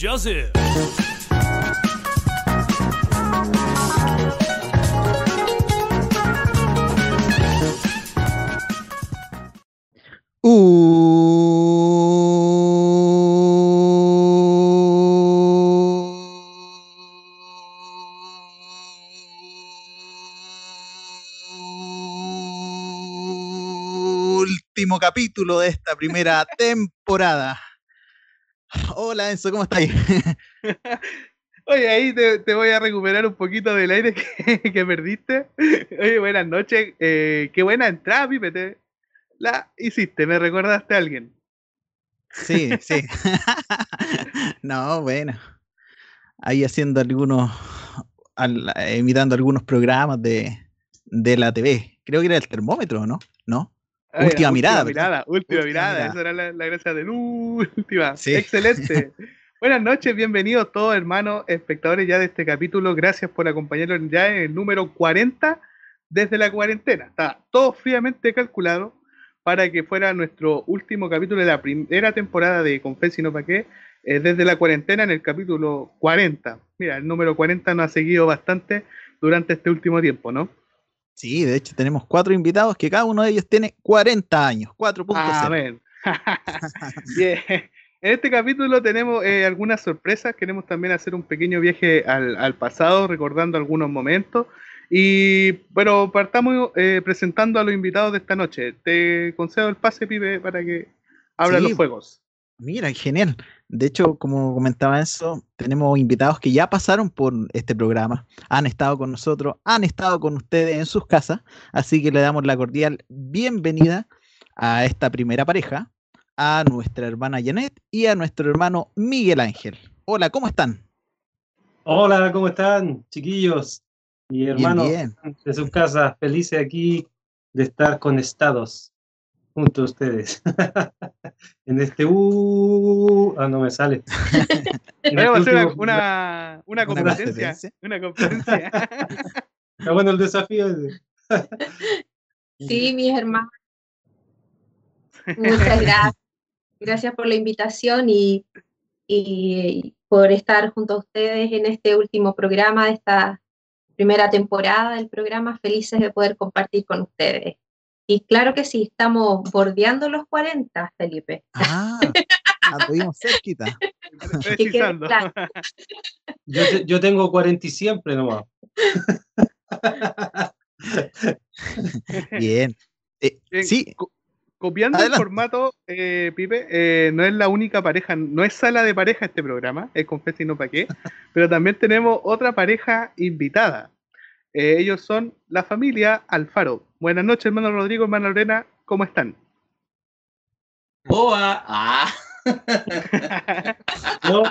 Joseph. Último capítulo de esta primera temporada. Hola Enzo, ¿cómo estáis? Oye, ahí te, te voy a recuperar un poquito del aire que, que perdiste. Oye, buenas noches. Eh, qué buena entrada, Pipe. te- la hiciste, me recordaste a alguien. Sí, sí. no, bueno. Ahí haciendo algunos, al- eh, imitando algunos programas de, de la TV. Creo que era el termómetro, ¿no? Última mirada, Última ¿verdad? mirada, última Última mirada. mirada. Esa era la, la gracia de última. Sí. Excelente. Buenas noches, bienvenidos todos, hermanos, espectadores ya de este capítulo. Gracias por acompañarnos ya en el número 40 desde la cuarentena. Está todo fríamente calculado para que fuera nuestro último capítulo de la primera temporada de Confes y no pa' qué, eh, desde la cuarentena en el capítulo 40. Mira, el número 40 nos ha seguido bastante durante este último tiempo, ¿no? Sí, de hecho tenemos cuatro invitados que cada uno de ellos tiene 40 años, 4.0. Amén. Bien. En este capítulo tenemos eh, algunas sorpresas. Queremos también hacer un pequeño viaje al, al pasado, recordando algunos momentos. Y bueno, partamos eh, presentando a los invitados de esta noche. Te concedo el pase, Pipe, para que abra Sí. los fuegos. Mira, genial. De hecho, como comentaba eso, tenemos invitados que ya pasaron por este programa, han estado con nosotros, han estado con ustedes en sus casas, así que le damos la cordial bienvenida a esta primera pareja, a nuestra hermana Janet y a nuestro hermano Miguel Ángel. Hola, ¿cómo están? Hola, ¿cómo están, chiquillos y hermanos bien. de sus casas? Felices aquí de estar conectados junto a ustedes. en este uh, ah, no me sale. Este hacer una, una competencia. competencia. Una competencia. Está bueno el desafío. ese. Sí, mis hermanos. Muchas gracias. Gracias por la invitación y, y por estar junto a ustedes en este último programa de esta primera temporada del programa. Felices de poder compartir con ustedes. Y claro que sí, estamos bordeando los 40, Felipe. Ah, la tuvimos cerquita. Que claro. Yo, yo tengo 40 y siempre nomás. Bien. Eh, Bien, sí, co- Copiando Adelante. el formato, eh, Pipe, eh, no es la única pareja, no es sala de pareja este programa, es Confes y no pa' qué, pero también tenemos otra pareja invitada. Eh, ellos son la familia Alfaro. Buenas noches, hermano Rodrigo, hermana Lorena, ¿cómo están? Boa. Ah, No,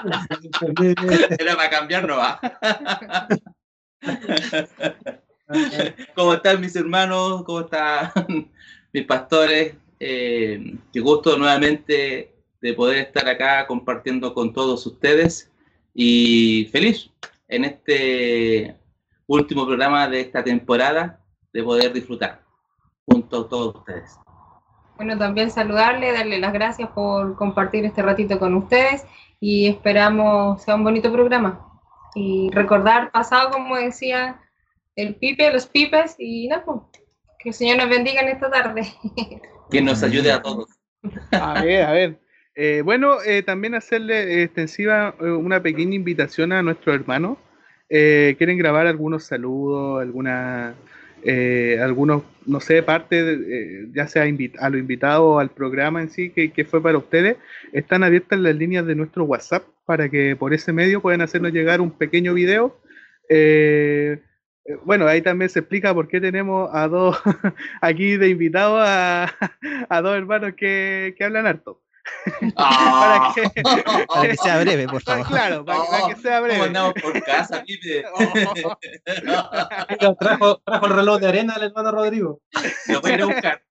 era para cambiar, no va. ¿Cómo están mis hermanos? ¿Cómo están mis pastores? Eh, qué gusto nuevamente de poder estar acá compartiendo con todos ustedes y feliz en este último programa de esta temporada de poder disfrutar junto a todos ustedes. Bueno, también saludarle, darle las gracias por compartir este ratito con ustedes y esperamos sea un bonito programa. Y recordar pasado, como decía el Pipe, los Pipes, y nada, pues, que el Señor nos bendiga en esta tarde. Que nos ayude a todos. A ver, a ver. Eh, bueno, eh, también hacerle extensiva eh, una pequeña invitación a nuestros hermanos. Eh, ¿Quieren grabar algunos saludos, alguna, eh, algunos, no sé, parte, eh, ya sea a los invitados al programa en sí, que, que fue para ustedes? Están abiertas las líneas de nuestro WhatsApp para que por ese medio puedan hacernos llegar un pequeño video. Eh, bueno, ahí también se explica por qué tenemos a dos aquí de invitados a, a dos hermanos que, que hablan harto. Ah. Para que- para que sea breve, por favor. claro, para, que- para que sea ¿Cómo breve. andamos por casa, trajo, trajo el reloj de arena el hermano Rodrigo. Lo voy a ir a buscar.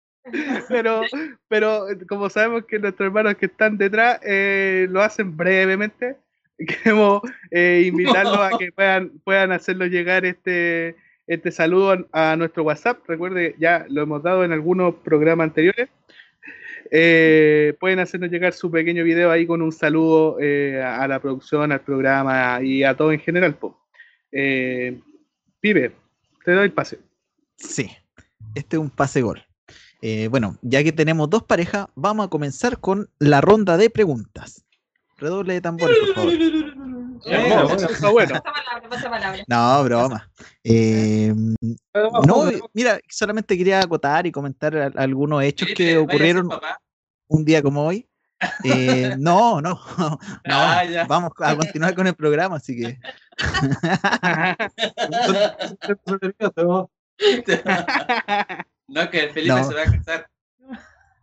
Pero, pero como sabemos que nuestros hermanos que están detrás eh, lo hacen brevemente, queremos eh, invitarlos a que puedan, puedan hacernos llegar este, este saludo a, a nuestro WhatsApp. Recuerde, ya lo hemos dado en algunos programas anteriores. Eh, pueden hacernos llegar su pequeño video ahí con un saludo eh, a la producción, al programa y a todo en general. Po. Eh, Pibe, te doy el pase. Sí, este es un pase gol. Eh, bueno, ya que tenemos dos parejas, vamos a comenzar con la ronda de preguntas. Redoble de tambores, por favor. Hermoso, bueno. eso está bueno. Pasa palabra, pasa palabra. No, broma. Eh, no, mira, solamente quería acotar y comentar al- algunos hechos que ¿vaya a ser ocurrieron un día como hoy. Eh, no, no, no, Ah, vamos a continuar con el programa, así que No, que el Felipe No. se va a casar.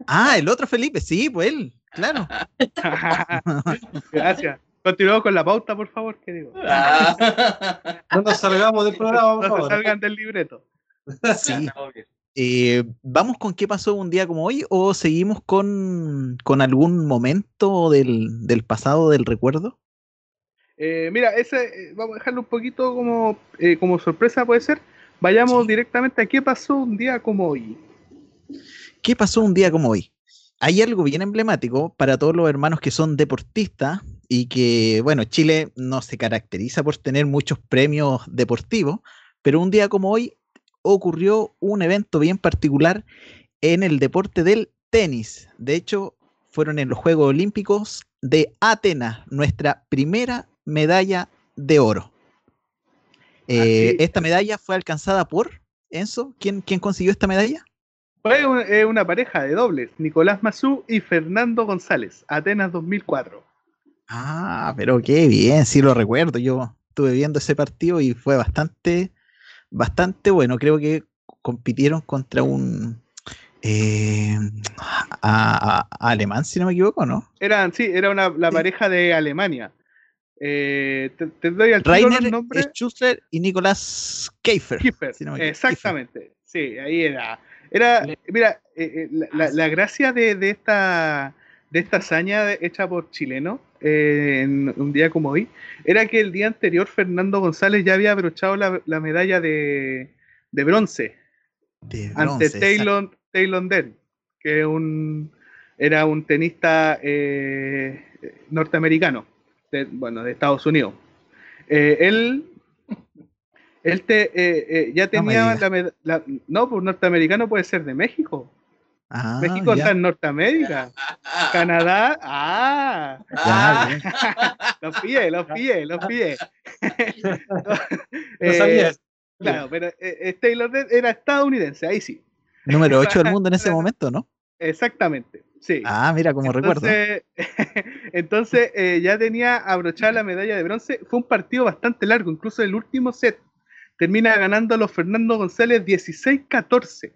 Ah, el otro Felipe, sí, pues él, claro. Gracias. Continuamos con la pauta, por favor, que digo. Ah. No nos salgamos del programa, por No se favor. salgan del libreto. Sí. Eh, ¿Vamos con qué pasó un día como hoy o seguimos con, con algún momento del, del pasado, del recuerdo? Eh, mira, ese, eh, vamos a dejarlo un poquito como, eh, como sorpresa, puede ser. Vayamos Sí. directamente a qué pasó un día como hoy. ¿Qué pasó un día como hoy? Hay algo bien emblemático para todos los hermanos que son deportistas y que, bueno, Chile no se caracteriza por tener muchos premios deportivos, pero un día como hoy ocurrió un evento bien particular en el deporte del tenis. De hecho, fueron en los Juegos Olímpicos de Atenas, nuestra primera medalla de oro. Eh, esta medalla fue alcanzada por Enzo. ¿Quién, quién consiguió esta medalla? Fue eh, una pareja de dobles, Nicolás Mazú y Fernando González, Atenas 2004. Ah, pero qué bien, sí lo recuerdo. Yo estuve viendo ese partido y fue bastante, bastante bueno. Creo que compitieron contra un eh, a- a- a alemán, si no me equivoco, ¿no? Eran, sí, era una, la Sí. pareja de Alemania. Eh, te, te doy al Rainer nombres. Schuster y Nicolás Kiefer. Kiefer, si no me equivoco. exactamente. Sí, ahí era. Era, mira, eh, eh, la, la- la gracia de, de esta de esta hazaña hecha por chileno eh, en un día como hoy era que el día anterior Fernando González ya había abrochado la, la medalla de, de bronce De ante bronce. Taylor, Taylor Den, que un, era un tenista eh, norteamericano, de- bueno, de Estados Unidos. Eh, él él te, ya tenía la, med- la- No, pues norteamericano puede ser de México. Ah, México ya, está en Norteamérica. Canadá, ah, ya, ah. los pillé, los pillé, los pillé. No Eh, sabía eso. Claro, pero eh, eh, Taylor era estadounidense, ahí sí. Número 8 del mundo en ese momento, ¿no? Exactamente, sí. Ah, mira, como recuerdo. Entonces, eh, ya tenía abrochada la medalla de bronce. Fue un partido bastante largo, incluso el último set termina ganando los Fernando González 16-14.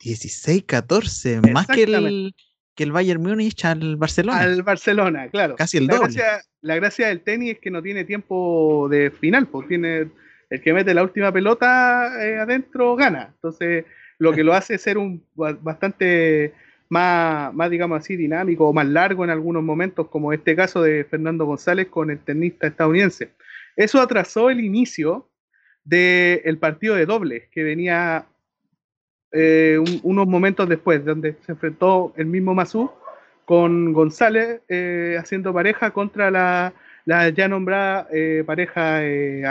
16-14, más que el, que el Bayern Múnich al Barcelona. Al Barcelona, claro. Casi el la, doble. gracia, la gracia del tenis es que no tiene tiempo de final, pues tiene el que mete la última pelota eh, adentro gana. Entonces, lo que lo hace ser un ba- bastante más, más, digamos así, dinámico o más largo en algunos momentos, como este caso de Fernando González con el tenista estadounidense. Eso atrasó el inicio del partido de dobles que venía eh, un- unos momentos después, donde se enfrentó el mismo Mazú con González eh, haciendo pareja contra la, la ya nombrada eh, pareja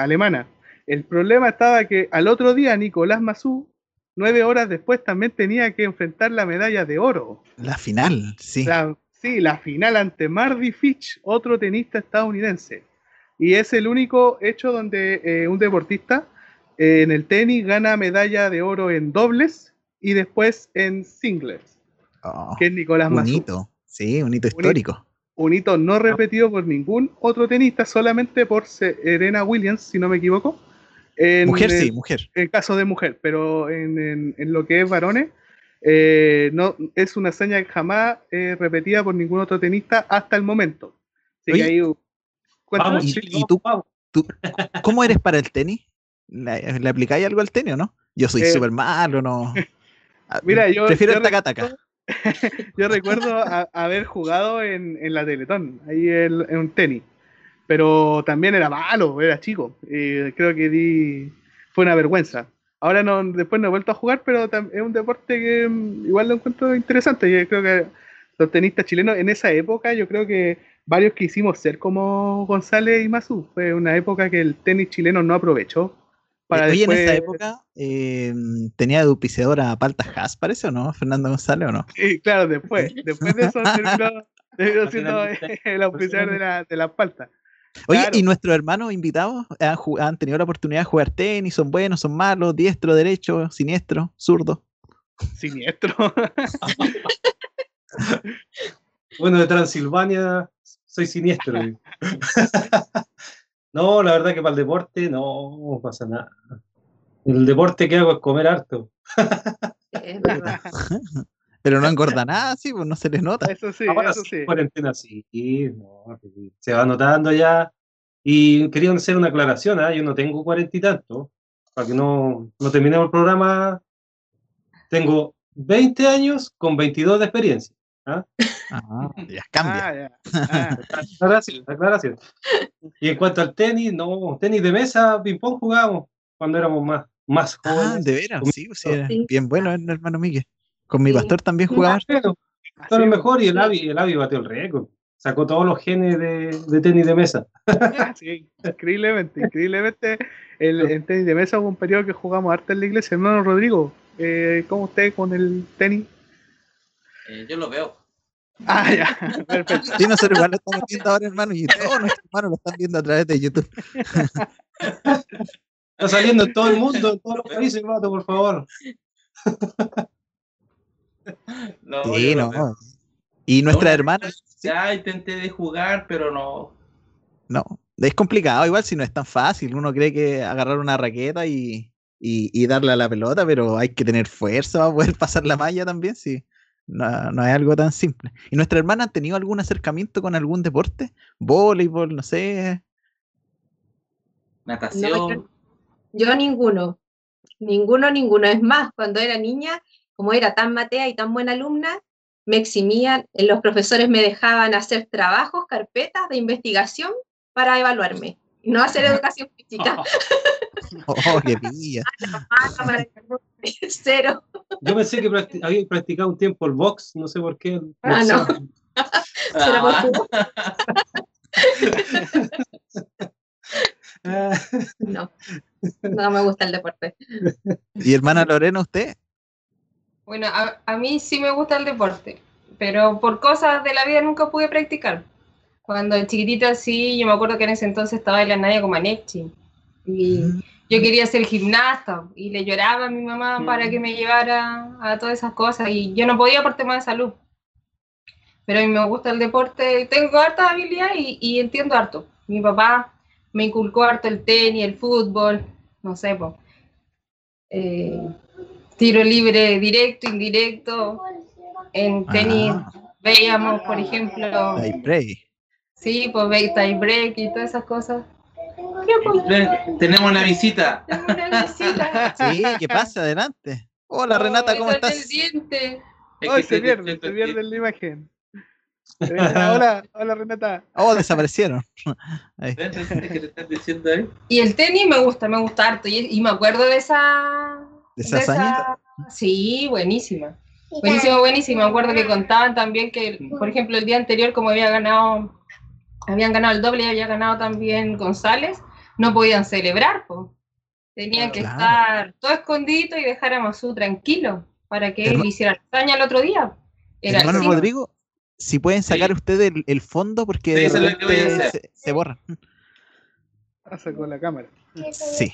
alemana. El problema estaba que al otro día Nicolás Mazú, nueve horas después, también tenía que enfrentar la medalla de oro. La final, sí. La, sí, la final ante Mardy Fitch, otro tenista estadounidense. Y es el único hecho donde un deportista en el tenis gana medalla de oro en dobles y después en singles, Oh, que es Nicolás un Mazú. hito, sí, un hito histórico. Un hito no repetido por ningún otro tenista, solamente por Serena Williams, si no me equivoco. En mujer, el, sí, mujer. en caso de mujer, pero en, en- en lo que es varones, eh, no, es una hazaña jamás eh, repetida por ningún otro tenista hasta el momento. Así que Oye, ahí, cuéntame. Vamos, ¿Y- tú? vamos. ¿Cómo eres para el tenis? ¿Le, le aplicáis algo al tenis no? Yo soy Eh, súper malo, no. Ah, Mira, yo- Prefiero yo el taca-taca. Yo recuerdo a- haber jugado en, en la Teletón, ahí en, en un tenis. Pero también era malo, era chico. Y creo que di, fue una vergüenza. Ahora no, después no he vuelto a jugar, pero es un deporte que mm, igual lo encuentro interesante. Y creo que los tenistas chilenos. En esa época yo creo que varios quisimos ser como González y Mazú. Fue una época que el tenis chileno no aprovechó. Para Oye, después... en esa época eh, tenía de auspiciadora a Palta Haas, parece o no? ¿Fernando González o no? Sí, claro, después. Después de eso terminó, siendo el auspiciador de la, de la palta. Oye, Claro. ¿y nuestros hermanos invitados han, han tenido la oportunidad de jugar tenis? ¿Son buenos, son malos? ¿Diestro, derecho, siniestro, zurdo? Siniestro. Bueno, de Transilvania soy siniestro. No, la verdad que para el deporte no pasa nada. El deporte que hago es comer harto. Es verdad. Pero no engorda nada, sí, pues no se les nota. Eso sí, Ahora eso sí, cuarentena sí, no, se va notando ya. Y quería hacer una aclaración, ¿ah? yo no tengo cuarenta y tanto, para que no, no terminemos el programa. Tengo 20 años con 22 de experiencia. Ah, ya cambia. Ah, ya. Ah, Aclaración, aclaración. Y en cuanto al tenis, no, tenis de mesa, ping-pong jugábamos cuando éramos más, más Ah, jóvenes. de veras, sí, pues, sí, era Sí. bien bueno el hermano Miguel. Con mi Sí. pastor también jugaba. Son los mejor y el Avi, el Avi bateó el récord. Sacó todos los genes de, de tenis de mesa. sí, increíblemente, increíblemente. El, en tenis de mesa hubo un periodo que jugamos harto en la iglesia. Hermano Rodrigo, eh, ¿cómo usted con el tenis? Eh, yo lo veo. Ah, ya, perfecto. Sí, nosotros igual lo estamos viendo ahora, hermano, y todos nuestros hermanos lo están viendo a través de YouTube. Está saliendo en todo el mundo, en todos los países, Mato, por favor. No, Sí, no. veo. Y nuestra Una- hermana, Ya intenté de jugar, pero no. no, es complicado, igual si no es tan fácil. Uno cree que agarrar una raqueta y, y, y darle a la pelota, pero hay que tener fuerza para poder pasar la malla también, sí. No, no es algo tan simple. ¿Y nuestra hermana ha tenido algún acercamiento con algún deporte? Voleibol, no sé. Natación. No, yo, yo ninguno. Ninguno, ninguno. Es más, cuando era niña, como era tan matea y tan buena alumna, me eximían, eh, los profesores me dejaban hacer trabajos, carpetas de investigación para evaluarme, no hacer educación física. Oh, qué pilla. Ah, cámara, Cero. Yo pensé que había practicado un tiempo el box, no sé por qué. Ah, no. Ah, No, no me gusta el deporte. ¿Y hermana Lorena, usted? Bueno, a, a mí sí me gusta el deporte, pero por cosas de la vida nunca pude practicar. Cuando chiquitita sí, yo me acuerdo que en ese entonces estaba en la Naya como Anechi. Y Mm. Yo quería ser gimnasta y le lloraba a mi mamá para Mm. que me llevara a todas esas cosas y yo no podía por temas de salud. Pero a mí me gusta el deporte, tengo harta habilidad y, y entiendo harto. Mi papá me inculcó harto el tenis, el fútbol, no sé, pues. eh, tiro libre directo, indirecto. En tenis Ah, veíamos, por ejemplo, ahí, play. sí, pues tie break y todas esas cosas. Ven, Tenemos una visita. Una visita. Sí, ¿qué pasa? Adelante. Hola Renata, ¿cómo estás? el diente. Es Ay, que se pierde, se pierde la imagen. Eh, hola, hola Renata. Oh, desaparecieron. Ahí. Y el tenis me gusta, me gusta harto. Y, y me acuerdo de esa. ¿De esa hazaña? Sí, buenísima. Buenísima, buenísima. Me acuerdo que contaban también que, por ejemplo, el día anterior, como había ganado, habían ganado el doble y había ganado también González, no podían celebrar, pues. Tenían que Claro. estar todo escondido y dejar a Masú tranquilo para que él hiciera la hazaña el otro día. Era Hermano así. Rodrigo, si pueden sacar Sí. ustedes el, el fondo porque Sí, de repente se, se borra. Ah, sacó la cámara. Sí.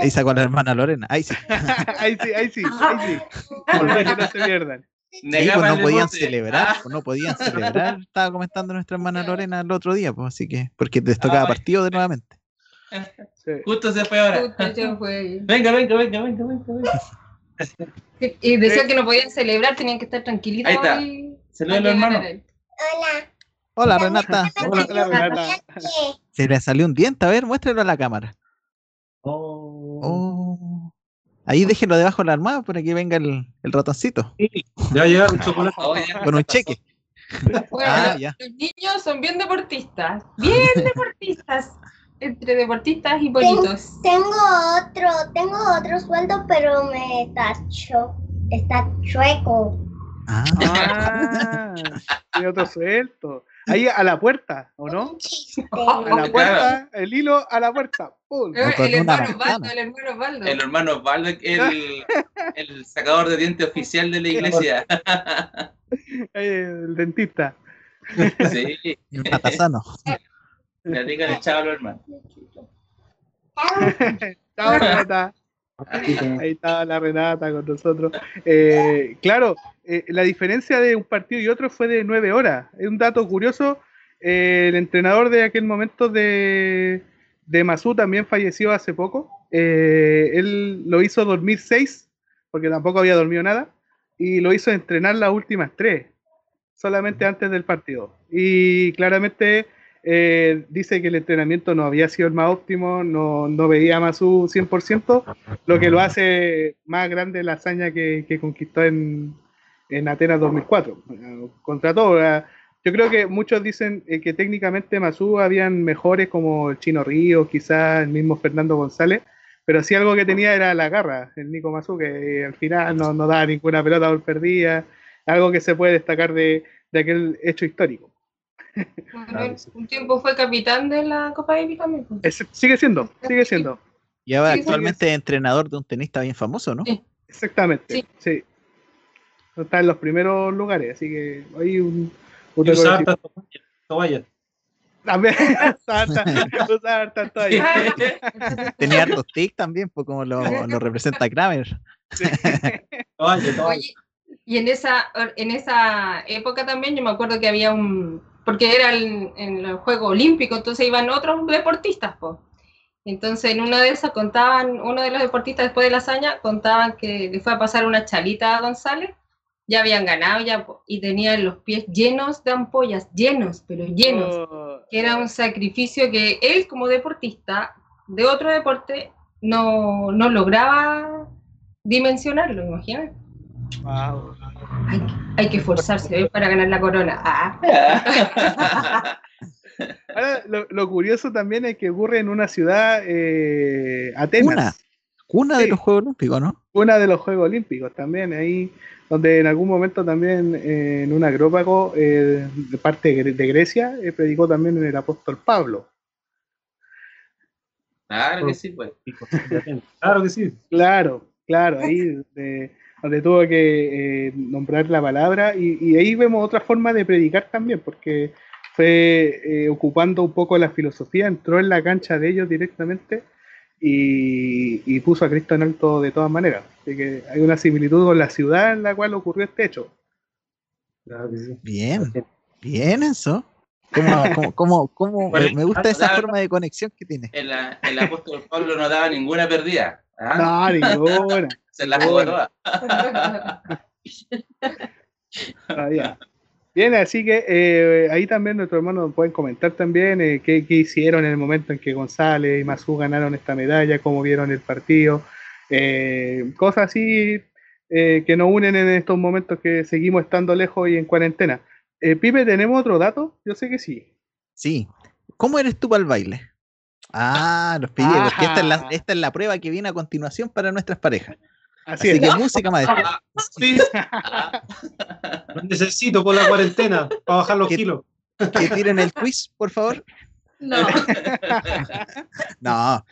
Ahí sacó a la hermana Lorena. Ahí sí. ahí sí, ahí sí, ahí sí. Que no se pierdan. Sí, pues no podían celebrar, Ah, pues no podían celebrar. Estaba comentando nuestra hermana Lorena el otro día, pues así que, porque les tocaba partido de nuevamente. Sí. justo se fue ahora. Fue- Venga, venga, venga, venga, venga. Y decía que no podían celebrar, tenían que estar tranquilitos. Ahí está. y- Saludos, hermano. Hola. Hola Renata, Hola, hola, Renata. se le salió un diente, a ver, muéstralo a la cámara. oh. Oh. Ahí déjenlo debajo de la almohada para que venga el, el ratoncito Sí, le va a llegar un chocolate. Oh, ya. con un cheque. Bueno, Ah, los- ya. los niños son bien deportistas, bien deportistas, entre deportistas y bonitos. Tengo otro, tengo otro sueldo, pero me está cho- está chueco. Ah, Ah, tiene otro suelto. Ahí a la puerta, ¿o no? A la puerta, el hilo a la puerta. ¡pum! Eh, el hermano. Osvaldo, el hermano Osvaldo. El hermano Osvaldo, el, el sacador de dientes oficial de la iglesia. El dentista. Sí, y un patasano. Le digan los hermanos. Chao, Renata. Ahí está la Renata con nosotros. Eh, claro, eh, la diferencia de un partido y otro fue de nueve horas. Es un dato curioso. eh, el entrenador de aquel momento de, de Mazú también falleció hace poco. Eh, él lo hizo dormir seis, porque tampoco había dormido nada, y lo hizo entrenar las últimas tres, solamente antes del partido. Y claramente eh, dice que el entrenamiento no había sido el más óptimo, no, no veía a Mazú 100%, lo que lo hace más grande la hazaña que, que conquistó en, en Atenas 2004. eh, Contra todo, yo creo que muchos dicen eh, que técnicamente Mazú habían mejores como el Chino Río, quizás el mismo Fernando González, pero sí algo que tenía era la garra, el Nico Mazú, que eh, al final no, no daba ninguna pelota por perdida, algo que se puede destacar de, de aquel hecho histórico. Un tiempo fue capitán de la Copa Davis también. pues. Es- sigue siendo, sigue siendo. Y ahora Sí, sí, actualmente es entrenador de un tenista bien famoso, ¿no? Sí. Exactamente, Sí. sí. Está en los primeros lugares, así que hay un, un hartas toallas. También usa harta- toalla. Tenía hartos tics también, pues como lo, lo representa Kramer. Toallas. Oye, y en esa, en esa época también yo me acuerdo que había un, porque era el- en el juego olímpico, entonces iban otros deportistas, po. Entonces en una de esas contaban, uno de los deportistas después de la hazaña contaban que le fue a pasar una chalita a González, ya habían ganado ya, y tenían los pies llenos de ampollas, llenos, pero llenos. Oh, que era un sacrificio que él como deportista de otro deporte no, no lograba dimensionarlo, imagínate. wow. Que- hay que esforzarse ¿eh? para ganar la corona. Ah. Ahora, lo, lo curioso también es que ocurre en una ciudad, eh, Atenas, Una. Cuna de los Juegos Olímpicos, ¿no? una de los Juegos Olímpicos también, ahí donde en algún momento también eh, en un agrópago eh, de parte de Grecia eh, predicó también el apóstol Pablo. Claro que sí, pues. Claro que sí. Claro, claro, ahí de- donde tuvo que eh, nombrar la palabra y, y ahí vemos otra forma de predicar también, porque fue eh, ocupando un poco la filosofía, entró en la cancha de ellos directamente y, y puso a Cristo en alto de todas maneras. Así que hay una similitud con la ciudad en la cual ocurrió este hecho. Bien, bien eso. ¿Cómo, cómo, cómo, cómo- Bueno, me gusta esa forma de conexión que tiene. El, el apóstol Pablo no daba ninguna perdida. ¿Ah? No, ninguna. Se la jugó bueno. toda. Ah, ya. Bien, así que eh, ahí también nuestros hermanos pueden comentar también eh, qué, qué hicieron en el momento en que González y Mazú ganaron esta medalla, cómo vieron el partido, eh, cosas así eh, que nos unen en estos momentos que seguimos estando lejos y en cuarentena. Eh, Pipe, ¿tenemos otro dato? Yo sé que sí. Sí. ¿Cómo eres tú para el baile? Ah, los pillé, porque esta es, la, Ah. esta es la prueba que viene a continuación para nuestras parejas. Así, Así es. que música, maestro. Ah, sí. Ah, Lo necesito por la cuarentena para bajar los ¿Qué- kilos. Que tiren el quiz, por favor. No. No,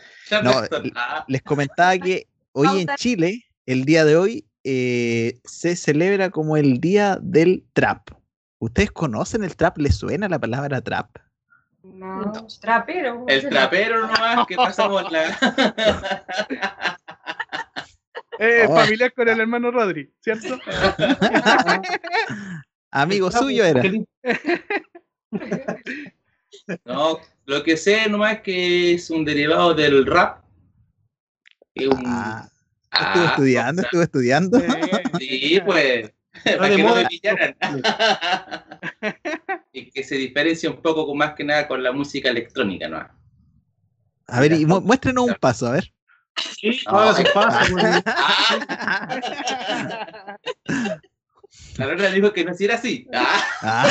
No, Ah, les comentaba que hoy en. Chile, el día de hoy, eh, se celebra como el día del trap. ¿Ustedes conocen el trap? ¿Les suena la palabra trap? No, trapero. El trapero nomás que pasamos la. Eh, Oh. familiar con el hermano Rodri, ¿cierto? Amigo suyo era. No, lo que sé nomás es que es un derivado del rap. Es un- Ah, Ah, estuve estudiando, o sea, estuve estudiando. Sí, pues. Para de que no me pillaran. y que se diferencia un poco con- más que nada con la música electrónica, ¿no? A ver, y mu- muéstrenos un paso, a ver. Sí, ahora se pasa. La Lola dijo que no si era así. Ah, Ah.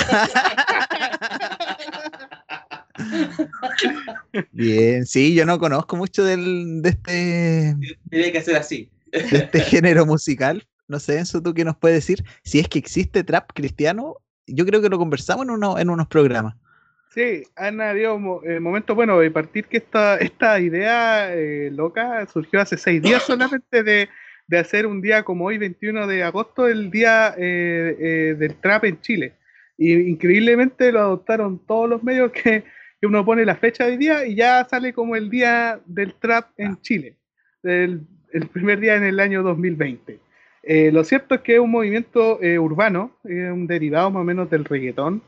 Bien, sí, yo no conozco mucho del, de, este, tiene que ser así. de este género musical. No sé, Enzo, tú qué nos puedes decir si es que existe trap cristiano. Yo creo que lo conversamos en, uno, en unos programas. Sí, han habido eh, momentos, bueno, de partir que esta, esta idea eh, loca surgió hace seis días solamente de, de hacer un día como hoy, 21 de agosto, el día eh, eh, del trap en Chile. Y increíblemente lo adoptaron todos los medios que, que uno pone la fecha de hoy día y ya sale como el día del trap en Chile, el, el primer día en el año 2020. Eh, lo cierto es que es un movimiento eh, urbano, es un derivado más o menos del reggaetón,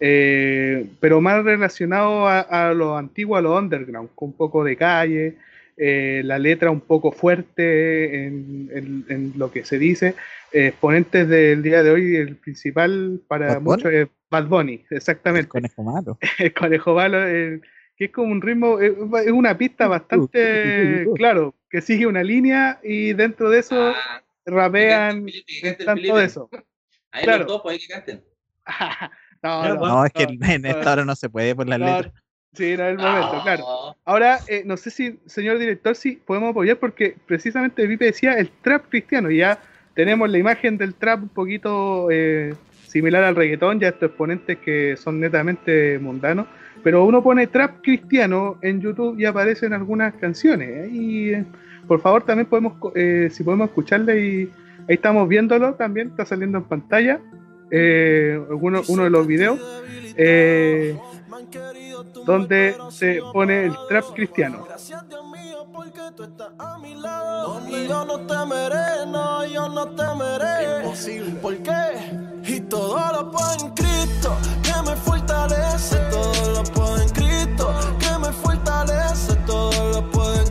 eh, pero más relacionado a, a lo antiguo, a lo underground, con un poco de calle, eh, la letra un poco fuerte en, en- en lo que se dice. Eh, exponentes del día de hoy, el principal para muchos es Bad Bunny, El exactamente. conejo malo. El conejo malo, eh, que es como un ritmo, eh, es una pista bastante, claro, que sigue una línea y dentro de eso Ah, rapean que Felipe. de eso. Ahí claro. los dos, pues hay que canten. no, Claro, no, No, es que no, en esta hora no se puede por las no, letras. Sí, no es el momento, claro. Ahora, eh, no sé si, señor director, si podemos apoyar porque precisamente Pipe decía el trap cristiano. y Ya tenemos la imagen del trap un poquito eh, similar al reggaetón, ya estos exponentes que son netamente mundanos. Pero uno pone trap cristiano en YouTube y aparecen algunas canciones. ¿eh? Y eh, por favor, también podemos, eh, si podemos escucharle y ahí estamos viéndolo también, está saliendo en pantalla eh, alguno, uno de los videos. eh, donde se pone el trap cristiano. Gracias Dios mío porque tú estás a mi lado Y yo no temeré, no, yo no temeré Imposible ¿Por qué? Y todo lo puedo en Cristo Que me fortalece Todo lo puedo en Cristo Que me fortalece Todo lo puedo en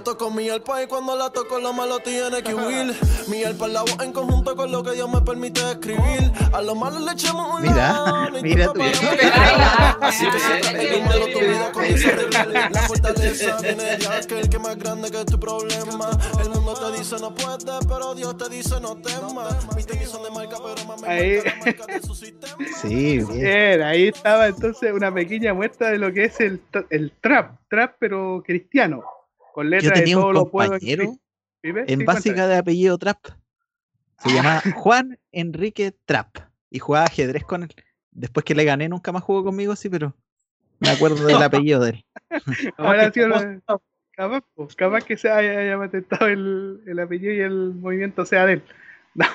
Yo toco mi alpa y cuando la toco lo malo tiene que huir. Mi alpa es la voz en conjunto con lo que Dios me permite escribir. A lo malo le echamos un Mira, mira importa tú. para nada. Sí, sí, sí. Es lo malo tu vida comienza a. La fortaleza viene de Dios, que el que es más grande que tu problema. El mundo te dice no puedes, pero Dios te dice no temas. Mis tenis son de marca, pero más me Ahí. marca de su sistema. Sí, bien. Ahí estaba entonces una pequeña muestra de lo que es el, el trap, trap pero cristiano, con Yo letras de tenía todo un lo puedo en compañero en Sí, básica de apellido Trap. Se llamaba Juan Enrique Trap y jugaba ajedrez con él. Después que le gané, nunca más jugó conmigo, sí, pero me acuerdo del apellido de él. Ahora la- capaz, pues, capaz que se haya, haya patentado el, el apellido y el movimiento sea de él. No.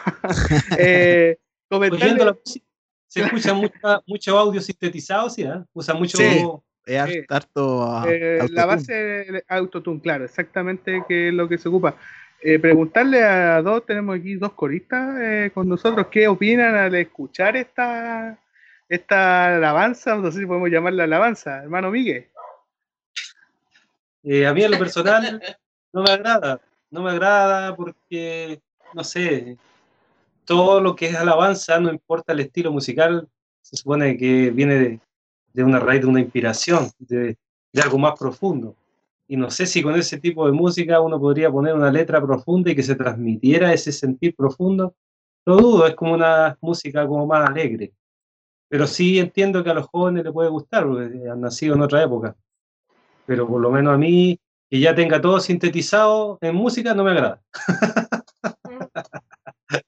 Eh, comentarle- la música, se escucha mucha- mucho audio sintetizado, ¿sí? ah? Usa mucho. Sí. Es harto. Eh, la base de autotune, claro, exactamente que es lo que se ocupa. Eh, preguntarle a dos, tenemos aquí dos coristas eh, con nosotros, ¿qué opinan al escuchar esta, esta alabanza? No sé si podemos llamarla alabanza, hermano Miguel. Eh, a mí en lo personal no me agrada, no me agrada porque, no sé, todo lo que es alabanza, no importa el estilo musical, se supone que viene de, de una raíz, de una inspiración, de, de algo más profundo. Y no sé si con ese tipo de música uno podría poner una letra profunda y que se transmitiera ese sentir profundo. Lo dudo, es como una música como más alegre. Pero sí entiendo que a los jóvenes les puede gustar, porque han nacido en otra época pero por lo menos a mí, que ya tenga todo sintetizado en música, no me agrada.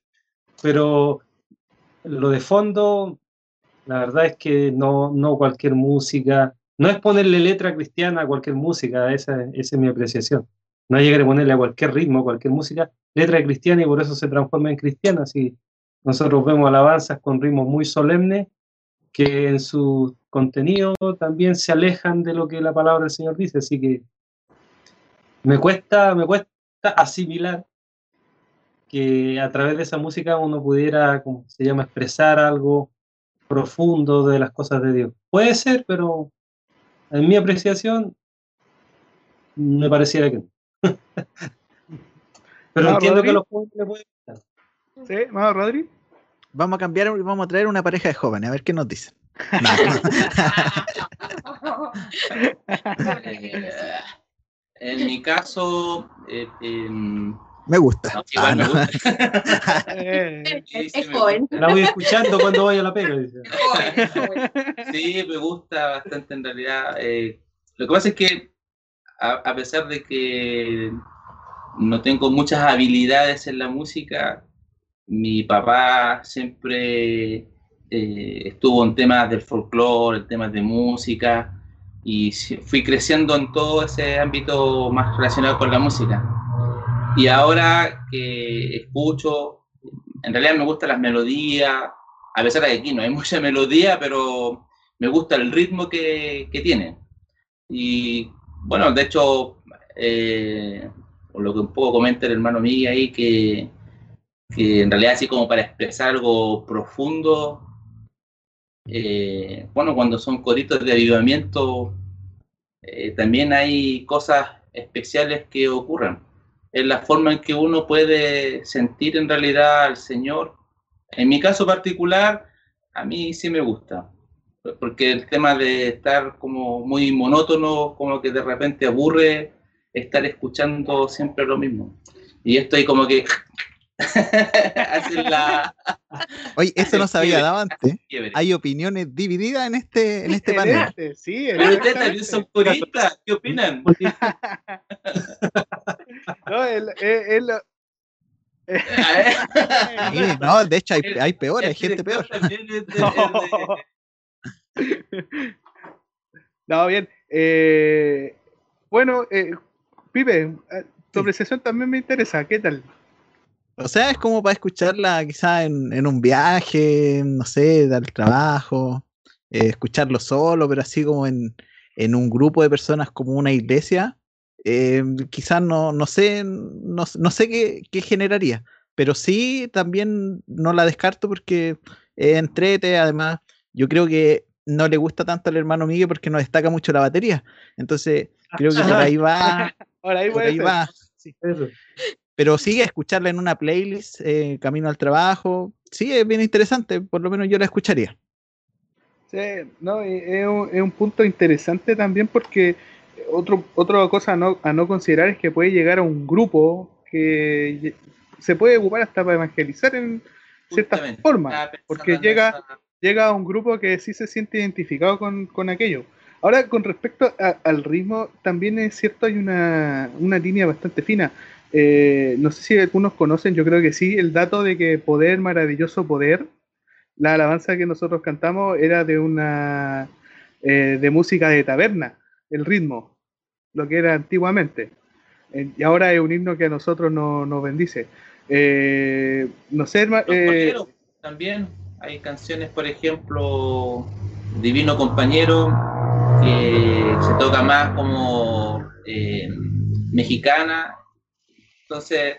pero lo de fondo, la verdad es que no, no cualquier música, no es ponerle letra cristiana a cualquier música, esa, es mi apreciación. No llegar a ponerle a cualquier ritmo, cualquier música, letra cristiana y por eso se transforma en cristiana. Si nosotros vemos alabanzas con ritmos muy solemnes, que en su contenido también se alejan de lo que la palabra del Señor dice, así que me cuesta, me cuesta asimilar que a través de esa música uno pudiera, como se llama, expresar algo profundo de las cosas de Dios. Puede ser, pero en mi apreciación me pareciera que no. pero entiendo Rodri. que los jóvenes les puede gustar. ¿Sí? ¿Más Rodri? Vamos a cambiar y vamos a traer una pareja de jóvenes, a ver qué nos dicen. No, Eh, en mi caso, eh, em, me gusta. no, Ah, igual me no. gusta. Sí, Es, joven. La voy escuchando cuando vaya a la pega. dice. Sí, me gusta bastante en realidad. eh, Lo que pasa es que, a, pesar de que no tengo muchas habilidades en la música, mi papá siempre eh, estuvo en temas del folclore, en temas de música, y fui creciendo en todo ese ámbito más relacionado con la música. Y ahora que escucho, en realidad me gustan las melodías, a pesar de que aquí no hay mucha melodía, pero me gusta el ritmo que, que tiene. Y bueno, de hecho, eh, lo que un poco comenta el hermano mío ahí, que, que en realidad así como para expresar algo profundo, eh, bueno, cuando son coritos de avivamiento, eh, también hay cosas especiales que ocurren. Es la forma en que uno puede sentir en realidad al Señor. En mi caso particular, a mí sí me gusta, porque el tema de estar como muy monótono, como que de repente aburre estar escuchando siempre lo mismo. Y estoy como que la... Oye, eso no se había dado antes. Hay opiniones divididas en este, en este panel. Este, sí, Pero ustedes también son puristas. ¿Qué opinan? no, el, el, no, de hecho hay, hay peor, hay gente peor. No, bien. Eh, bueno, eh, Pipe, eh, tu apreciación también me interesa. ¿Qué tal? O sea, es como para escucharla quizá en, un viaje, no sé, dar trabajo, eh, escucharlo solo, pero así como en, un grupo de personas como una iglesia, eh, quizás no, no sé, no, sé qué, generaría, pero sí también no la descarto porque entrete, además, yo creo que no le gusta tanto al hermano Miguel porque no destaca mucho la batería, entonces creo que por ahí va, por ahí, va. Pero sigue escucharla en una playlist, eh, camino al trabajo. Sí, es bien interesante, por lo menos yo la escucharía. Sí, no, es un, punto interesante también porque otro, otra cosa a no, a no considerar es que puede llegar a un grupo que se puede ocupar hasta para evangelizar en cierta forma, porque llega, llega a un grupo que sí se siente identificado con, con aquello. Ahora, con respecto al ritmo, también es cierto, hay una, una línea bastante fina. Eh, no sé si algunos conocen, yo creo que sí, el dato de que Poder, maravilloso poder, la alabanza que nosotros cantamos era de una eh, de música de taberna, el ritmo, lo que era antiguamente. Eh, y ahora es un himno que a nosotros nos bendice. no sé, también hay canciones, por ejemplo, Divino Compañero, que se toca más como mexicana entonces,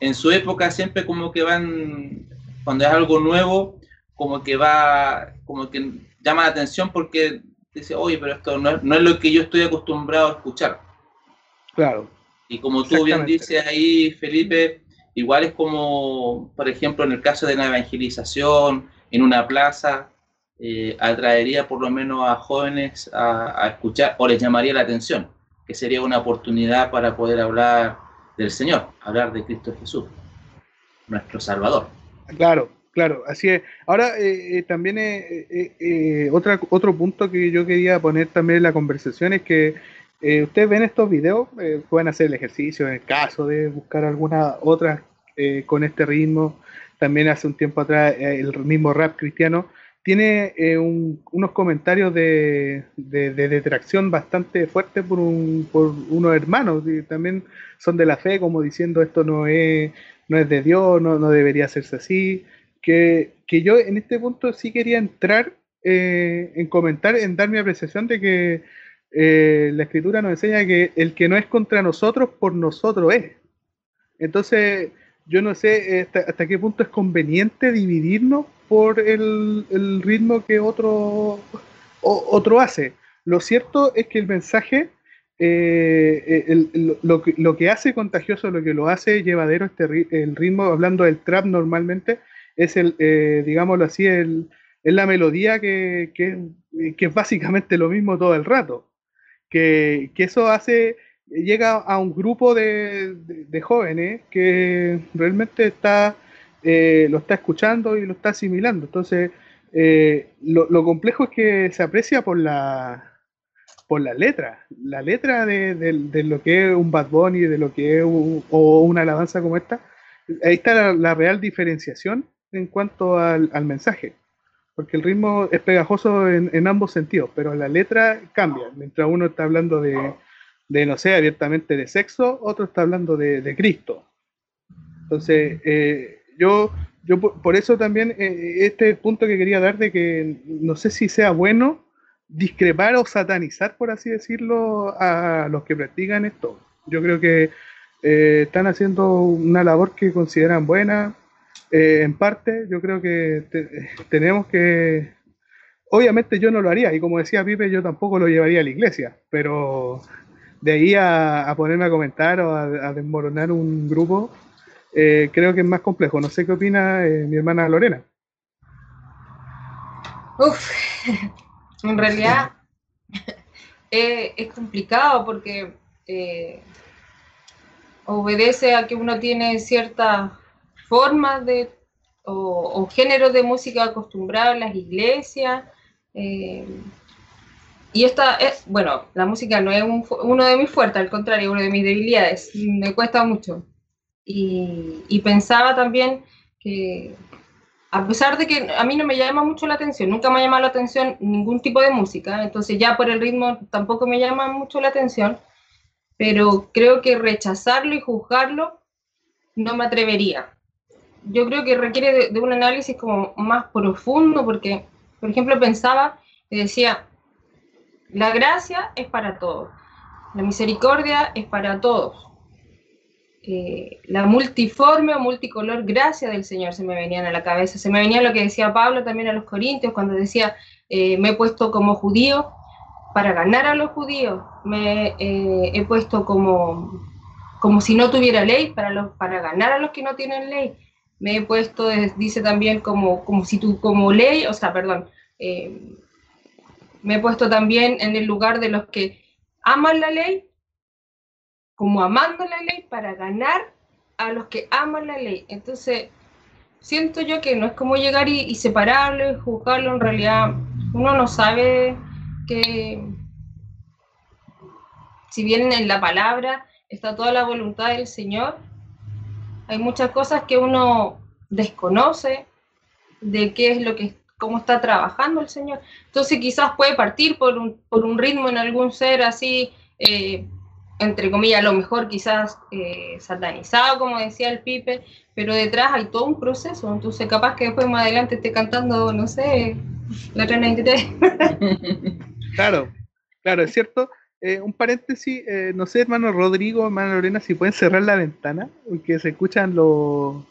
en su época siempre como que van, cuando es algo nuevo, como que va, como que llama la atención porque dice, oye, pero esto no es, no es lo que yo estoy acostumbrado a escuchar. Claro. Y como tú bien dices ahí, Felipe, igual es como, por ejemplo, en el caso de la evangelización, en una plaza, eh, atraería por lo menos a jóvenes a, a, escuchar o les llamaría la atención, que sería una oportunidad para poder hablar del Señor, hablar de Cristo Jesús, nuestro Salvador. Claro, claro, así es. Ahora, eh, eh, también eh, otra, otro punto que yo quería poner también en la conversación es que ustedes ven estos videos, pueden hacer el ejercicio en el caso de buscar alguna otra con este ritmo. También hace un tiempo atrás el mismo rap cristiano tiene eh, unos comentarios de, detracción bastante fuertes por, un, por unos hermanos, y también son de la fe, como diciendo esto no es, no es de Dios, no, no debería hacerse así, que, yo en este punto sí quería entrar eh, en comentar, en dar mi apreciación de que eh, la escritura nos enseña que el que no es contra nosotros, por nosotros es. Entonces, yo no sé hasta qué punto es conveniente dividirnos por el, ritmo que otro, otro hace. Lo cierto es que el mensaje, eh, lo, que, lo, que, hace contagioso, lo que lo hace llevadero este, el ritmo, hablando del trap normalmente, es el, eh, digámoslo así, el, es la melodía que, que, es básicamente lo mismo todo el rato. Que, que eso hace, llega a un grupo de, de jóvenes que realmente está eh, lo está escuchando y lo está asimilando. Entonces, eh, lo, complejo es que se aprecia por la por la letra. La letra de, de- lo que es un Bad Bunny, de lo que es o una alabanza como esta. Ahí está la, la real diferenciación en cuanto al, al mensaje. Porque el ritmo es pegajoso en, en ambos sentidos, pero la letra cambia. Mientras uno está hablando de, de, no sé, abiertamente de sexo, otro está hablando de, de Cristo. Entonces, eh, yo, yo por, eso también eh, este punto que quería dar de que no sé si sea bueno discrepar o satanizar, por así decirlo, a los que practican esto. Yo creo que eh, están haciendo una labor que consideran buena, eh, en parte. Yo creo que te- tenemos que... Obviamente yo no lo haría, y como decía Pipe, yo tampoco lo llevaría a la iglesia, pero de ahí a, a ponerme a comentar o a desmoronar un grupo, eh, creo que es más complejo. No sé qué opina eh, mi hermana Lorena. Uf, en realidad eh, es complicado porque eh, obedece a que uno tiene ciertas formas de o, géneros de música acostumbrados en las iglesias. y esta es, bueno, la música no es un uno de mis fuertes, al contrario, uno de mis debilidades. Me cuesta mucho. Y, pensaba también que a pesar de que a mí no me llama mucho la atención, nunca me ha llamado la atención ningún tipo de música, entonces ya por el ritmo tampoco me llama mucho la atención, pero creo que rechazarlo y juzgarlo no me atrevería. Yo creo que requiere de, de un análisis como más profundo, porque, por ejemplo, pensaba y decía, la gracia es para todos, la misericordia es para todos, eh, la multiforme o multicolor gracia del Señor se me venían a la cabeza. Se me venía lo que decía Pablo también a los Corintios cuando decía, eh, me he puesto como judío para ganar a los judíos, me eh, he puesto como, como si no tuviera ley para, los, para ganar a los que no tienen ley. Me he puesto, dice también, como, como si tú, como ley, o sea, perdón, me he puesto también en el lugar de los que aman la ley como amando la ley para ganar a los que aman la ley. Entonces, siento yo que no es como llegar y, separarlo y juzgarlo, en realidad uno no sabe que si bien en la palabra está toda la voluntad del Señor, hay muchas cosas que uno desconoce de qué es lo que cómo está trabajando el Señor. Entonces quizás puede partir por un, por un ritmo en algún ser así, eh, entre comillas, a lo mejor quizás eh, satanizado, como decía el Pipe, pero detrás hay todo un proceso, entonces capaz que después más adelante esté cantando, no sé, la 393. Claro, claro, es cierto. Eh, un paréntesis, eh, no sé, hermano Rodrigo, hermana Lorena, si pueden cerrar la ventana, porque se escuchan los,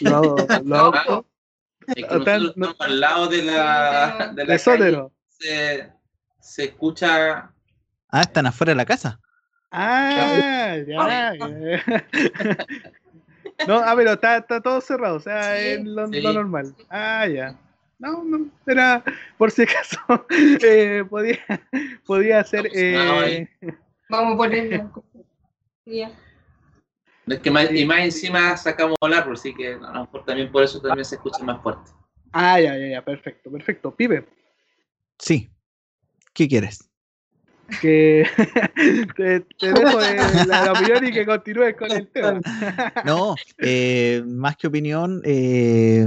los, los autos. Es que O tal, nosotros no- al lado de la, de la calle, se, se escucha Ah, están afuera de la casa. Ah, ya. No, ah, pero está, está todo cerrado, o sea, Sí, es lo, sí. lo normal. Ah, ya. No, no, era por si acaso eh, podía, podía ser. Estamos Eh, Vamos a ponerlo. Ya. Es que más, y más encima sacamos el árbol, así que a lo mejor también por eso también se escucha más fuerte. ah, ya, ya, ya, perfecto, perfecto. Pibe, Sí. ¿Qué quieres? Que te, te dejo de la, la opinión y que continúes con el tema. No, eh, más que opinión, eh,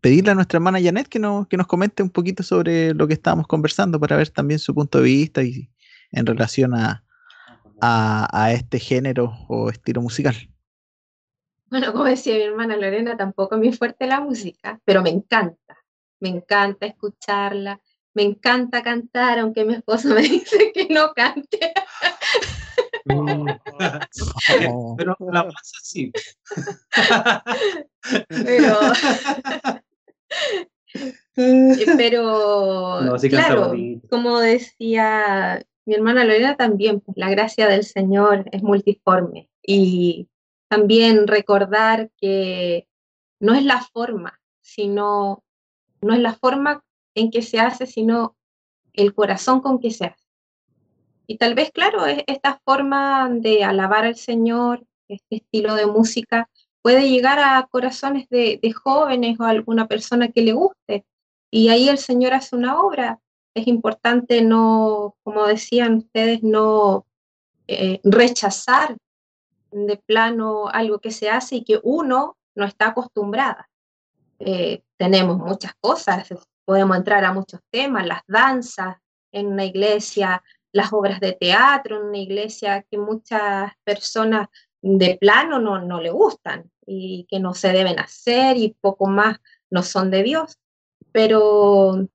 pedirle a nuestra hermana Janet que nos, que nos comente un poquito sobre lo que estábamos conversando para ver también su punto de vista y en relación a, a, a este género o estilo musical. Bueno, como decía mi hermana Lorena, tampoco es muy fuerte la música, pero me encanta, me encanta escucharla, me encanta cantar, aunque mi esposo me dice que no cante. Oh, Pero la pasa sí. Pero, eh, pero No, sí claro, como decía mi hermana Lorena también, pues la gracia del Señor es multiforme y también recordar que no es la forma, sino no es la forma en que se hace, sino el corazón con que se hace. Y tal vez, claro, es- esta forma de alabar al Señor, este estilo de música, puede llegar a corazones de, de jóvenes o a alguna persona que le guste. Y ahí el Señor hace una obra. es importante no, como decían ustedes, no eh, rechazar de plano algo que se hace y que uno no está acostumbrada. Eh, tenemos muchas cosas, podemos entrar a muchos temas, las danzas en una iglesia, las obras de teatro en una iglesia que muchas personas de plano no, no le gustan y que no se deben hacer y poco más no son de Dios. Pero,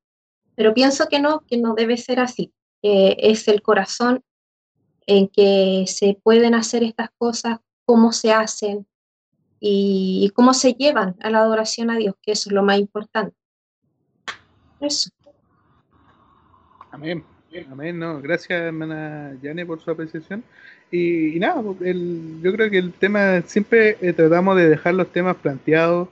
pero pienso que no, que no debe ser así. es el corazón en que se pueden hacer estas cosas, cómo se hacen y, y cómo se llevan a la adoración a Dios, que eso es lo más importante. Eso. Amén. Amén, no. Gracias, hermana Yane, por su apreciación. Y, y nada, el, yo creo que el tema, siempre eh, tratamos de dejar los temas planteados.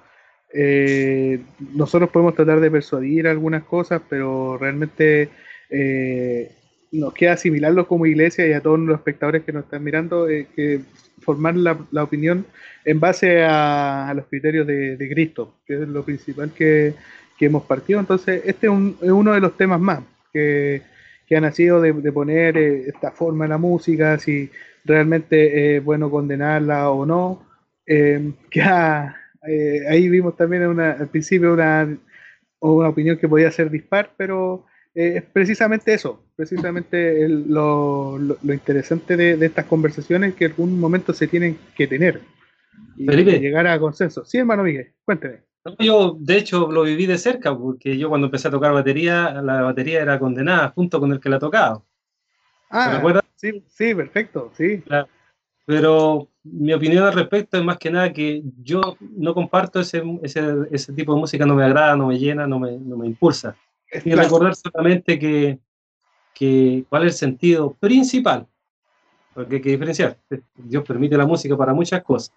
Eh, nosotros podemos tratar de persuadir algunas cosas, pero realmente eh, nos queda asimilarlo como iglesia y a todos los espectadores que nos están mirando, que formar la, opinión en base a, los criterios de, Cristo, que es lo principal que, que hemos partido. Entonces, este es, un, es uno de los temas más que que ha nacido de, poner eh, esta forma en la música, si realmente es bueno condenarla o no. Que ha, eh, ahí vimos también una, al principio una, una opinión que podía ser dispar, pero eh, es precisamente eso, precisamente lo, lo, interesante de, de, estas conversaciones que en algún momento se tienen que tener y Felipe. llegar a consenso. Sí, hermano Miguel, cuénteme. Yo, de hecho, lo viví de cerca, porque yo cuando empecé a tocar batería, la batería era condenada junto con el que la tocaba. Ah, recuerdas? Sí, sí, perfecto, sí. Pero mi opinión al respecto es más que nada que yo no comparto ese, ese, ese tipo de música, no me agrada, no me llena, no me, no me impulsa. Es y claro. recordar solamente que, que cuál es el sentido principal, porque hay que diferenciar. Dios permite la música para muchas cosas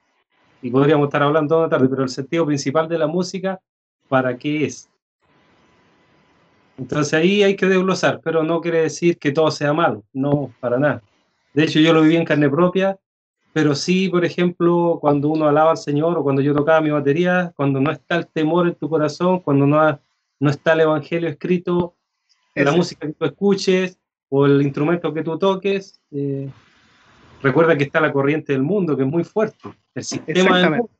y podríamos estar hablando toda la tarde, pero el sentido principal de la música, ¿para qué es? Entonces ahí hay que desglosar, pero no quiere decir que todo sea malo, no, para nada. De hecho, yo lo viví en carne propia, pero sí, por ejemplo, cuando uno alaba al Señor o cuando yo tocaba mi batería, cuando no está el temor en tu corazón, cuando no, ha, no está el Evangelio escrito, Ese. la música que tú escuches o el instrumento que tú toques, eh, recuerda que está la corriente del mundo, que es muy fuerte, el sistema del mundo.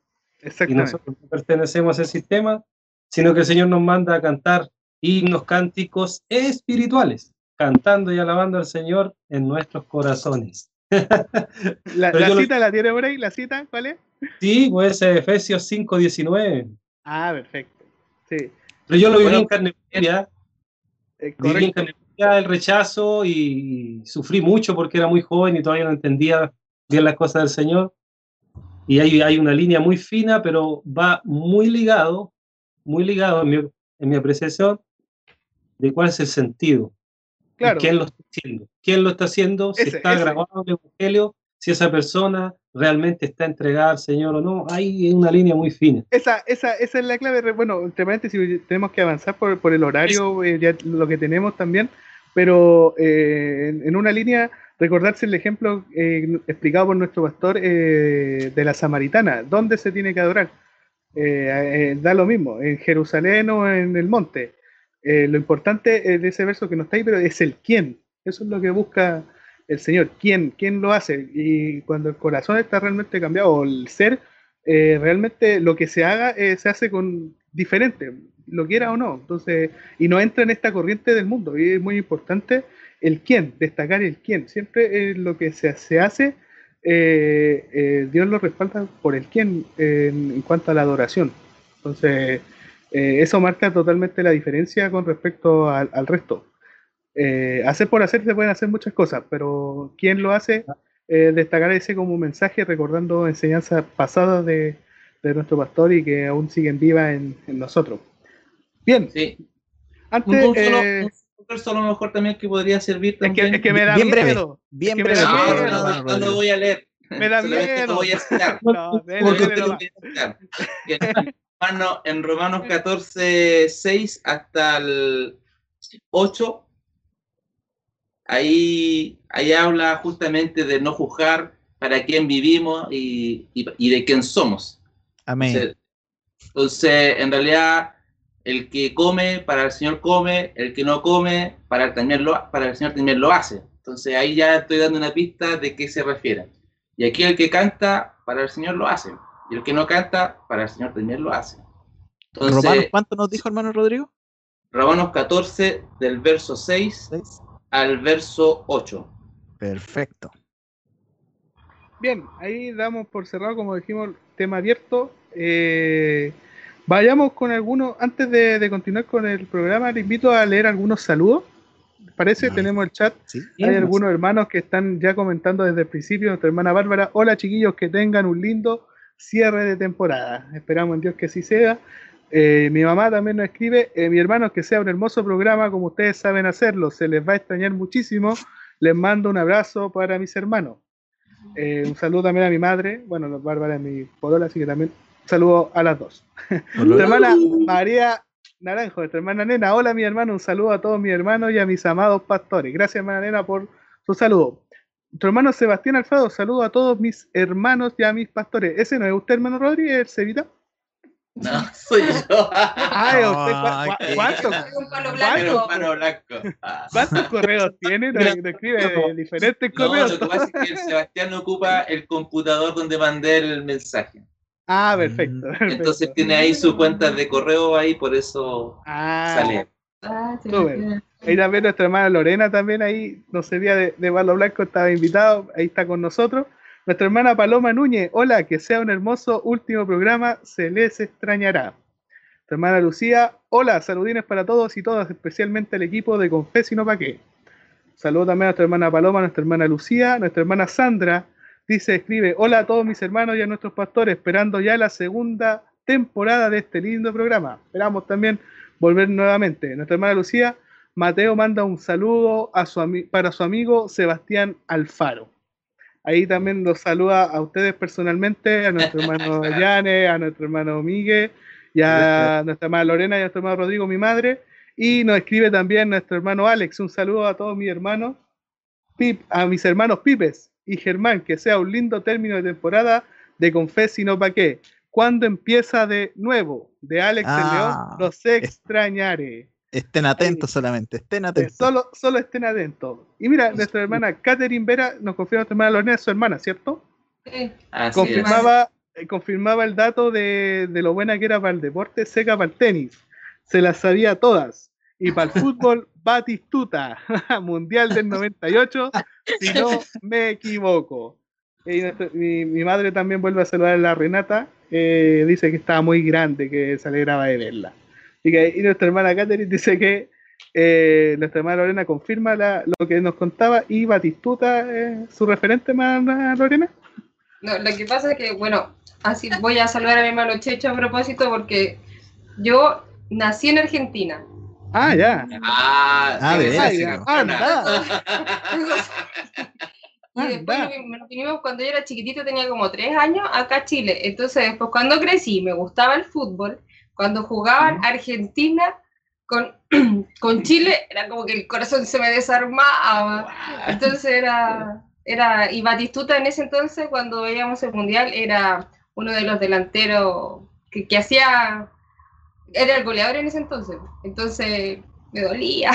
Y nosotros no pertenecemos a ese sistema, sino que el Señor nos manda a cantar himnos cánticos espirituales, cantando y alabando al Señor en nuestros corazones. ¿La, la cita lo... la tiene por ahí? ¿La cita cuál es? Sí, pues Efesios 5, 19. Ah, perfecto. Sí. Pero yo lo viví bueno, en carne propia. Eh, viví en carne el rechazo y sufrí mucho porque era muy joven y todavía no entendía bien las cosas del Señor. Y hay, hay una línea muy fina, pero va muy ligado, muy ligado en mi, en mi apreciación de cuál es el sentido. Claro. ¿Quién lo está haciendo? ¿Quién lo está haciendo? Si ese, está ese. grabado el Evangelio, si esa persona realmente está entregada al Señor o no. Hay una línea muy fina. Esa, esa, esa es la clave. Bueno, entre paréntesis, tenemos que avanzar por, por el horario, eh, ya lo que tenemos también, pero eh, en, en, una línea, recordarse el ejemplo eh, explicado por nuestro pastor eh, de la Samaritana. ¿Dónde se tiene que adorar? da lo mismo, en Jerusalén o en el monte. lo importante de ese verso que no está ahí, pero es el quién. Eso es lo que busca el Señor. ¿Quién? ¿Quién lo hace? Y cuando el corazón está realmente cambiado, o el ser, eh, realmente lo que se haga eh, se hace con diferente, lo quiera o no. Entonces, y no entra en esta corriente del mundo. Y es muy importante el quién, destacar el quién. Siempre eh, lo que se, se hace, Dios lo respalda por el quién en, cuanto a la adoración. Entonces, eso marca totalmente la diferencia con respecto al, al resto. Eh, hacer por hacer se pueden hacer muchas cosas, pero ¿quién lo hace? Eh, destacar ese como mensaje recordando enseñanzas pasadas de, de, nuestro pastor y que aún siguen vivas en, en nosotros. Bien. Sí. Antes, un, solo, eh, un verso a lo mejor también que podría servir también. Es que, es que me da bien miedo. breve. Bien es que breve. No, no, no, no, lo voy a leer. Me da miedo. voy a citar. No, porque te lo voy a citar. En, en Romanos 14, 6 hasta el 8 ahí, ahí habla justamente de no juzgar para quién vivimos y, y, y de quién somos. Amén. Entonces, entonces, en realidad, el que come, para el Señor come, el que no come, para el, también lo, para el Señor también lo hace. Entonces ahí ya estoy dando una pista de qué se refiere. Y aquí el que canta, para el Señor lo hace. Y el que no canta, para el Señor también lo hace. Romanos, Entonces, ¿cuánto nos dijo hermano Rodrigo? Romanos 14, del verso 6 Seis. al verso 8. Perfecto. Bien, ahí damos por cerrado, como dijimos, tema abierto. Eh, vayamos con algunos, antes de, de continuar con el programa, le invito a leer algunos saludos. ¿Les Parece, Vale. tenemos el chat. ¿Sí? Hay algunos hermanos que están ya comentando desde el principio. Nuestra hermana Bárbara, hola chiquillos, que tengan un lindo cierre de temporada. Esperamos en Dios que así sea. Eh, mi mamá también nos escribe, eh, mi hermano, que sea un hermoso programa como ustedes saben hacerlo. Se les va a extrañar muchísimo. Les mando un abrazo para mis hermanos. Eh, un saludo también a mi madre. Bueno, Bárbara es mi polola, así que también saludo a las dos. Nuestra hermana María Naranjo, nuestra hermana Nena. Hola, mi hermano. Un saludo a todos mis hermanos y a mis amados pastores. Gracias, hermana Nena, por su saludo. Nuestro hermano Sebastián Alfredo, saludo a todos mis hermanos y a mis pastores. ¿Ese no es usted, hermano Rodríguez, el Cevita? No, soy yo. Ah, ¿es usted? ¿Cu- Ay, cu- qué- ¿Cuántos. Ah. cuántos correos tiene? Nos, nos escribe de diferentes No, correos. lo que pasa es que el Sebastián ocupa el computador donde mandé el mensaje. Ah, perfecto. perfecto. Entonces tiene ahí su cuenta de correo ahí, por eso Ah, sale. Ah, sí. Ahí también nuestra hermana Lorena también ahí, no sería de, de Palo Blanco, estaba invitado, ahí está con nosotros. Nuestra hermana Paloma Núñez, hola, que sea un hermoso último programa, se les extrañará. Nuestra hermana Lucía, hola, saludines para todos y todas, especialmente el equipo de Confes y no pa' qué. Saludo también a nuestra hermana Paloma, a nuestra hermana Lucía, nuestra hermana Sandra, dice, escribe, hola a todos mis hermanos y a nuestros pastores, esperando ya la segunda temporada de este lindo programa. Esperamos también volver nuevamente. Nuestra hermana Lucía, Mateo manda un saludo a su para su amigo Sebastián Alfaro. Ahí también los saluda a ustedes personalmente, a nuestro hermano Yane, a nuestro hermano Miguel, y a nuestra hermana Lorena y a nuestro hermano Rodrigo, mi madre. Y nos escribe también nuestro hermano Alex. Un saludo a todos mis hermanos, Pip, a mis hermanos Pipes y Germán, que sea un lindo término de temporada de Confes y no pa' qué. ¿Cuándo empieza de nuevo? De Alex el Ah, León, los extrañaré. Estén atentos solamente, estén Eh, atentos. Solo, solo estén atentos. Y mira, nuestra hermana Catherine Vera nos confirma nuestra hermana Lorena, es su hermana, ¿cierto? Sí. Así es. confirmaba, eh, confirmaba el dato de, de lo buena que era para el deporte, seca para el tenis. Se las sabía todas. Y para el fútbol, Batistuta, Mundial del 98, si no me equivoco. Y mi, mi madre también vuelve a saludar a la Renata, dice que estaba muy grande, que se alegraba de verla. Y, que, nuestra hermana Catherine dice que eh, nuestra hermana Lorena confirma lo que nos contaba y Batistuta, eh, su referente, hermana Lorena. No, lo que pasa es que, bueno, así voy a saludar a mi hermano Checho a propósito porque yo nací en Argentina. Ah, ya. Ah, Ah, sí, de sí, Ah, campeona. Y después nos- vinimos cuando yo era chiquitito, tenía como tres años, acá a Chile. Entonces, después cuando crecí, me gustaba el fútbol. Cuando jugaban Argentina con, con Chile, era como que el corazón se me desarmaba. Entonces era, era, y Batistuta en ese entonces, cuando veíamos el Mundial, era uno de los delanteros que, que hacía, era el goleador en ese entonces. Entonces me dolía.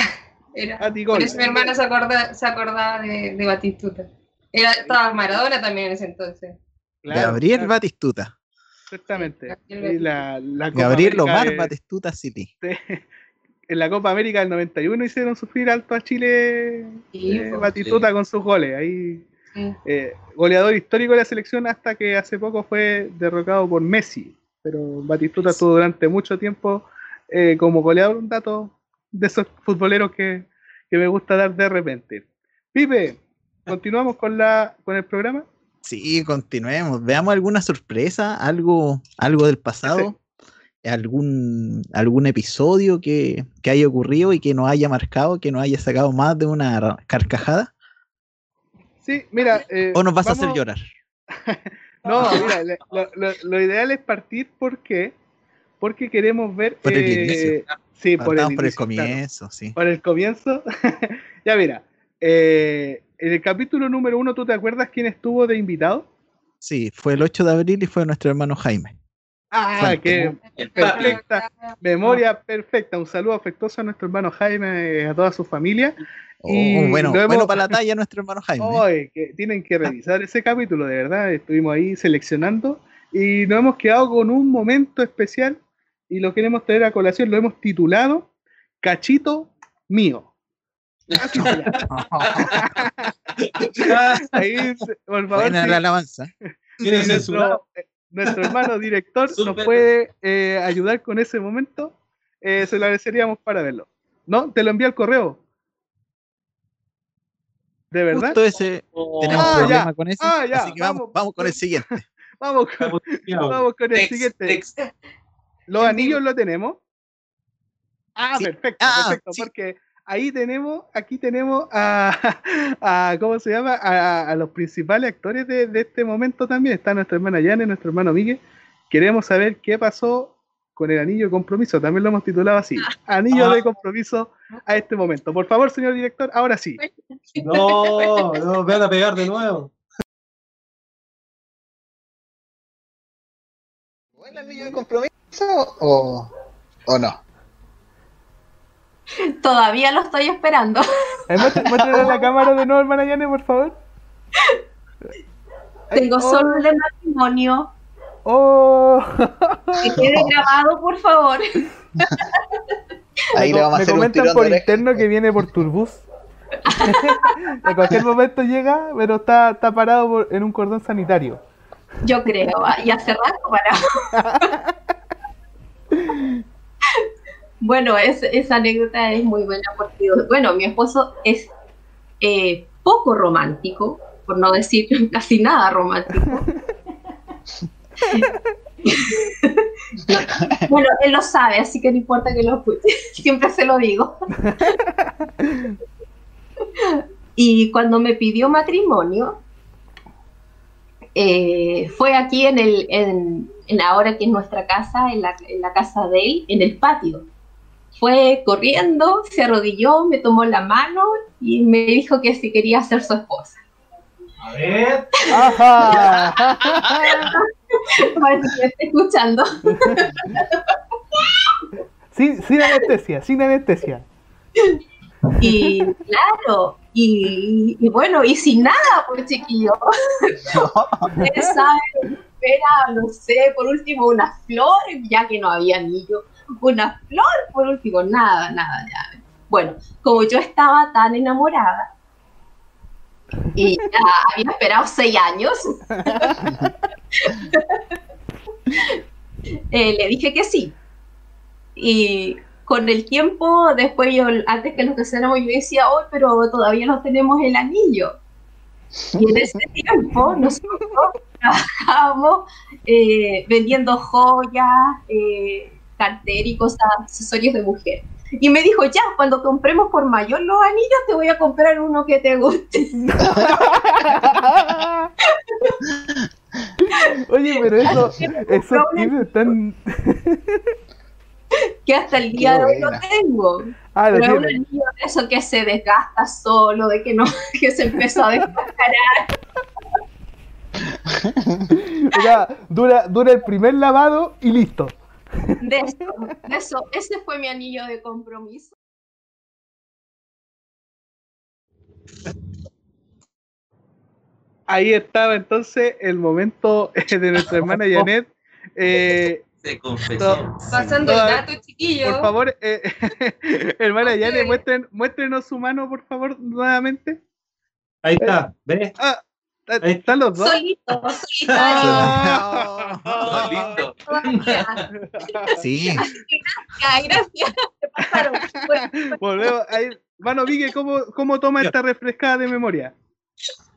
Era, Ah, por eso mi hermana se acordaba, se acordaba de, de Batistuta. Era, estaba Maradona también en ese entonces. Claro, Gabriel claro, Batistuta. Exactamente. Gabriel la, la Gabriel Omar de- Batistuta City. en la Copa América del 91 hicieron sufrir alto a Chile Sí, eh, Batistuta con sus goles. Ahí, sí. eh, goleador histórico de la selección hasta que hace poco fue derrocado por Messi. Pero Batistuta estuvo durante mucho tiempo eh, como goleador, un dato de esos futboleros que, que me gusta dar de repente. Pipe, continuamos con, la, con el programa. Sí, continuemos. Veamos alguna sorpresa, algo, algo del pasado, algún, algún episodio que, que haya ocurrido y que nos haya marcado, que nos haya sacado más de una carcajada. Sí, mira. eh, ¿O nos vas a hacer llorar? No, mira, lo, lo- lo ideal es partir porque porque queremos ver Por el eh, inicio. sí, por el, Partamos por el inicio, claro. comienzo, sí. Por el comienzo. ya mira, eh, en el capítulo número uno, ¿tú te acuerdas quién estuvo de invitado? Sí, fue el 8 de abril y fue nuestro hermano Jaime. Ah, qué perfecta. Memoria perfecta. Un saludo afectuoso a nuestro hermano Jaime, a toda su familia. Y Oh, bueno, lo hemos- bueno para la talla nuestro hermano Jaime. Que tienen que revisar ese capítulo, de verdad. Estuvimos ahí seleccionando y nos hemos quedado con un momento especial y lo queremos traer a colación. Lo hemos titulado Cachito Mío. Llama. Ahí, por favor, Buena si- la alabanza. Nuestro, nuestro hermano director nos puede eh, ayudar con ese momento, eh, se lo agradeceríamos para verlo. ¿No? Te lo envía al correo. ¿De verdad? Justo ese tenemos Ah, problema ya. con ese. Ah, ya, Así que vamos, vamos. vamos con el siguiente. Vamos con, vamos con el Text, siguiente. text. Los anillos lo tenemos. Ah, Sí. perfecto, Ah, perfecto, sí. porque ahí tenemos, aquí tenemos a, a ¿cómo se llama? A, a los principales actores de, de este momento también. Está nuestra hermana Yane, nuestro hermano Miguel. Queremos saber qué pasó con el anillo de compromiso. También lo hemos titulado así. Anillo Ah. de compromiso a este momento. Por favor, señor director, ahora sí. No, no, vean a pegar de nuevo. ¿El anillo de compromiso o, o no? Todavía lo estoy esperando. Eh, Muéstrale a la cámara de nuevo, hermana Yane, por favor. Ay, Tengo oh, solo el de matrimonio. Oh. Que quede grabado, por favor. Ahí Me le co- vamos a me hacer un comentan por interno que viene por Turbus. en cualquier momento llega, pero está, está parado por- en un cordón sanitario. Yo creo. ah, Y hace rato para. Bueno, es- esa anécdota es muy buena porque, bueno, mi esposo es eh, poco romántico, por no decir casi nada romántico. bueno, él lo sabe, así que no importa que lo escuche, siempre se lo digo. y cuando me pidió matrimonio, eh, fue aquí en el, en, en ahora que es nuestra casa, en la, en la casa de él, en el patio. Fue corriendo, se arrodilló, me tomó la mano y me dijo que si quería ser su esposa. A ver. ¡Ajá! Parece que está escuchando. sin, sin anestesia, sin anestesia. Y claro, y, y bueno, y sin nada, pues chiquillo. Ustedes saben, espera, no sé, por último una flor, ya que no había anillo. Una flor, por último, nada, nada, ya. Bueno, como yo estaba tan enamorada y ya había esperado seis años, eh, le dije que sí. Y con el tiempo, después yo, antes que nos casáramos, yo decía, oh, pero todavía no tenemos el anillo. Y en ese tiempo nosotros trabajábamos eh, vendiendo joyas, eh, carteras y cosas, accesorios de mujer. Y me dijo, ya, cuando compremos por mayor los anillos, te voy a comprar uno que te guste. Oye, pero eso, esos tips están. Que hasta el día de hoy lo tengo. Ah, lo Pero es un anillo de eso que se desgasta solo, de que no, que se empezó a descascarar. O sea, dura, dura el primer lavado y listo. De eso, de eso, ese fue mi anillo de compromiso. Ahí estaba entonces el momento eh, de nuestra hermana Janet. Eh, Se confesó. Pasando el dato, chiquillo. por favor, eh, hermana Ok. Janet, muestren, muéstrenos su mano, por favor, nuevamente. Ahí está. ¿Ves? Ah, ¿está- Ahí- ¿Están los dos? Solito, solitario. Sí, Ay, gracias. Te pasaron. Bueno, Volvemos. Ahí. Mano, Vigue, ¿cómo, ¿cómo toma esta refrescada de memoria?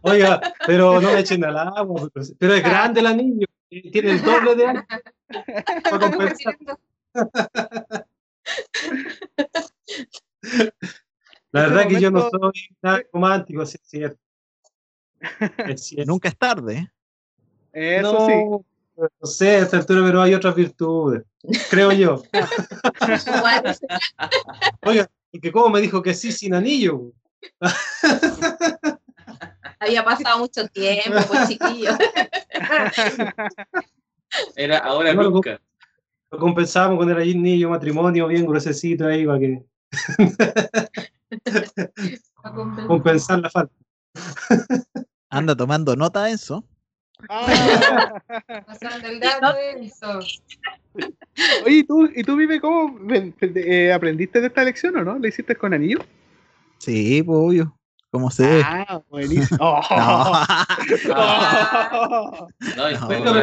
Oiga, pero no me echen al agua. Pero, es grande el anillo. Tiene el doble de. Para compensar. La verdad que yo no momento- soy nada romántico, sí es cierto. Es nunca es tarde. Eso no, sí. no sé, a esta altura, pero hay otras virtudes, creo yo. Oiga, y que cómo me dijo que sí sin anillo. había pasado mucho tiempo, pues chiquillo. Era ahora No, nunca. Lo compensábamos con el allí niño matrimonio bien gruesecito ahí para que compensar la falta. Anda tomando nota de eso. Ah. Pasando el dato de eso. Oye, ¿y tú, ¿y tú Vive, cómo eh, aprendiste de esta lección o no? ¿La hiciste con anillo? Sí, pues, obvio. ¿Cómo se ve? Ah, buenísimo. Oh. No. Fue No.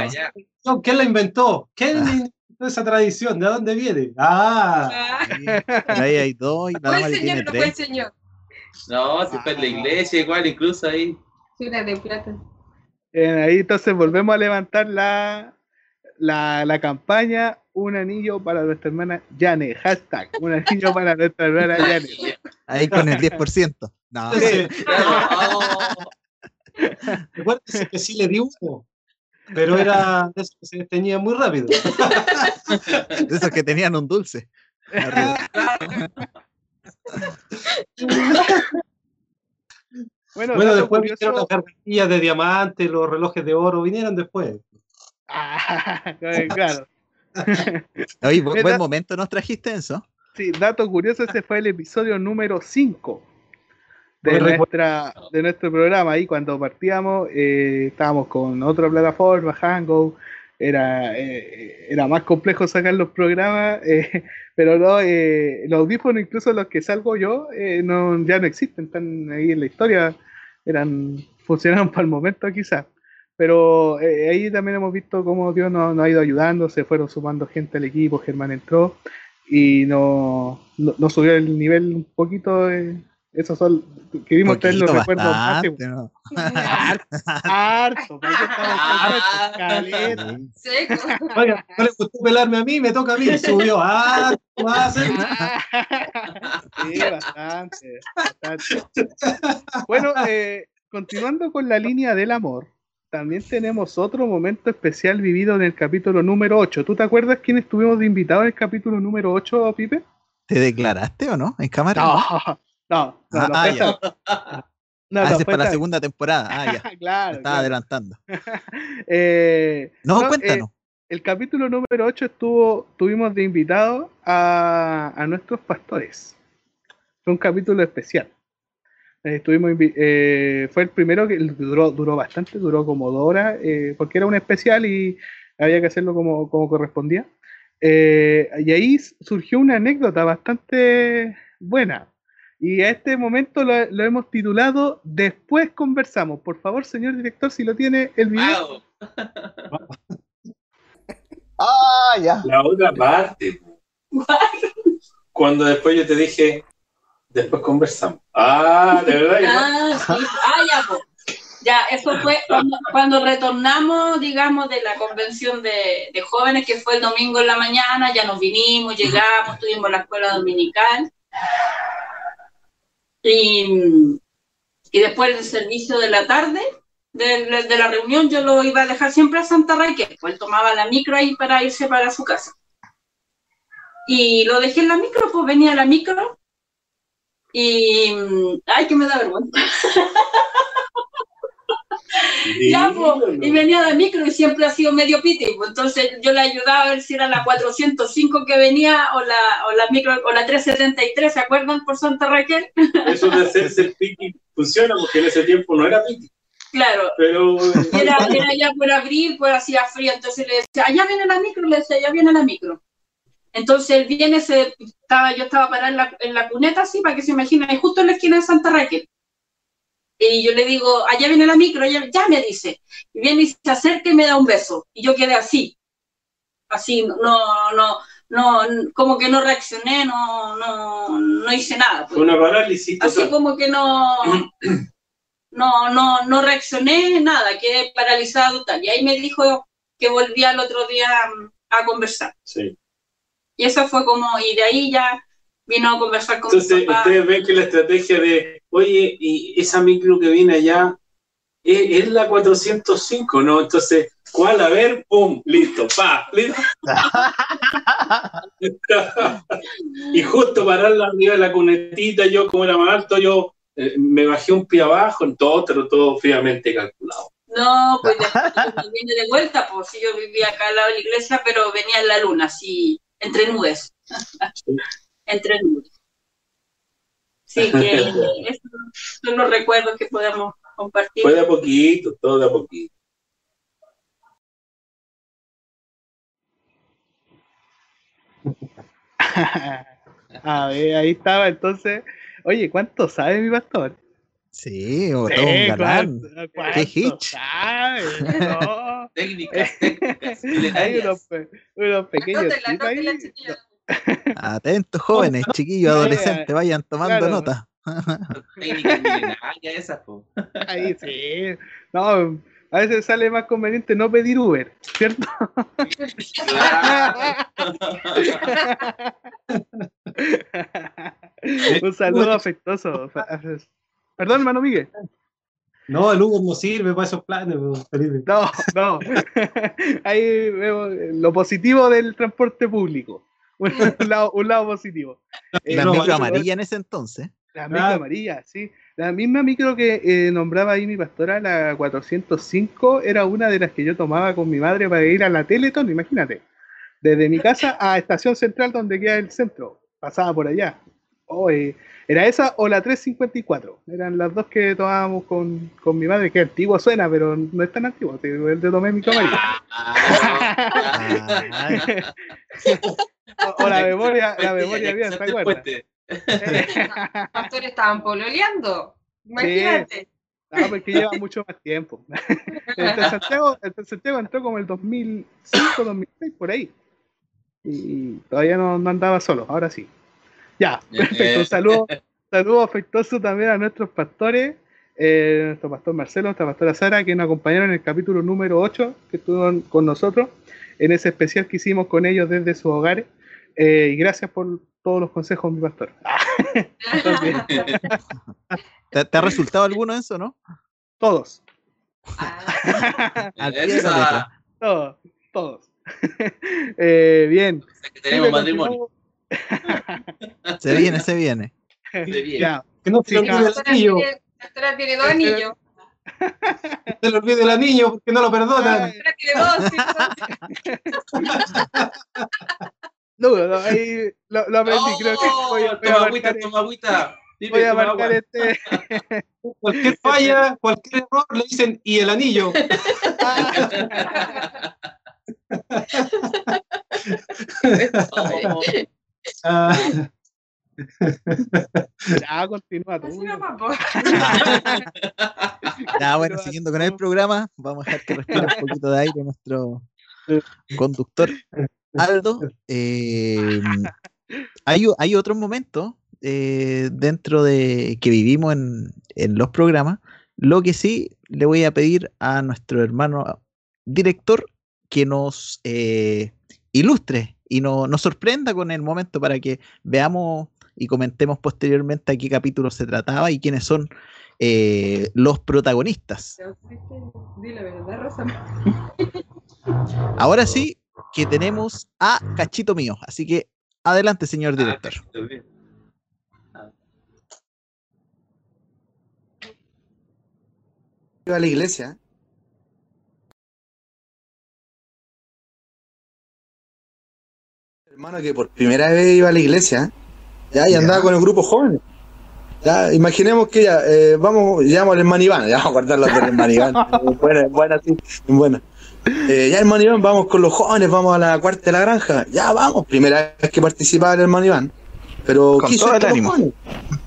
No, ¿Quién la inventó? ¿Quién inventó esa tradición? ¿De dónde viene? Ah, Ah, Sí, ahí hay dos y fue nada el más tiene no fue el tres. señor. No, si fue en la iglesia, igual, incluso ahí. Sí, era de plata. Eh, ahí entonces volvemos a levantar la, la, la campaña Un anillo para nuestra hermana Yane. Hashtag Un anillo para nuestra hermana Yane. Ahí con el 10%. No, oh, recuérdese que sí le di uno, pero era de esos que se desteñía muy rápido. de esos que tenían un dulce. arriba. Bueno, después curioso- vinieron las gargantillas de diamante, los relojes de oro, vinieron después. Ah, claro. Oye, buen momento nos trajiste eso. Sí, dato curioso, ese fue el episodio número 5 de, nuestra, de nuestro programa. Ahí cuando partíamos, eh, estábamos con otra plataforma, Hangout. Era, eh, era más complejo sacar los programas, eh, pero no, eh, los audífonos, incluso los que salgo yo, eh, no, ya no existen, están ahí en la historia, eran, funcionaron para el momento quizás. Pero eh, ahí también hemos visto cómo Dios nos, nos ha ido ayudando, se fueron sumando gente al equipo, Germán entró y no, no, no subió el nivel un poquito. eh, esos son que vimos traer los Poquito, recuerdos bastante, máximos. ¿no? Harto, harto, ¿para qué estamos. Oiga, no le gustó pelarme a mí, me toca a mí, subió. Ah, más. Sí, bastante, bastante. Bueno, eh, continuando con la línea del amor, también tenemos otro momento especial vivido en el capítulo número 8. ¿Tú te acuerdas quién estuvimos de invitado en el capítulo número 8, Pipe? ¿Te declaraste o no? ¿En cámara? No, no, no, no, Ah, ya. no, Ah, no, ese es para la segunda temporada. Ah, ya. Me Claro, estaba claro. adelantando. Eh, No, no, cuéntanos. el capítulo número 8 estuvo, tuvimos de invitado a, a nuestros pastores. Fue un capítulo especial. Eh, estuvimos eh, fue el primero que duró, duró bastante, duró como dos horas, eh, porque era un especial y había que hacerlo como, como correspondía. Eh, y ahí surgió una anécdota bastante buena. Y a este momento lo, lo hemos titulado Después conversamos. Por favor, señor director, si lo tiene el video. wow. Ah, ya. La otra parte. Cuando después yo te dije, después conversamos. Ah, de verdad. Ah, sí. Ah, ya. Ya, eso fue cuando, cuando retornamos, digamos, de la convención de, de jóvenes, que fue el domingo en la mañana, ya nos vinimos, llegamos, tuvimos la escuela dominical. Y, y después del servicio de la tarde, de, la reunión, yo lo iba a dejar siempre a Santa Raquel, pues él tomaba la micro ahí para irse para su casa. Y lo dejé en la micro, pues venía la micro y, ay, que me da vergüenza. Ya, po, y venía la micro y siempre ha sido medio piti, pues, entonces yo le ayudaba a ver si era la 405 que venía o la, o la micro o la 373, ¿se acuerdan por Santa Raquel? Eso de hacerse el piqui funciona porque en ese tiempo no era piqui. Claro, Pero era, era ya por abril, pues hacía frío, entonces le decía, allá viene la micro, le decía, allá viene la micro. Entonces él viene, se, estaba, yo estaba parada en la, en la cuneta así, para que se imaginen, justo en la esquina de Santa Raquel. Y yo le digo, allá viene la micro, ya, ya me dice. Y viene y se acerca y me da un beso. Y yo quedé así. Así, no, no, no, como que no reaccioné, no, no, no hice nada. pues. una parálisis. Así total. como que no, no, no, no reaccioné, nada, quedé paralizada total. Y ahí me dijo que volvía el otro día mm, a conversar. Sí. Y eso fue como, y de ahí ya vino a conversar con Entonces, ustedes ven que la estrategia de, oye, y esa micro que viene allá, es, es la 405, ¿no? Entonces, ¿cuál? A ver, pum, listo, pa, listo. y justo pararla arriba de la cunetita, yo como era más alto, yo eh, me bajé un pie abajo, en todo otro, todo fríamente calculado. No, pues después me vine de vuelta, pues sí, yo vivía acá al lado de la iglesia, pero venía en la luna, así, entre nubes. entre nubes. Sí, que esos son los recuerdos que podemos compartir. Fue de a poquito, todo de a poquito. A ver, ahí estaba entonces. Oye, ¿cuánto sabe mi pastor? Sí, o Sí, todo un galán. ¿cuánto- Qué hitch. sabe? No. Técnicas, técnicas Hay unos, pe- unos pequeños Anótela, anótela. Atentos, jóvenes, chiquillos, adolescentes, vayan tomando claro. nota. Esas. Ahí sí. No, a veces sale más conveniente no pedir Uber, ¿cierto? Un saludo afectuoso. Perdón, hermano Miguel. No, el Uber no sirve para esos planes, Felipe. No, no. Ahí vemos lo positivo del transporte público. Un, lado, un lado positivo. Eh, La no, micro no, amarilla en ese entonces. La micro Ah. amarilla, sí. La misma micro que eh, nombraba ahí mi pastora, la 405, era una de las que yo tomaba con mi madre para ir a la Teletón, imagínate. Desde mi casa a Estación Central, donde queda el centro. Pasaba por allá. Oh, eh, era esa o la 354. Eran las dos que tomábamos con, con mi madre, que antiguo suena, pero no es tan El de tomé micro amarilla. O, o la memoria, la memoria bien, ¿se Exacto, acuerda? puente. Los pastores estaban pololeando. Imagínate. No, porque lleva mucho más tiempo. Este Santiago, este Santiago entró como el 2005, 2006, por ahí. Y todavía no, no andaba solo, ahora sí. Ya, perfecto. Un saludo, saludo afectuoso también a nuestros pastores, eh, nuestro pastor Marcelo, nuestra pastora Sara, que nos acompañaron en el capítulo número 8, que estuvieron con nosotros, en ese especial que hicimos con ellos desde sus hogares. Eh, y gracias por todos los consejos, mi pastor. ¿Te, te ha resultado alguno de eso, no? Todos. Ah, Esa. Todos, todos. Eh, bien. que tenemos matrimonio. Se viene, se viene. De bien. Ya. Que no se Sí, olvide el pastora anillo. pastora tiene dos anillos. No se le olvide el anillo porque no lo perdonan. La tiene dos, sí. No, no, ahí lo, lo aprendí, creo que voy, a- voy a toma agüita, marcar, toma agüita. Dime, voy a marcar este. Cualquier falla, cualquier error, le dicen y el anillo. Ah, Ya, continúa tú. Ya, bueno, siguiendo con el programa, vamos a dejar que respire un poquito de aire nuestro conductor Aldo. Eh, hay, hay otros momentos eh, dentro de que vivimos en, en los programas. Lo que sí le voy a pedir a nuestro hermano director que nos eh, ilustre y no- nos sorprenda con el momento para que veamos y comentemos posteriormente a qué capítulo se trataba y quiénes son eh, los protagonistas. Ahora sí que tenemos a Cachito Mío, así que adelante, señor director. está bien. Iba a la iglesia. Hermano que por primera vez iba a la iglesia. Ya, y Ya. andaba con el grupo joven. Ya, imaginemos que ya, eh, vamos, llamamos al hermano Iván, ya vamos a guardar los del hermano Iván. buena, buena, sí, buena. Eh, ya, hermano Iván, vamos con los jóvenes, vamos a la cuarta de la granja. Ya, vamos, primera vez que participaba el hermano Iván. Pero Con quiso todo el con ánimo. jóvenes.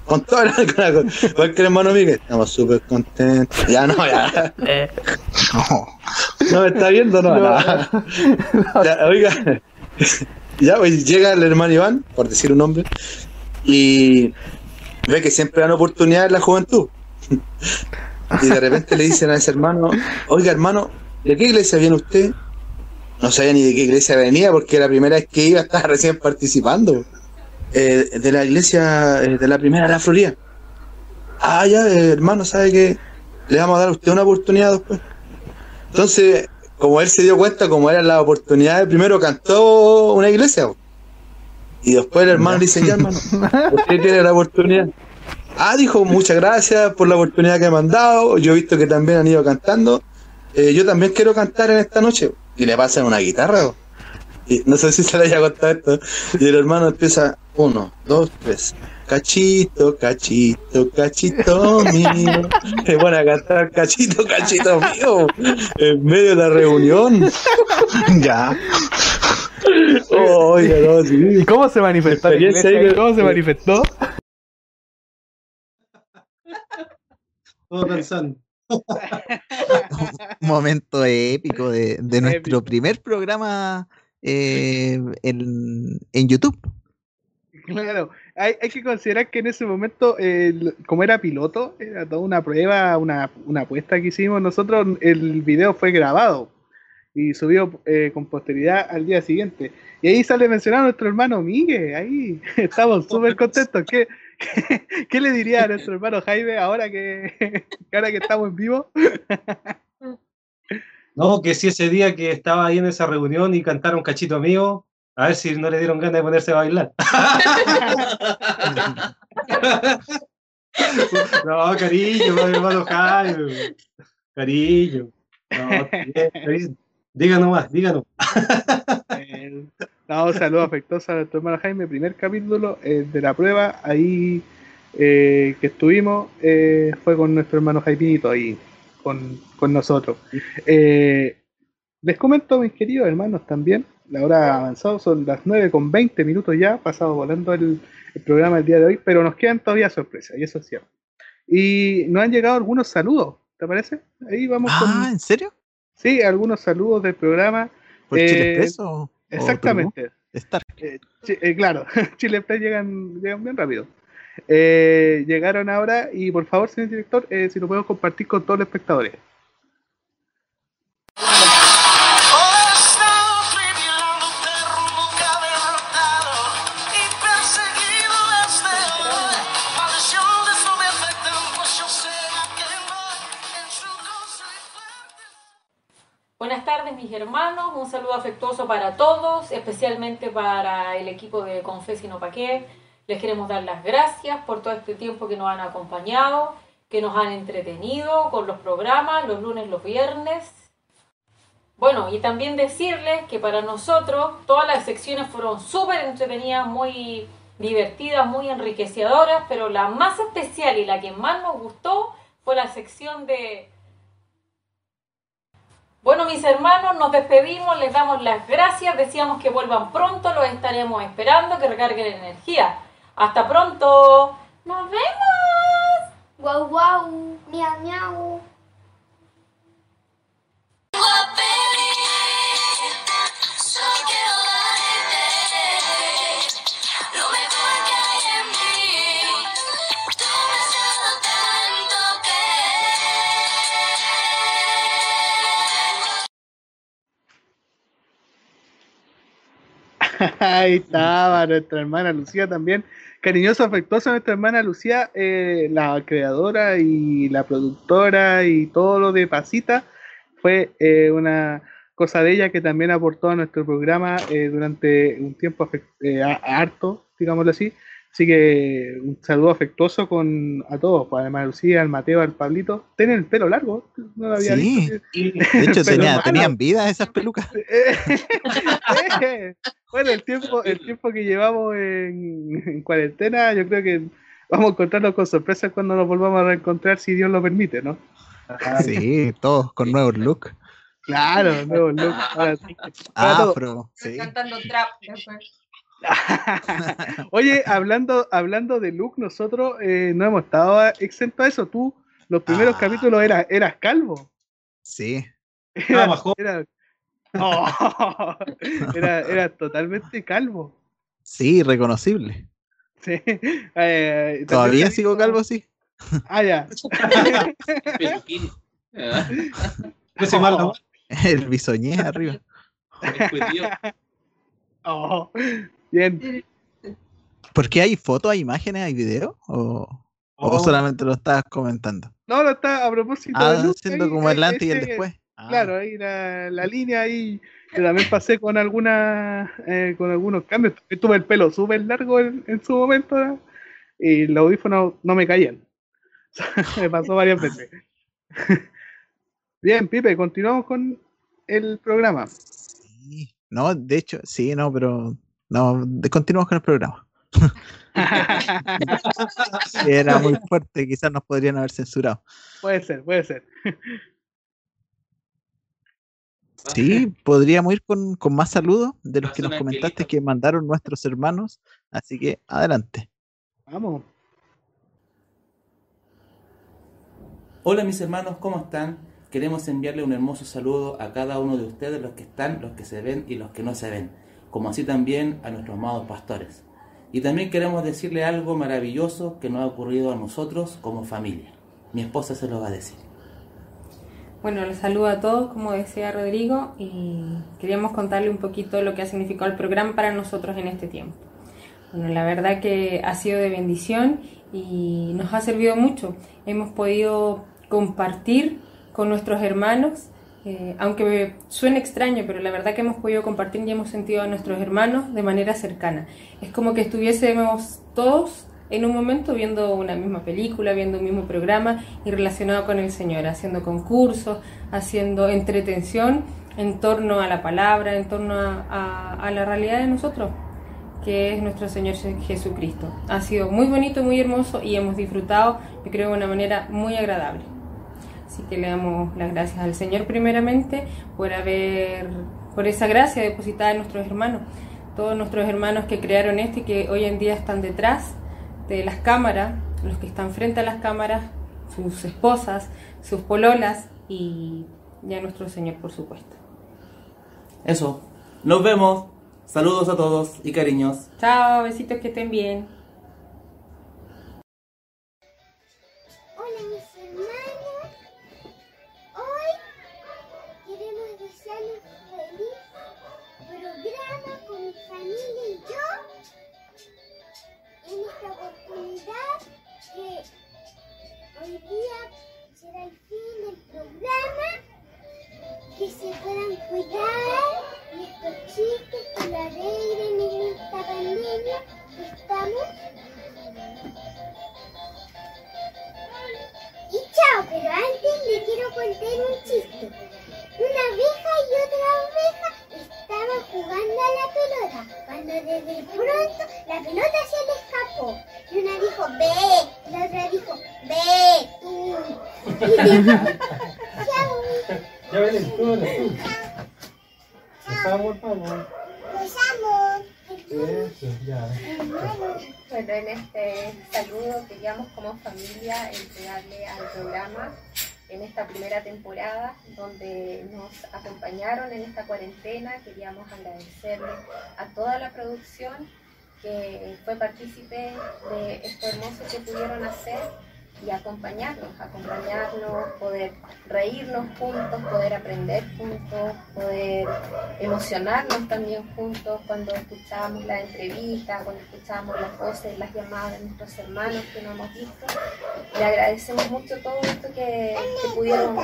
Con todo el ánimo. Que el hermano Miguel. Estamos súper contentos. Ya, no, ya. No. No, ¿me está viendo? No, no. Ya, oiga. Ya, pues llega el hermano Iván, por decir un nombre, y ve que siempre dan oportunidad en la juventud. Y de repente le dicen a ese hermano, oiga hermano, ¿de qué iglesia viene usted? No sabía ni de qué iglesia venía porque la primera vez que iba estaba recién participando. Eh, de la iglesia eh, de la primera de la Florida. Ah, ya, eh, hermano, ¿sabe que Le vamos a dar a usted una oportunidad después. Entonces, como él se dio cuenta, como era la oportunidad, primero cantó una iglesia. Y después el hermano le dice, ya hermano, usted tiene la oportunidad. Ah, dijo, muchas gracias por la oportunidad que me han dado. Yo he visto que también han ido cantando. Eh, yo también quiero cantar en esta noche. Y le pasan una guitarra. Y no sé si se le haya contado esto. Y el hermano empieza, uno, dos, tres. Cachito, cachito, cachito mío. Se pone a cantar cachito, cachito mío. En medio de la reunión. Ya. Oiga, no, sí. ¿Y cómo se manifestó la iglesia? ¿Cómo se manifestó? Todo pensando. Un momento épico de, de nuestro primer programa eh, en, en YouTube. Claro, hay, hay que considerar que en ese momento, como era piloto, era toda una prueba, una, una apuesta que hicimos nosotros, el video fue grabado y subido eh, con posteridad al día siguiente. Y ahí sale mencionado nuestro hermano Miguel, ahí estamos súper contentos. ¿Qué, qué, qué le diría a nuestro hermano Jaime ahora que, ahora que estamos en vivo? No, que si ese día que estaba ahí en esa reunión y cantaron cachito mío, a ver si no le dieron ganas de ponerse a bailar. no, cariño, mi hermano Jaime. Cariño. No, bien. Diga nomás, diga nomás. Eh, no, saludo afectuoso a nuestro hermano Jaime, primer capítulo eh, de la prueba, ahí eh, que estuvimos, eh, fue con nuestro hermano Jaimito ahí, con, con nosotros. Eh, les comento, mis queridos hermanos, también, la hora ha avanzado, son las 9 con 20 minutos ya, pasado volando el, el programa el día de hoy, pero nos quedan todavía sorpresas, y eso es cierto. Y nos han llegado algunos saludos, ¿te parece? Ahí vamos Ah, con... ¿en serio? Sí, algunos saludos del programa. ¿Por Chile Eh, Expreso? o Exactamente. Eh, chi- eh, claro, Chile Express llegan, llegan bien rápido. Eh, llegaron ahora y por favor, señor director, eh, si lo podemos compartir con todos los espectadores. Mis hermanos, un saludo afectuoso para todos, especialmente para el equipo de Confes y No Pa' qué. Les queremos dar las gracias por todo este tiempo que nos han acompañado, que nos han entretenido con los programas, los lunes, los viernes. Bueno, y también decirles que para nosotros todas las secciones fueron súper entretenidas, muy divertidas, muy enriquecedoras, pero la más especial y la que más nos gustó fue la sección de bueno, mis hermanos, nos despedimos, les damos las gracias, decíamos que vuelvan pronto, los estaremos esperando, que recarguen energía. Hasta pronto. Nos vemos. Guau, guau. Miau, miau. Ahí estaba nuestra hermana Lucía también. Cariñoso, afectuoso nuestra hermana Lucía, eh, la creadora y la productora y todo lo de Pasita. Fue eh, una cosa de ella que también aportó a nuestro programa eh, durante un tiempo eh, harto, digámoslo así. Así que un saludo afectuoso con a todos, pues, además Lucía, al Mateo, al Pablito. Tienen el pelo largo, no lo había Sí. visto. De hecho, tenía- tenían vida esas pelucas. Bueno, el tiempo, el tiempo que llevamos en, en cuarentena, yo creo que vamos a encontrarnos con sorpresas cuando nos volvamos a reencontrar, si Dios lo permite, ¿no? Sí, todos con nuevos look. Claro, nuevo look. Para. Afro, sí. Cantando trap después. Oye, hablando, hablando de look, nosotros eh, no hemos estado exentos a eso. Tú, los primeros Ah. capítulos eras, eras calvo. Sí. Era, joven. era, Oh, era, era totalmente calvo. Sí, reconocible. Sí. Eh, Todavía sigo calvo, sí. Ah, ya. Peluquín. Ese mal no- El bisoñé arriba. Oh, bien. ¿Por qué hay fotos, hay imágenes, hay videos? ¿O, o Oh. solamente lo estabas comentando? No, no está a propósito Ah, de ahí, como el antes y el después. Ah, Claro, ahí la, la línea ahí. Yo también pasé con alguna, eh, con algunos cambios. Tuve el pelo súper largo en, en su momento ¿no? y los audífonos no me caían. me pasó varias veces. Bien, Pipe, continuamos con el programa. Sí. No, de hecho, sí, no, pero no, continuamos con el programa. Era muy fuerte, quizás nos podrían haber censurado. Puede ser, puede ser. Sí, podríamos ir con, con más saludos de los que nos comentaste que mandaron nuestros hermanos, así que adelante. Vamos. Hola mis hermanos, ¿cómo están? Queremos enviarle un hermoso saludo a cada uno de ustedes, los que están, los que se ven y los que no se ven, como así también a nuestros amados pastores. Y también queremos decirle algo maravilloso que nos ha ocurrido a nosotros como familia. Mi esposa se lo va a decir. Bueno, les saludo a todos, como decía Rodrigo, y queríamos contarle un poquito lo que ha significado el programa para nosotros en este tiempo. Bueno, la verdad que ha sido de bendición y nos ha servido mucho. Hemos podido compartir con nuestros hermanos, eh, aunque suene extraño, pero la verdad que hemos podido compartir y hemos sentido a nuestros hermanos de manera cercana. Es como que estuviésemos todos en un momento viendo una misma película, viendo un mismo programa y relacionado con el Señor, haciendo concursos, haciendo entretención en torno a la palabra, en torno a, a- a la realidad de nosotros, que es nuestro Señor Jesucristo. Ha sido muy bonito, muy hermoso y hemos disfrutado, yo creo, de una manera muy agradable. Así que le damos las gracias al Señor primeramente por haber, por esa gracia depositada en nuestros hermanos, todos nuestros hermanos que crearon esto y que hoy en día están detrás de las cámaras, los que están frente a las cámaras, sus esposas, sus pololas y ya nuestro Señor, por supuesto. Eso, nos vemos. Saludos a todos y cariños. Chao, besitos que estén bien. A toda la producción que fue partícipe de esto hermoso que pudieron hacer y acompañarnos, acompañarnos, poder reírnos juntos, poder aprender juntos, poder emocionarnos también juntos cuando escuchábamos la entrevista, cuando escuchábamos las voces, las llamadas de nuestros hermanos que no hemos visto. Le agradecemos mucho todo esto que, que pudieron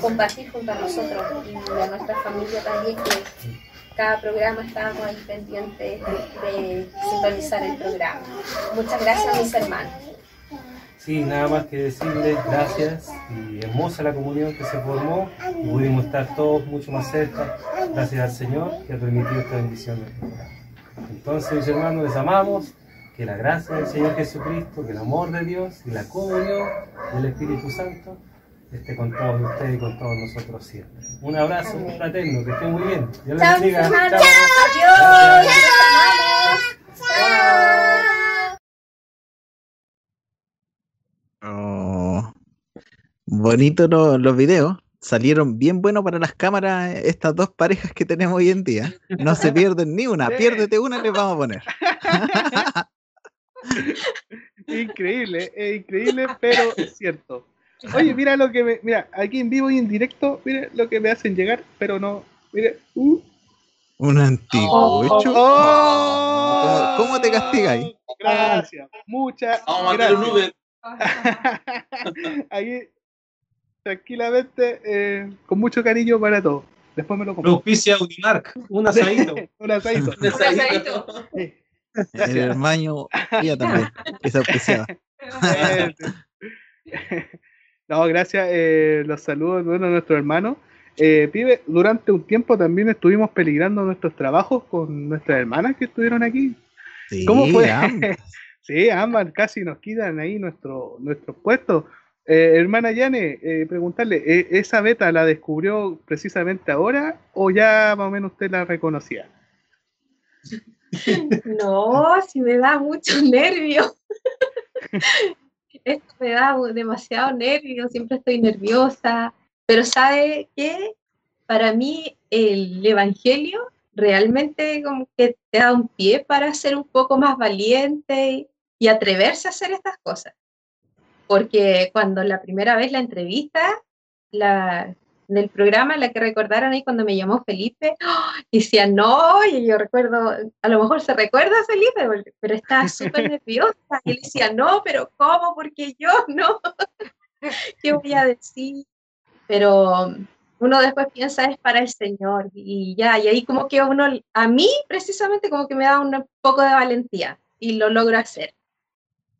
compartir junto a nosotros y a nuestra familia también que cada programa estábamos ahí pendientes de, sintonizar el programa. Muchas gracias mis hermanos. Sí, nada más que decirles gracias y hermosa la comunión que se formó y pudimos estar todos mucho más cerca gracias al Señor que ha permitido esta bendición. Entonces, mis hermanos, les amamos, que la gracia del Señor Jesucristo, que el amor de Dios y la comunión del Espíritu Santo esté con todos ustedes y con todos nosotros siempre. Un abrazo Amén. fraterno, que estén muy bien. Dios les Chao bendiga. Chao. Amamos. Chao. Oh, bonito lo- los videos. Salieron bien buenos para las cámaras estas dos parejas que tenemos hoy en día. No se pierden ni una. Sí. Piérdete una y les vamos a poner. Increíble, es increíble, pero es cierto. Oye, mira lo que me. Mira, aquí en vivo y en directo, mira lo que me hacen llegar, pero no. Mire. Uh. Un anticucho. ¡Oh! ¿Cómo, cómo te castigáis? Gracias, muchas Vamos a un gracias. Aquí, tranquilamente, eh, con mucho cariño para todos. Después me lo compro. Auspicia Unimark, un asadito. Un asadito. Un asadito. Sí. El hermano ella también, auspiciaba. Eh, No, gracias. eh, los saludos bueno, a nuestro hermano. Eh, pibe, durante un tiempo también estuvimos peligrando nuestros trabajos con nuestras hermanas que estuvieron aquí. Sí, ¿Cómo fue? ambas. sí, ambas casi nos quitan ahí nuestro, nuestros puestos. Eh, hermana Yane, eh, preguntarle, ¿e- ¿esa beta la descubrió precisamente ahora o ya más o menos usted la reconocía? No, si me da mucho nervio. Esto me da demasiado nervio, siempre estoy nerviosa. Pero ¿sabe qué? Para mí el Evangelio realmente como que te da un pie para ser un poco más valiente y atreverse a hacer estas cosas. Porque cuando la primera vez la entrevista, la, del programa, la que recordaron ahí cuando me llamó Felipe, ¡ah! y decía no, y yo recuerdo, a lo mejor se recuerda a Felipe, pero estaba súper nerviosa, y él decía no, pero ¿cómo? Porque yo no, ¿qué voy a decir? Pero uno después piensa es para el Señor, y ya, y ahí como que uno, a mí precisamente como que me da un poco de valentía, y lo logro hacer.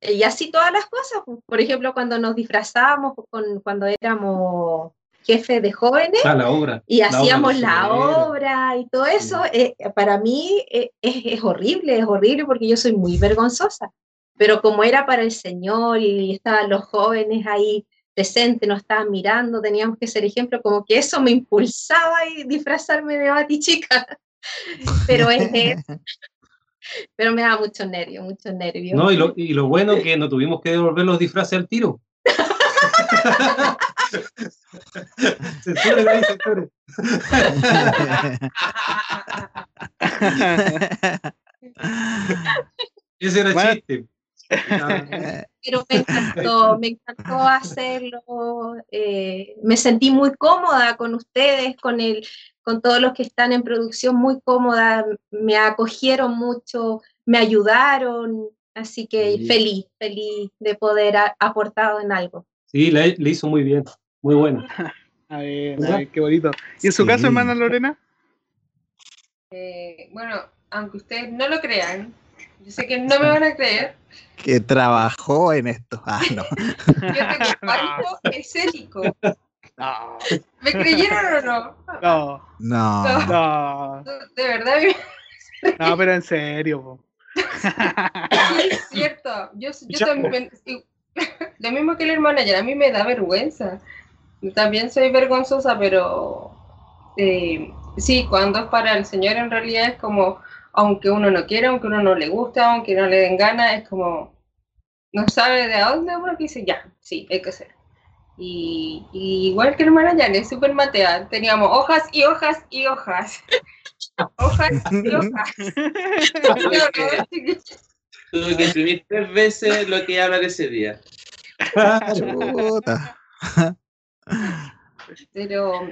Y así todas las cosas, pues, por ejemplo, cuando nos disfrazábamos, con, cuando éramos jefes de jóvenes, Ah, la obra. y la obra hacíamos la obra y todo eso, eh, para mí eh, es, es horrible, es horrible porque yo soy muy vergonzosa. Pero como era para el Señor y estaban los jóvenes ahí presentes, nos estaban mirando, teníamos que ser ejemplo, como que eso me impulsaba a disfrazarme de batichica. Pero es eso. Pero me da mucho nervio, mucho nervio. No, y lo, y lo bueno que no tuvimos que devolver los disfraces al tiro. Censure, ahí, censure. Ese era Bueno. chiste. pero me encantó, me encantó hacerlo. eh, me sentí muy cómoda con ustedes, con el, con todos los que están en producción, muy cómoda. Me acogieron mucho, me ayudaron, así que Sí. feliz, feliz de poder aportado en algo. Sí, le, le hizo muy bien. Muy bueno. A ver, a ¿Verdad? ver, qué bonito. ¿Y en su Sí. caso, hermana Lorena? Eh, bueno, aunque ustedes no lo crean, yo sé que no me van a creer, que trabajó en esto. Ah, no. yo tengo pánico escénico. No, ¿Me creyeron o no? no, No. no, De verdad, no, pero en serio. po. sí es cierto. Yo, yo también, lo mismo que la hermana, ya a mí me da vergüenza. También soy vergonzosa, pero eh, sí, cuando es para el Señor en realidad es como, aunque uno no quiera, aunque uno no le gusta, aunque no le den ganas, es como, no sabe de a dónde uno que dice, ya, sí, hay que hacer. Y, y igual que hermana Yane, súper matea, teníamos hojas y hojas y hojas. hojas y hojas. tuve que imprimir tres veces lo que iba a hablar ese día. Chuta. Pero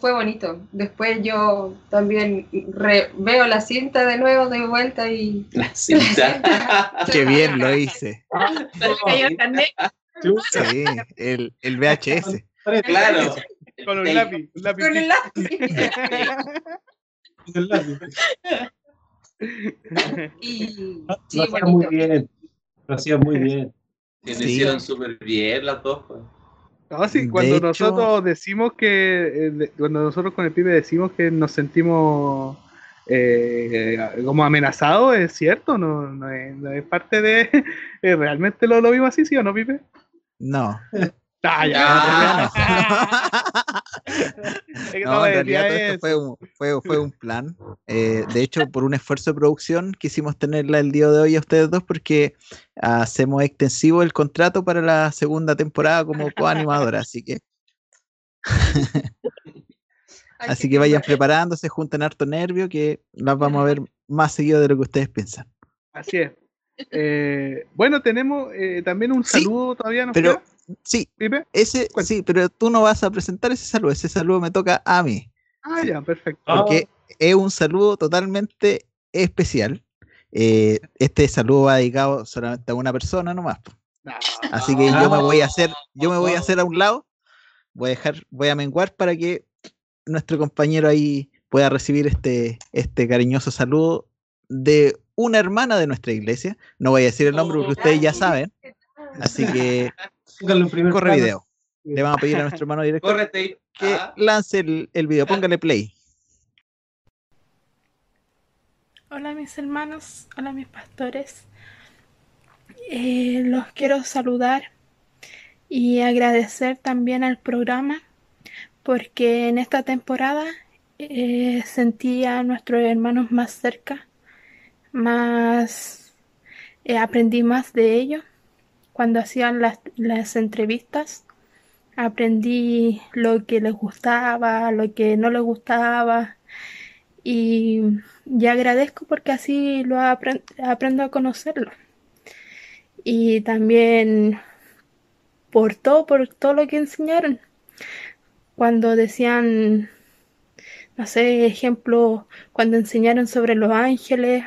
fue bonito. Después yo también re- veo la cinta de nuevo, doy vuelta y... La cinta. Qué bien lo hice. El. Sí, el, el VHS. Claro. Con un lápiz, un lápiz. Con el lápiz. Y Lo sí, hacía muy bien. Lo hacía muy bien. Que lo Sí. hicieron súper bien las dos. pues. No, sí, De cuando hecho- nosotros decimos que, eh, cuando nosotros con el pibe decimos que nos sentimos eh, como amenazados, es cierto, no, no, es, no es parte de... eh, ¿Realmente lo, lo vimos así, sí o no, pibe? No. Ah, No, ya. No, me en realidad todo esto fue un, fue, fue un plan. Eh, de hecho, por un esfuerzo de producción quisimos tenerla el día de hoy a ustedes dos porque hacemos extensivo el contrato para la segunda temporada como coanimadora. Así que, así que vayan preparándose, junten harto nervio que las vamos a ver más seguido de lo que ustedes piensan. Así es. Eh, bueno, tenemos eh, también un Sí, saludo todavía, ¿no? Pero sí, Pipe. ese sí, pero tú no vas a presentar ese saludo, ese saludo me toca a mí. Ah, ya, perfecto. porque es un saludo totalmente especial. Eh, este saludo va dedicado solamente a una persona nomás. po. Así que yo me voy a hacer, yo me voy a hacer a un lado, voy a dejar, voy a menguar para que nuestro compañero ahí pueda recibir este, este cariñoso saludo de una hermana de nuestra iglesia. No voy a decir el nombre porque ustedes ya saben. Así que corre video. le vamos a pedir a nuestro hermano director Córrete. que Ah, lance el, el video. Póngale play. Hola mis hermanos, hola mis pastores. Eh, los quiero saludar y agradecer también al programa porque en esta temporada eh, sentí a nuestros hermanos más cerca, más eh, aprendí más de ellos cuando hacían las, las entrevistas. Aprendí lo que les gustaba, lo que no les gustaba y, y agradezco porque así lo apren- aprendo a conocerlo. Y también por todo, por todo lo que enseñaron. Cuando decían, no sé, ejemplo, cuando enseñaron sobre los ángeles,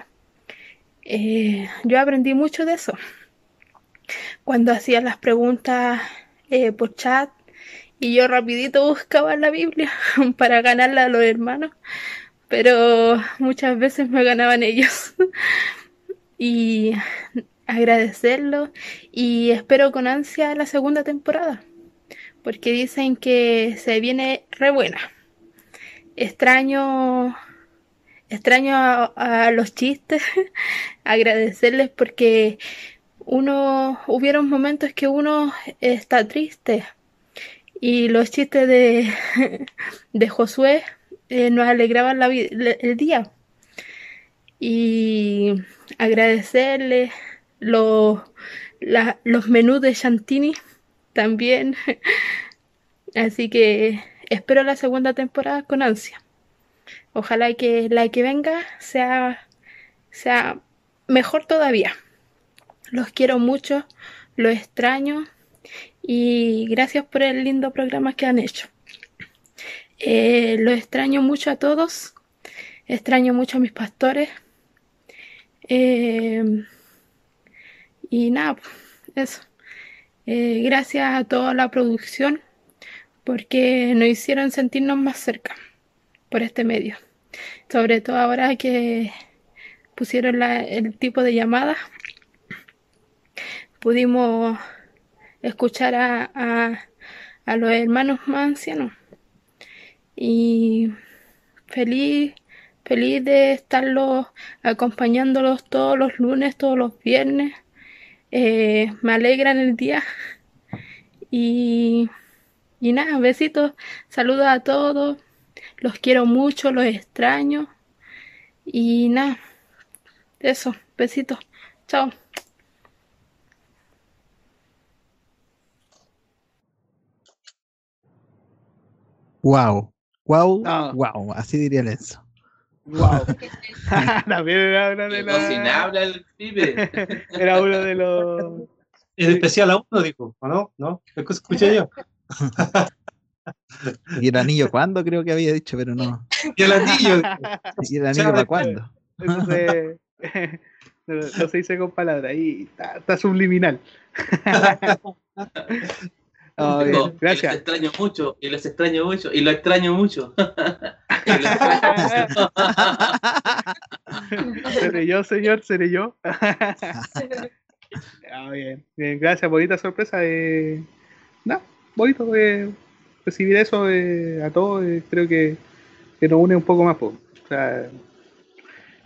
eh, yo aprendí mucho de eso. Cuando hacían las preguntas eh, por chat y yo rapidito buscaba la Biblia para ganarla a los hermanos, pero muchas veces me ganaban ellos. y agradecerlo y espero con ansia la segunda temporada, porque dicen que se viene re buena. Extraño extraño a, a los chistes, agradecerles porque uno hubieron momentos que uno está triste y los chistes de, de Josué eh, nos alegraban el día. Y agradecerles los, los menús de Chantini también. Así que espero la segunda temporada con ansia. Ojalá que la que venga sea sea mejor todavía los quiero mucho los extraño y gracias por el lindo programa que han hecho eh, los extraño mucho a todos extraño mucho a mis pastores eh, y nada, eso. Eh, gracias a toda la producción porque nos hicieron sentirnos más cerca por este medio. Sobre todo ahora que pusieron el tipo de llamada, pudimos escuchar a, a, los hermanos más ancianos. Y feliz, feliz de estarlos acompañándolos todos los lunes, todos los viernes. Eh, me alegran el día. Y, y nada, besitos, saludos a todos. Los quiero mucho, los extraño. Y nada, eso, besitos. Chao. Wow. Wow, No. wow. Así diría Lenzo. Wow. También era una de las. cocina habla el pibe. Era uno de los. Es especial a uno, dijo, ¿o no? ¿No? Es que escuché yo. ¿Y el anillo cuándo? Creo que había dicho, pero no. Y el anillo. ¿Y el anillo para cuándo? Eso se- no, no se dice con palabras, ahí está, está subliminal. Bien, y los gracias. extraño mucho, y los extraño mucho, y lo extraño mucho. Y lo extraño mucho. seré yo, señor, seré yo. Ah, bien, bien, gracias, bonita sorpresa. Eh, no, bonito eh, recibir eso eh, a todos. eh, creo que, que nos une un poco más. po. O sea,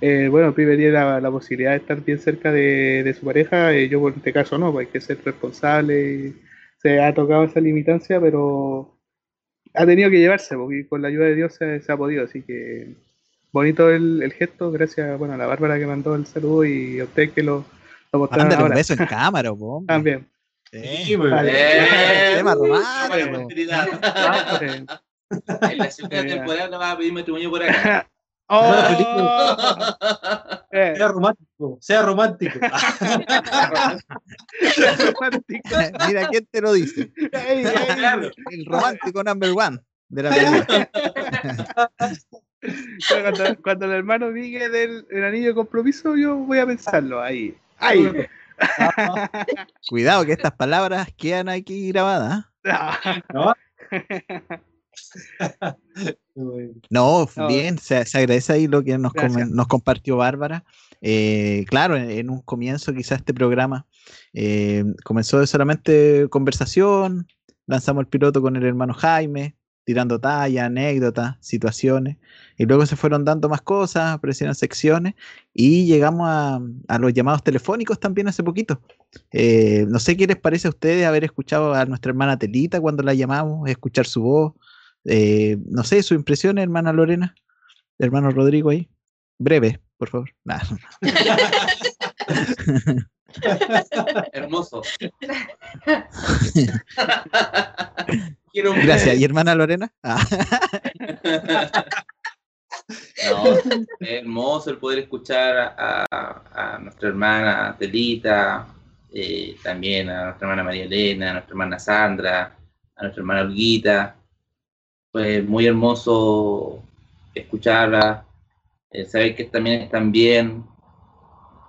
eh, bueno, Pibe tiene la, la posibilidad de estar bien cerca de, de su pareja. eh, yo, por este caso, no, pues hay que ser responsable. y se ha tocado esa limitancia, pero ha tenido que llevarse, porque con la ayuda de Dios se, se ha podido. Así que bonito el, el gesto. Gracias bueno, a la Bárbara que mandó el saludo y a usted que lo, lo mostraron Mándale un ahora. beso en cámara, hombre. También. Sí, pues. Vale. Eh, Tema romántico. En la segunda temporada no va a pedir matrimonio por acá. ¡Oh! Eh, Sea romántico, sea romántico. romántico. Mira quién te lo dice. Ey, ey. Claro. El romántico number one de la película. Cuando, cuando el hermano diga del el anillo de compromiso, yo voy a pensarlo ahí. Ahí. Cuidado que estas palabras quedan aquí grabadas. ¿ah? ¿No? No, No. bien, se, se agradece ahí lo que nos, nos compartió Bárbara. Eh, claro, en, en un comienzo quizás este programa eh, comenzó solamente conversación, lanzamos el piloto con el hermano Jaime, tirando talla, anécdotas, situaciones, y luego se fueron dando más cosas, aparecieron secciones, y llegamos a, a los llamados telefónicos también hace poquito. Eh, no sé qué les parece a ustedes haber escuchado a nuestra hermana Telita cuando la llamamos, escuchar su voz. Eh, no sé, su impresión, hermana Lorena, hermano Rodrigo ahí. Breve, por favor. Nah. Hermoso. Gracias. ¿Y hermana Lorena? Ah. No, es hermoso el poder escuchar a, a- a nuestra hermana Telita, eh, también a nuestra hermana María Elena, a nuestra hermana Sandra, a nuestra hermana Olguita. Fue muy hermoso escucharla, eh, saber que también están bien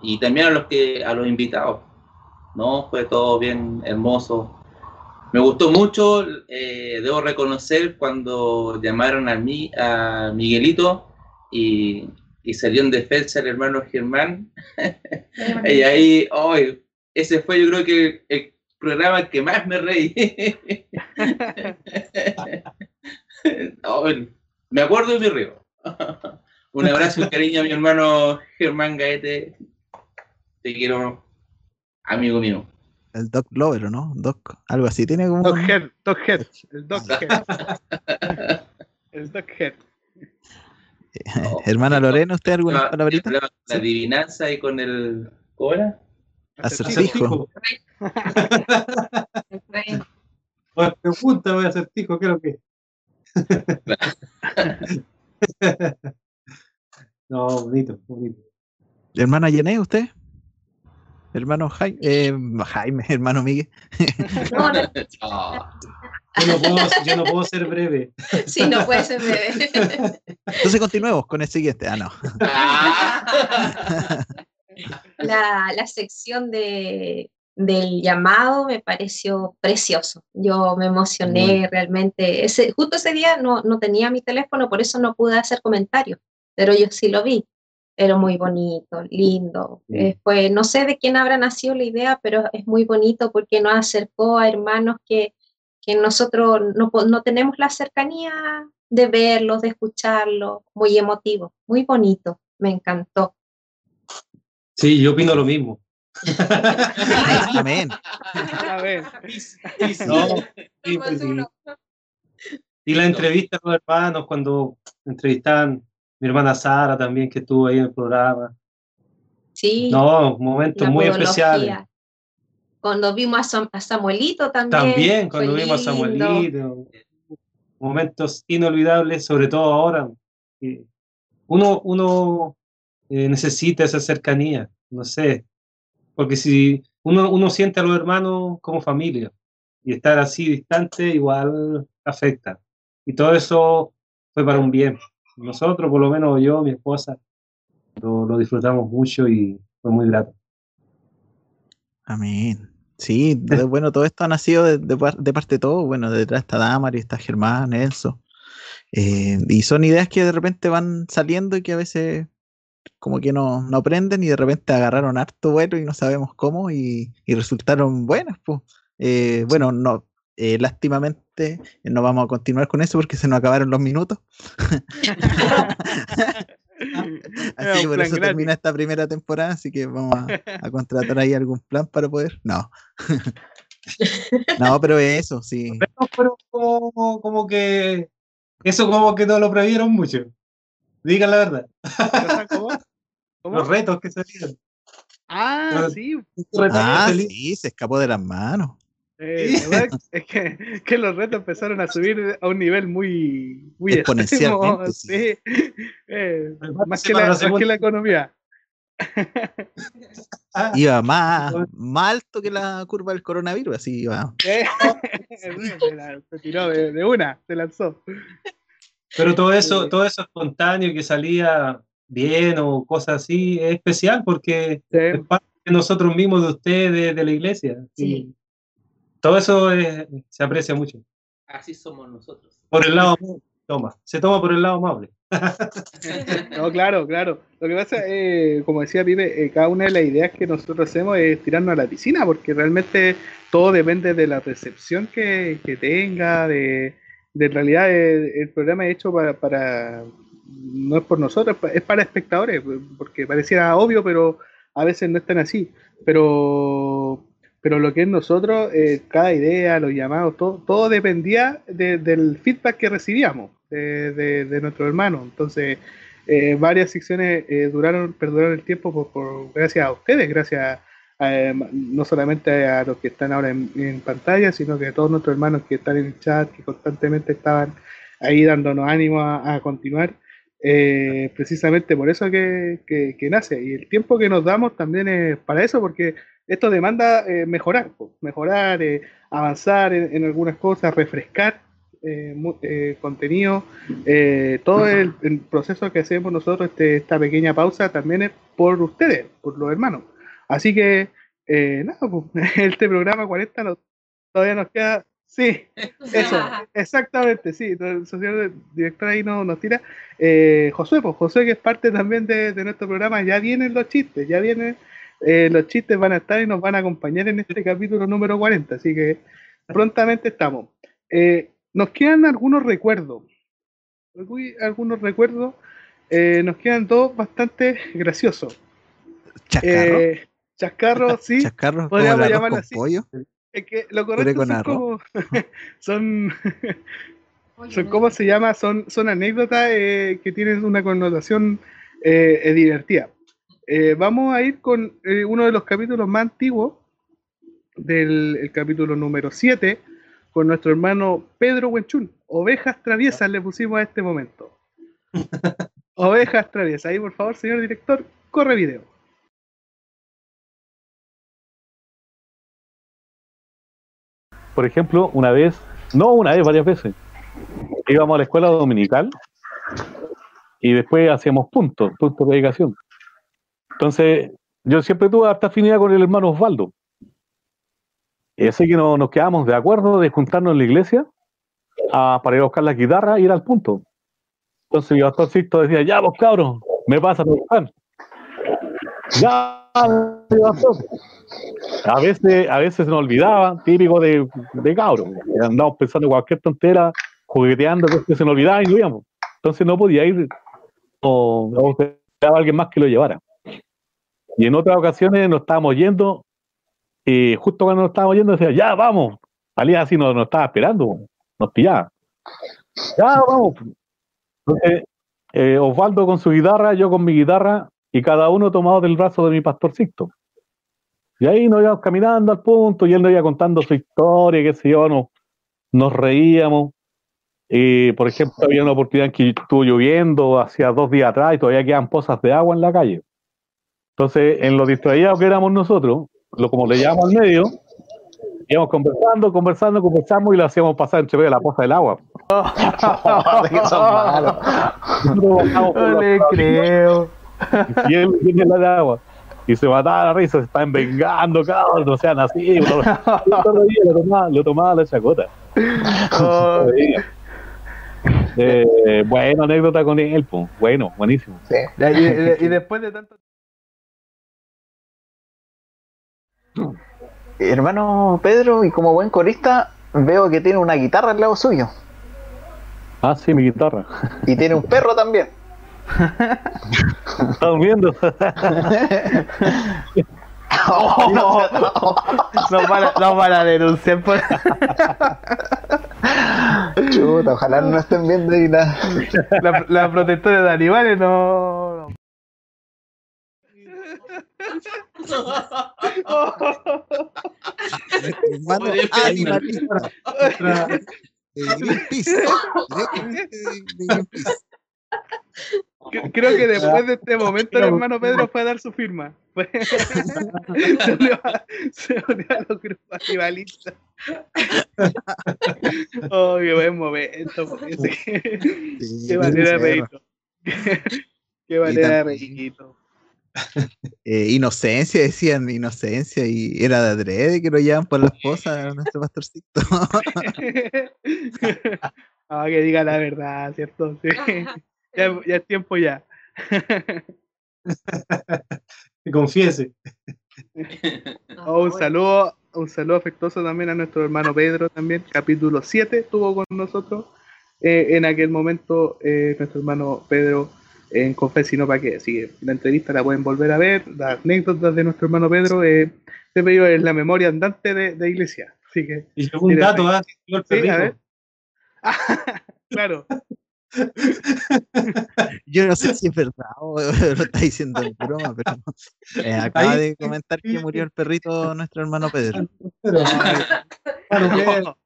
y también a los que a los invitados. No, fue todo bien hermoso. Me gustó mucho, eh, debo reconocer, cuando llamaron a, mí, a Miguelito y, y salió en defensa el hermano Germán. y ahí, hoy ese fue yo creo que el programa que más me reí. Me acuerdo y me río. Un abrazo y cariño a mi hermano Germán Gaete. Te quiero, amigo mío. El Doc Lover, ¿o no? Doc, algo así. Tiene como. Doc Head, Doc Head, el Doc Head. El Doc Head. Hermana Lorena, ¿usted alguna La- palabrita? la- La adivinanza y con el. ¿Cómo era? Acertijo. Pues pregunta, voy a hacer tijo, creo que. no, bonito, bonito. Hermana Yené, ¿usted? Hermano Jaime, eh, Jaime, hermano Miguel. Yo no puedo, yo no puedo ser breve. Sí, no puede ser breve. Entonces continuemos con el siguiente. Ah, no. La, la sección de, del llamado me pareció precioso. Yo me emocioné realmente. Ese, justo ese día no, no tenía mi teléfono, por eso no pude hacer comentarios, pero yo sí lo vi. Era muy bonito, lindo. Eh, fue- no sé de quién habrá nacido la idea, pero es muy bonito porque nos acercó a hermanos que, que nosotros no, no tenemos la cercanía de verlos, de escucharlos. Muy emotivo, muy bonito. Me encantó. Sí, yo opino lo mismo. Amén. A ver. No, sí, pues, sí. Y la entrevista con los hermanos, cuando entrevistaban mi hermana Sara también, que estuvo ahí en el programa. Sí. No, momentos muy especiales. Cuando vimos a, Sam- a Samuelito también. También, cuando fue vimos a. Samuelito. Momentos inolvidables, sobre todo ahora. Uno, uno eh, necesita esa cercanía, no sé. Porque si uno, uno siente a los hermanos como familia y estar así distante igual afecta. Y todo eso fue para un bien. Nosotros, por lo menos yo, mi esposa, lo, lo disfrutamos mucho y fue muy grato. Amén. Sí, de- bueno, todo esto ha nacido de, de de parte de todo. Bueno, detrás está Damari, está Germán, Enzo. Eh, y son ideas que de repente van saliendo y que a veces como que no, no aprenden y de repente agarraron harto vuelo y no sabemos cómo y, y resultaron buenas. pues. Eh, bueno, no, eh, lástimamente eh, no vamos a continuar con eso porque se nos acabaron los minutos. Así que por eso gratis. termina esta primera temporada, así que vamos a, a contratar ahí algún plan para poder. No. no, pero eso, sí. No, pero como, como que eso como que no lo previeron mucho. Digan la verdad. ¿Cómo? ¿Cómo? Los retos que salieron. Ah, Pero- sí. Ah, sí, se escapó de las manos. Eh, verdad es que, que los retos empezaron a subir a un nivel muy, muy sí. Eh, más, que la, la más que segunda. la economía. Iba más, más alto que la curva del coronavirus, así iba. Eh, se, tiró de, de una, se lanzó. Pero todo eso, todo eso espontáneo que salía bien o cosas así es especial porque es parte de nosotros mismos, de ustedes, de la iglesia. Y todo eso es- se aprecia mucho. Así somos nosotros. Por el lado toma, se toma por el lado amable. No, claro, claro. Lo que pasa, eh, como decía Pipe, eh, cada una de las ideas que nosotros hacemos es tirarnos a la piscina, porque realmente todo depende de la recepción que, que tenga, de, de realidad el, el programa es hecho para, para- no es por nosotros, es para espectadores, porque pareciera obvio, pero a veces no es tan así. Pero, pero lo que es nosotros, eh, cada idea, los llamados, todo, todo dependía de- del feedback que recibíamos de, de, de nuestros hermanos. Entonces, eh, varias secciones eh, duraron, perduraron el tiempo por, por- gracias a ustedes, gracias a, eh, no solamente a los que están ahora en, pantalla, sino que a todos nuestros hermanos que están en el chat, que constantemente estaban ahí dándonos ánimo a, a continuar. Eh, precisamente por eso que, que- nace. Y el tiempo que nos damos también es para eso, porque esto demanda eh, mejorar, mejorar, avanzar en, algunas cosas, refrescar contenido. todo el, el proceso que hacemos nosotros, este, esta pequeña pausa, también es por ustedes, por los hermanos. Así que, eh, nada, pues, este programa 40 no- todavía nos queda. Sí, eso, exactamente, sí. El señor director ahí no, nos tira. Eh, Josué, pues Josué, que es parte también de, de nuestro programa, ya vienen los chistes, ya vienen. eh, los chistes van a estar y nos van a acompañar en este capítulo número 40, así que prontamente estamos. Eh, nos quedan algunos recuerdos. Algunos recuerdos. eh, nos quedan dos bastante graciosos. Chascarro. Chascarro, sí. Chascarro, podríamos llamarlo así. pollo. Es que lo correcto son arroz. como. son. son ¿Cómo se llama? Son, son anécdotas eh, que tienen una connotación eh, eh, divertida. Eh, vamos a ir con eh, uno de los capítulos más antiguos, del el capítulo número 7, con nuestro hermano Pedro Huenchún. Ovejas traviesas le pusimos a este momento. Ovejas traviesas. Ahí, por favor, señor director, corre video. Por ejemplo, una vez, no una vez, varias veces, íbamos a la escuela dominical y después hacíamos puntos, puntos de dedicación. Entonces, yo siempre tuve harta afinidad con el hermano Osvaldo. Así que no- nos quedamos de acuerdo de juntarnos en la iglesia a- para ir a buscar la guitarra y ir al punto. Entonces mi pastor Sisto decía, ya vos cabros, me pasan a buscar. Ya. A veces, a veces nos olvidaba, típico de, de cabros. Andábamos pensando en cualquier tontera, jugueteando, que se nos olvidaba y no íbamos. Entonces no podía ir o, o a alguien más que lo llevara. Y en otras ocasiones nos estábamos yendo, y justo cuando nos estábamos yendo decía, ya vamos. Salía así, nos, nos estaba esperando, nos pillaba. Ya vamos. Entonces, eh, Osvaldo con su guitarra, yo con mi guitarra, y cada uno tomado del brazo de mi pastorcito. Y ahí nos íbamos caminando al punto, y él nos iba contando su historia, qué sé yo, nos, nos reíamos. Y, por ejemplo, había una oportunidad en que estuvo lloviendo hacía dos días atrás y todavía quedan pozas de agua en la calle. Entonces, en lo distraídos que éramos nosotros, lo como le llamamos al medio, íbamos conversando, conversando, conversamos y lo hacíamos pasar entre medio de la poza del agua. que son malos. No le creo. Y él viene la de agua. Y se mataba la risa, se estaban vengando, cabrón, no sean así. Lo, lo, lo tomaba, lo tomaba la chacota. Oh. Eh, buena anécdota con él, pues. Bueno, buenísimo. Y, y- y después de tanto. Hermano Pedro, y como buen corista, veo que tiene una guitarra al lado suyo. Ah, sí, mi guitarra. Y tiene un perro también. ¿Estás viendo? No para, no para denunciar por. Chuta, ojalá no estén viendo ahí la, la, la protectora de animales, no. Hermano animalista. De Greenpeace. Directamente de- de Greenpeace. Cre- Creo que después de este momento el hermano Pedro fue a dar su firma. Fue- se unió a, se unió a los grupos animalistas. Oh, qué buen momento. ese. Qué manera de reírnos. Qué manera de reírnos. Eh, inocencia, decían, inocencia, y era de adrede que lo llevan por las cosas a nuestro pastorcito. Ah, que diga la verdad, ¿cierto? Sí. Ya, ya es tiempo ya. Que confiese. Oh, un saludo, un saludo afectuoso también a nuestro hermano Pedro también, capítulo 7 estuvo con nosotros eh, en aquel momento eh, nuestro hermano Pedro en Confesino para qué, así que la entrevista la pueden volver a ver, las anécdotas de nuestro hermano Pedro, eh, este pedido es la memoria andante de, de iglesia, así que... Y un dato, ¿ah? El Sí, a perrito. ver. claro. Yo no sé si es verdad o lo está diciendo en broma, pero eh, acaba de comentar que murió el perrito nuestro hermano Pedro. No,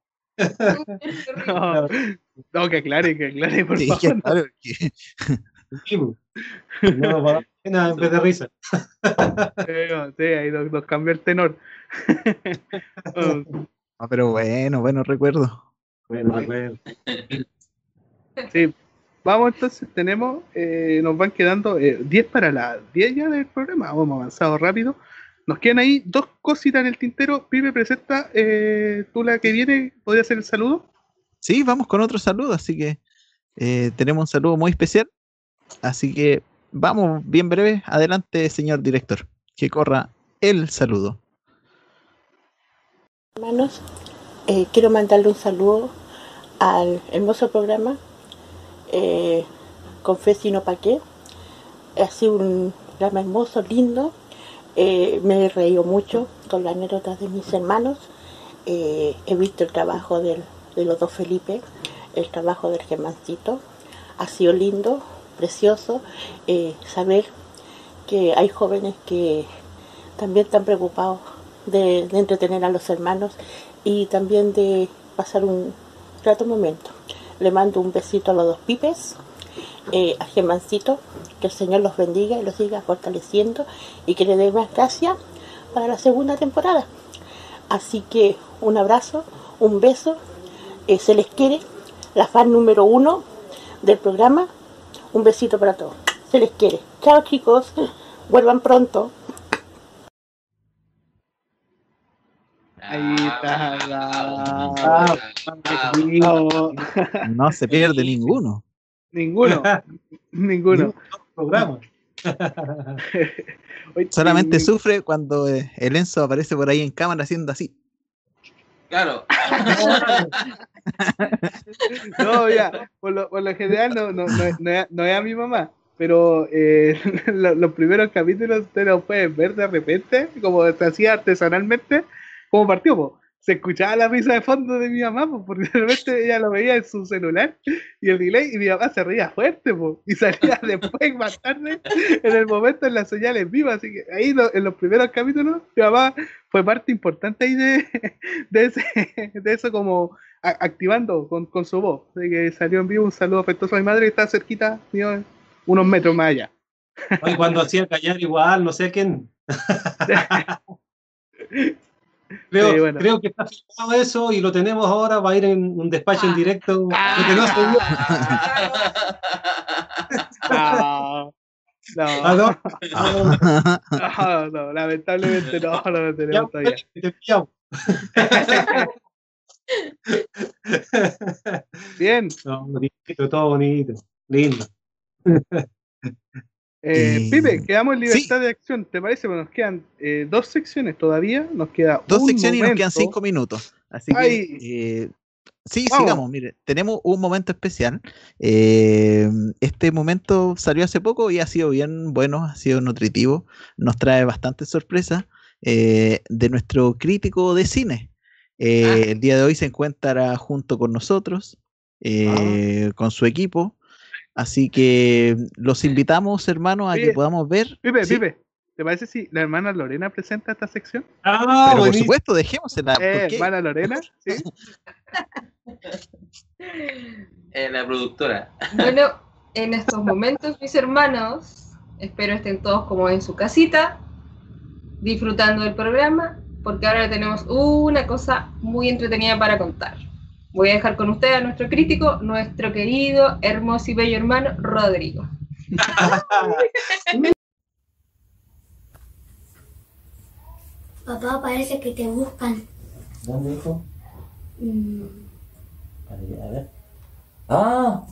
no, no, que aclare, que aclare, por Sí, favor. que claro, que-. No, para pena en vez de risa. Eh, no, sí, ahí nos, nos cambió el tenor. Ah, pero bueno, bueno recuerdo. Bueno, bueno. Sí, vamos entonces, tenemos, eh, nos van quedando eh, 10 para las 10 ya del programa, vamos avanzado rápido. Nos quedan ahí dos cositas en el tintero. Pipe, presenta, eh, tú la que viene, ¿podría hacer el saludo? Sí, vamos con otro saludo, así que eh, tenemos un saludo muy especial. Así que vamos bien breve. Adelante, señor director, que corra el saludo. Hermanos, eh, quiero mandarle un saludo al hermoso programa eh, no pa' qué. Ha sido un programa hermoso, lindo. Eh, me he reído mucho con las anécdotas de mis hermanos. Eh, he visto el trabajo de los dos Felipe, el trabajo del Germancito. Ha sido lindo, precioso eh, saber que hay jóvenes que también están preocupados de, entretener a los hermanos y también de pasar un grato momento. Le mando un besito a los dos pipes, eh, a Gemancito, que el Señor los bendiga y los siga fortaleciendo y que le dé más gracias para la segunda temporada. Así que un abrazo, un beso, eh, se les quiere, la fan número uno del programa, un besito para todos, se les quiere. Chao chicos, vuelvan pronto. Ahí está. Ah, Vamos. No se pierde ninguno. Ninguno. Ninguno. programa. Solamente sufre cuando eh, el Enzo aparece por ahí en cámara haciendo así. Claro. No, ya, por lo, por lo general no, no, no, no es, no es a mi mamá, pero eh, lo- los primeros capítulos ustedes los pueden ver de repente, como se hacía artesanalmente, como partió, po. se escuchaba la risa de fondo de mi mamá, po, porque de repente ella lo veía en su celular y el delay y mi mamá se reía fuerte, po, y salía después más tarde en el momento en las señales vivas, así que ahí lo- en los primeros capítulos mi mamá fue parte importante ahí de, de, ese, de eso como a- activando con, con su voz. Así que salió en vivo un saludo afectuoso a mi madre que está cerquita, mío, unos metros más allá. Cuando hacía callar igual, no sé quién. Creo, Sí, bueno. creo que está filmado eso y lo tenemos ahora, va a ir en un despacho en directo. porque no se. No, no, Ah, no. no, no, lamentablemente no, no lo tenemos todavía. Te pillamos. Bien. No, bonito, todo bonito, lindo. Eh, Eh, Pipe, quedamos en libertad de acción, ¿te parece? Bueno, nos quedan eh, dos secciones todavía, nos queda Dos un secciones y nos quedan cinco minutos. Así Ay. que eh, sí, Vamos. sigamos. Mire, tenemos un momento especial. Eh, este momento salió hace poco y ha sido bien bueno, ha sido nutritivo. Nos trae bastante sorpresa eh, de nuestro crítico de cine. Eh, El día de hoy se encuentra junto con nosotros, eh, con su equipo. Así que los invitamos, hermanos, a que podamos ver. Pipe, Sí, Pipe, ¿te parece si la hermana Lorena presenta esta sección? Ah, pero por supuesto, dejémosela. ¿por Eh, hermana Lorena, sí. Eh, la productora. Bueno, en estos momentos, mis hermanos, espero estén todos como en su casita, disfrutando del programa, porque ahora tenemos una cosa muy entretenida para contar. Voy a dejar con ustedes a nuestro crítico, nuestro querido, hermoso y bello hermano, Rodrigo. Papá, parece que te buscan. ¿Dónde, hijo? Mm, A ver. Ah,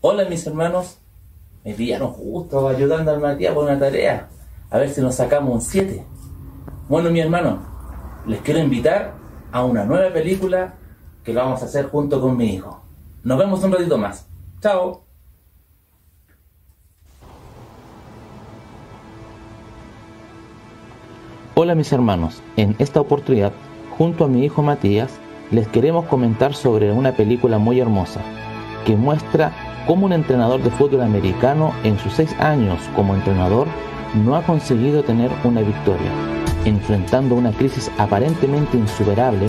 hola mis hermanos. Me pillaron justo ayudando al Matías por una tarea. A ver si nos sacamos un 7. Bueno, mi hermano, les quiero invitar a una nueva película que lo vamos a hacer junto con mi hijo. Nos vemos un ratito más. Chao. Hola mis hermanos, en esta oportunidad, junto a mi hijo Matías, les queremos comentar sobre una película muy hermosa que muestra cómo un entrenador de fútbol americano en sus seis años como entrenador no ha conseguido tener una victoria, enfrentando una crisis aparentemente insuperable,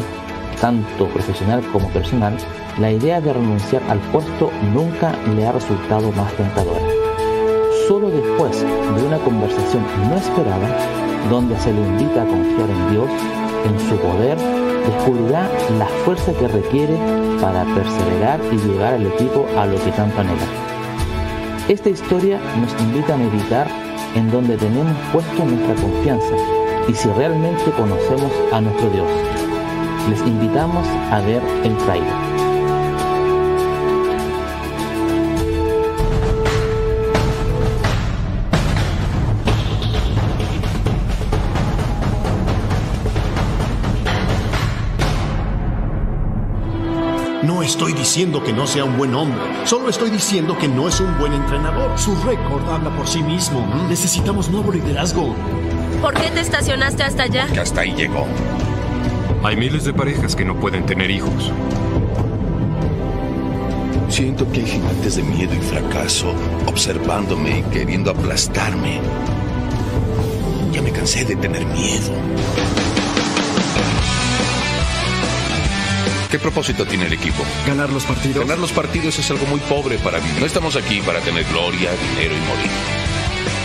tanto profesional como personal, la idea de renunciar al puesto nunca le ha resultado más tentadora. Solo después de una conversación no esperada, donde se le invita a confiar en Dios, en su poder, descubrirá la fuerza que requiere para perseverar y llevar al equipo a lo que tanto anhela. Esta historia nos invita a meditar en donde tenemos puesto nuestra confianza y si realmente conocemos a nuestro Dios. Les invitamos a ver el trailer. No estoy diciendo que no sea un buen hombre, solo estoy diciendo que no es un buen entrenador. Su récord habla por sí mismo. Necesitamos nuevo liderazgo. ¿Por qué te estacionaste hasta allá? Que hasta ahí llegó. Hay miles de parejas que no pueden tener hijos. Siento que hay gigantes de miedo y fracaso observándome y queriendo aplastarme. Ya me cansé de tener miedo. ¿Qué propósito tiene el equipo? Ganar los partidos. Ganar los partidos es algo muy pobre para mí. No estamos aquí para tener gloria, dinero y morir.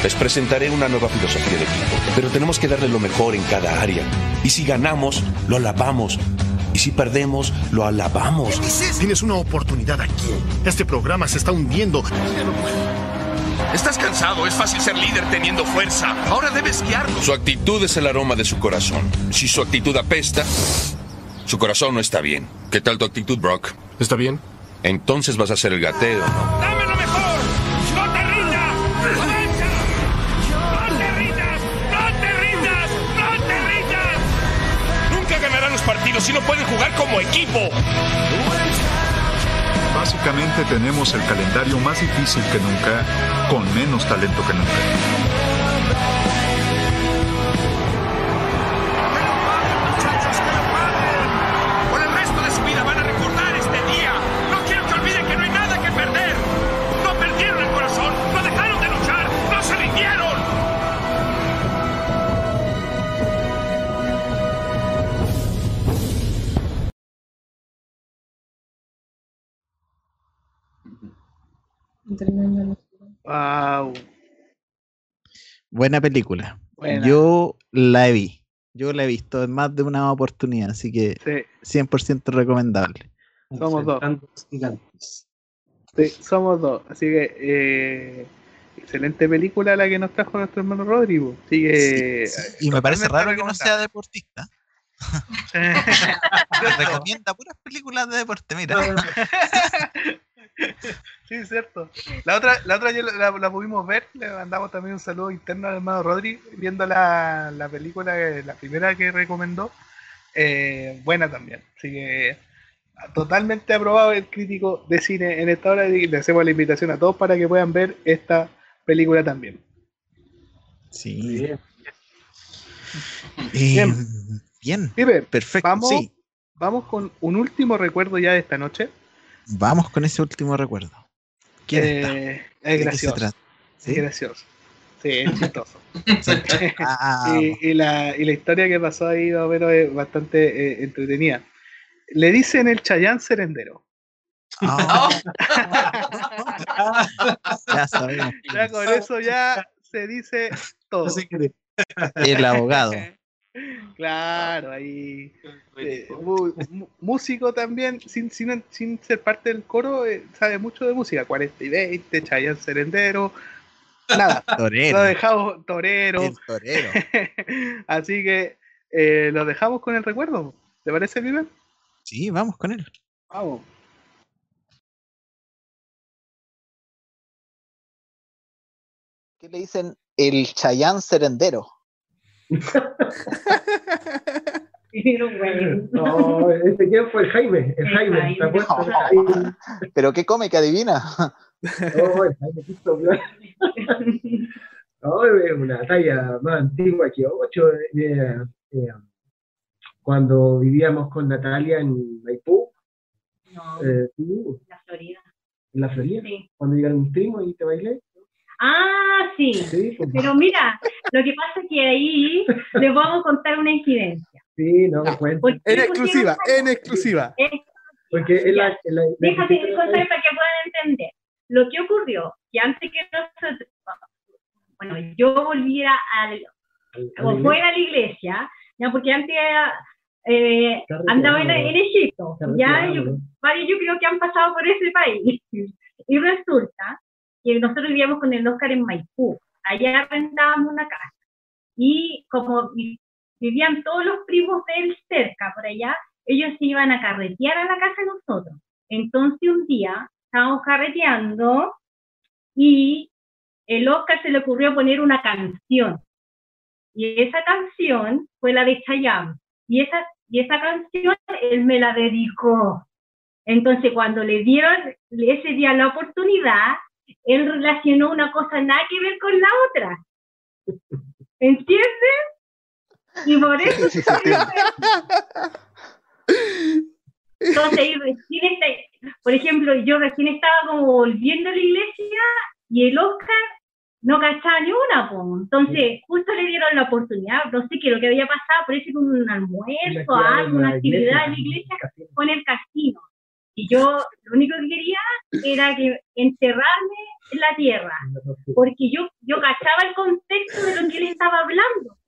Les presentaré una nueva filosofía de equipo, pero tenemos que darle lo mejor en cada área. Y si ganamos, lo alabamos. Y si perdemos, lo alabamos. Tienes una oportunidad aquí. Este programa se está hundiendo. Estás cansado, es fácil ser líder teniendo fuerza. Ahora debes guiarlo. Su actitud es el aroma de su corazón. Si su actitud apesta, su corazón no está bien. ¿Qué tal tu actitud, Brock? ¿Está bien? Entonces vas a ser el gateo, ¿no? Partidos si no pueden jugar como equipo. Básicamente tenemos el calendario más difícil que nunca, con menos talento que nunca. Wow. Buena película. Buena. Yo la he vi. Yo la he visto en más de una oportunidad, así que Sí. 100% recomendable. Somos dos. Sí, somos dos. Así que eh, excelente película la que nos trajo nuestro hermano Rodrigo. Así que Y me parece raro que no sea deportista. Recomienda puras películas de deporte, mira. Sí, cierto. La otra, la otra ya la, la pudimos ver, le mandamos también un saludo interno al hermano Rodri, viendo la, la película, que- la primera que recomendó, eh, buena también. Así que totalmente aprobado el crítico de cine en esta hora y le hacemos la invitación a todos para que puedan ver esta película también. Sí. Eh, bien. Perfecto. Vamos, Sí, vamos con un último recuerdo ya de esta noche. Vamos con ese último recuerdo. ¿Quién está? Eh, ¿De es qué se gracioso. trata? Es gracioso. Sí, es chistoso. Ah, y, y la, y la historia que pasó ahí más o menos es bastante eh, entretenida. Le dicen el Chayán Serendero. ya sabemos. Ya con eso ya se dice todo. El abogado. Ah, claro, ahí. Eh, músico también, sin, sin, sin, ser parte del coro, eh, sabe mucho de música. 40 y 20, Chayanne Serendero. Nada. torero. Lo dejamos torero. El torero. Así que eh, lo dejamos con el recuerdo. ¿Te parece, Vivian? Sí, vamos con él. Vamos. ¿Qué le dicen el Chayán Serendero? No, este quién fue el Jaime, el Jaime, ¿te acuerdas? del Jaime? ¿Pero qué come que adivina? No, el Jaime Cristo, No, es una talla más antigua que ocho. eh, eh, cuando vivíamos con Natalia en Maipú, No, eh, tú, la Florida. en la Florida, Sí. cuando llegaron un primo y te bailé. Ah, sí. Sí, pues. Pero mira, lo que pasa es que ahí les vamos a contar una incidencia. Sí, no me cuento. ¿Por qué En exclusiva, en exclusiva. Porque es la, es la, la Déjame etiqueta- contar para que puedan entender. Lo que ocurrió, que antes que nosotros, bueno, yo volviera al, o fuera a la iglesia, ya porque antes eh, andaba en, en Egipto, ya yo, yo creo que han pasado por ese país. Y resulta que nosotros vivíamos con el Oscar en Maipú, allá rentábamos una casa. Y como vi- vivían todos los primos de él cerca, por allá, ellos se iban a carretear a la casa de nosotros. Entonces un día estábamos carreteando y el Oscar se le ocurrió poner una canción. Y esa canción fue la de Chayanne. Y esa, y esa canción él me la dedicó. Entonces, cuando le dieron ese día la oportunidad, él relacionó una cosa nada que ver con la otra. ¿Entiendes? Y por eso Sí, sí, sí. Entonces, recién está- por ejemplo, yo recién estaba como volviendo a la iglesia y el Oscar no cachaba ni una, po. entonces justo le dieron la oportunidad, no sé qué lo que había pasado, parece que un almuerzo, algo, una actividad en la iglesia con el casino. Y yo lo único que quería era que enterrarme en la tierra, porque yo, yo cachaba el contexto de lo que él estaba hablando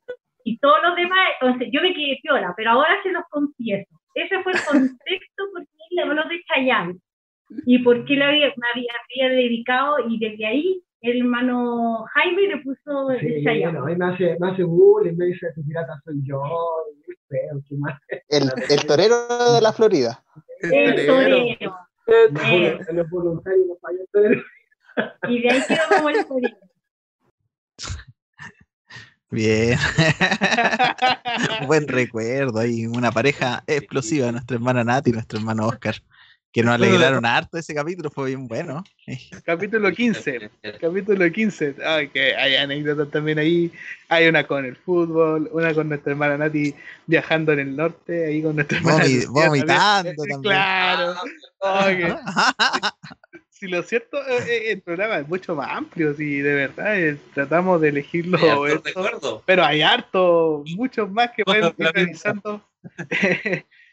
y todos los demás, entonces yo me quedé piola, pero ahora se los confieso. Ese fue el contexto por qué le habló de Chayanne y por qué le había, me había, había dedicado y desde ahí el hermano Jaime le puso el Sí, Chayanne. no, y me hace, me hace bullying, me dice, tu pirata soy yo, y es feo, ¿qué más? El, el torero de la Florida. El torero. No es vol- no es voluntario, no falla el torero. Y de ahí quedó como el torero. Bien. Buen recuerdo ahí, una pareja explosiva, nuestra hermana Nati y nuestro hermano Oscar, que nos alegraron harto ese capítulo, fue bien bueno. Capítulo 15. Capítulo 15. Ay, que hay anécdotas también ahí. Hay una con el fútbol, una con nuestra hermana Nati viajando en el norte, ahí con nuestra hermana. Vomi- vomitando también. también. Claro. Ay, que- si lo cierto, eh, eh, el programa es mucho más amplio, si de verdad eh, tratamos de elegirlo. Hay esto, pero hay harto, muchos más que pueden ir realizando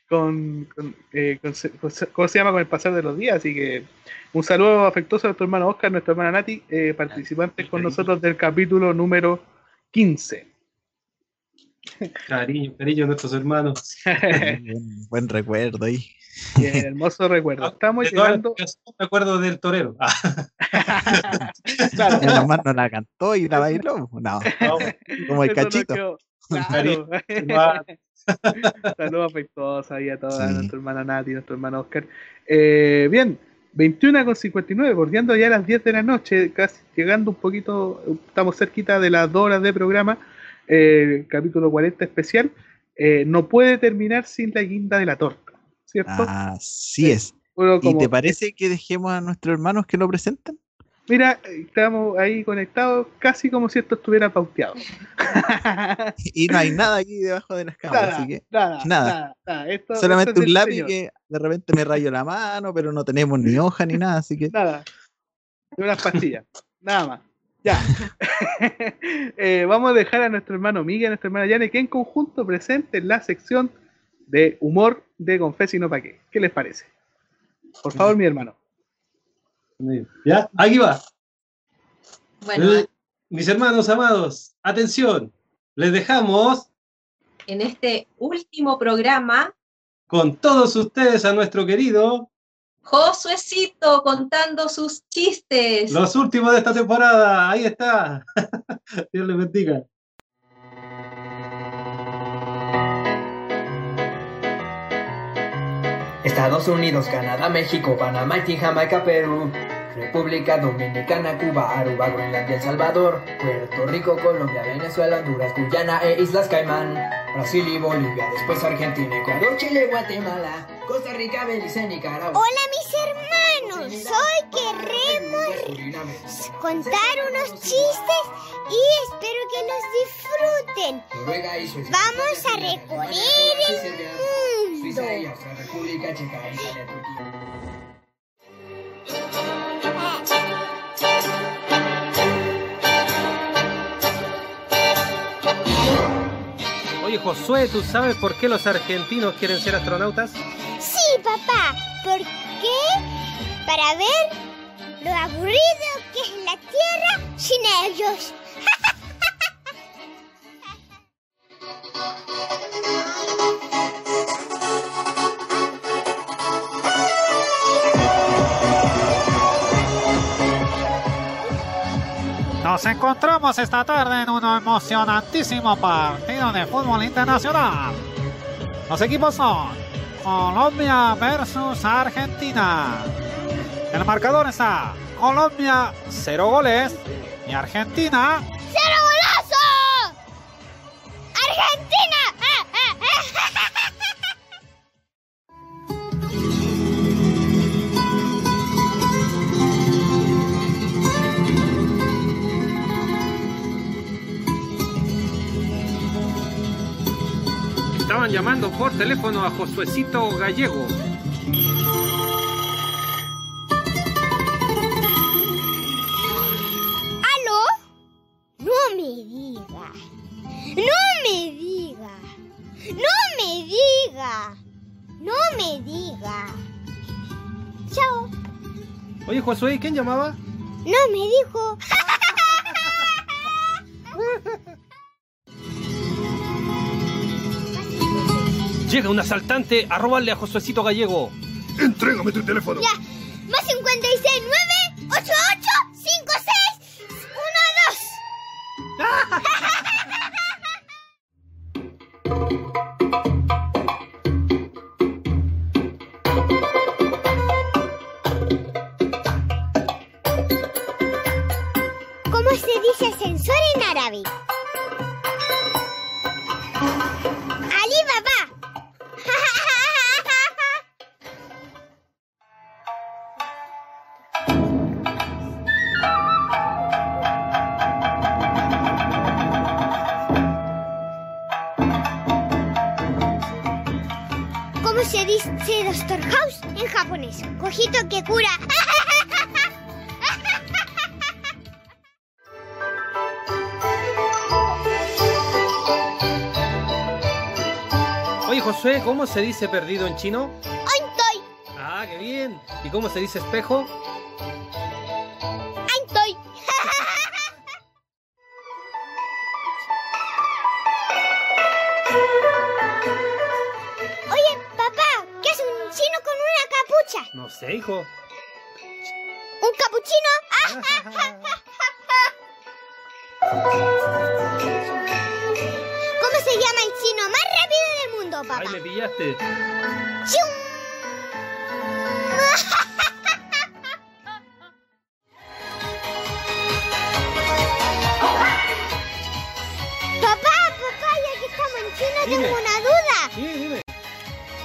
con, con, eh, con ¿cómo se llama? Con el pasar de los días. Así que un saludo afectuoso a nuestro hermano Oscar, nuestra hermana Nati, eh, participantes con nosotros del capítulo número 15. Cariño, cariño a nuestros hermanos. buen, buen recuerdo ahí. Bien, hermoso recuerdo. Estamos De todas llegando. acuerdo del torero. Ah, Claro. Menos mal no la cantó y la bailó. No, como el Eso no cachito. quedó. Claro. Saludos afectuosos ahí a toda Sí. nuestra hermana Nati, nuestro hermano Oscar. Eh, bien, 21 con 59, bordeando ya las 10 de la noche, casi llegando un poquito, estamos cerquita de las 2 horas de programa, eh, capítulo 40 especial. Eh, no puede terminar sin la guinda de la torta, ¿cierto? Así es. Bueno, ¿Y te parece que dejemos a nuestros hermanos que lo presenten? Mira, estamos ahí conectados casi como si esto estuviera pauteado. Y no hay nada aquí debajo de las cámaras, así que nada, nada. nada, nada. Esto- Solamente esto es un lápiz señor. que de repente me rayo la mano, pero no tenemos ni hoja ni nada, así que Nada. De unas pastillas. Nada más. Ya. Eh, vamos a dejar a nuestro hermano Miguel, a nuestra hermana Yane, que en conjunto presenten la sección de humor de Confes y no pa' qué. ¿Qué les parece? Por favor, mi hermano. ¿Ya? Aquí va. Bueno, Eh, Mis hermanos amados, atención. Les dejamos en este último programa, con todos ustedes a nuestro querido, Josuecito contando sus chistes. los últimos de esta temporada. Ahí está. Dios les bendiga. Estados Unidos, Canadá, México, Panamá, Haití, Jamaica, Perú. República Dominicana, Cuba, Aruba, Groenlandia, El Salvador, Puerto Rico, Colombia, Venezuela, Honduras, Guyana e Islas Caimán, Brasil y Bolivia, después Argentina, Ecuador, Chile, Guatemala, Costa Rica, Belice, Nicaragua. Hola mis hermanos, hoy queremos contar unos chistes y espero que los disfruten. Vamos a recorrer el mundo. Oye, Josué, ¿tú sabes por qué los argentinos quieren ser astronautas? Sí, papá, ¿por qué? Para ver lo aburrido que es la Tierra sin ellos. Nos encontramos esta tarde en un emocionantísimo partido de fútbol internacional. Los equipos son Colombia versus Argentina. El marcador está Colombia 0 goles y Argentina ¡Cero golazo! ¡Argentina! Estaban llamando por teléfono a Josuecito Gallego. Josué, ¿quién llamaba? No me dijo. Llega un asaltante a robarle a Josuecito Gallego. Entrégame tu teléfono. Ya. Más 56, 9, 8, 8, ¿cómo se dice perdido en chino? Aintoy, Ah, qué bien. ¿Y cómo se dice espejo? aintoy. Oye, papá, ¿qué hace un chino con una capucha? No sé, hijo. Ay, me pillaste. ¡Chium! Papá, papá, ya que estamos en China, Dime. tengo una duda. Sí, dime.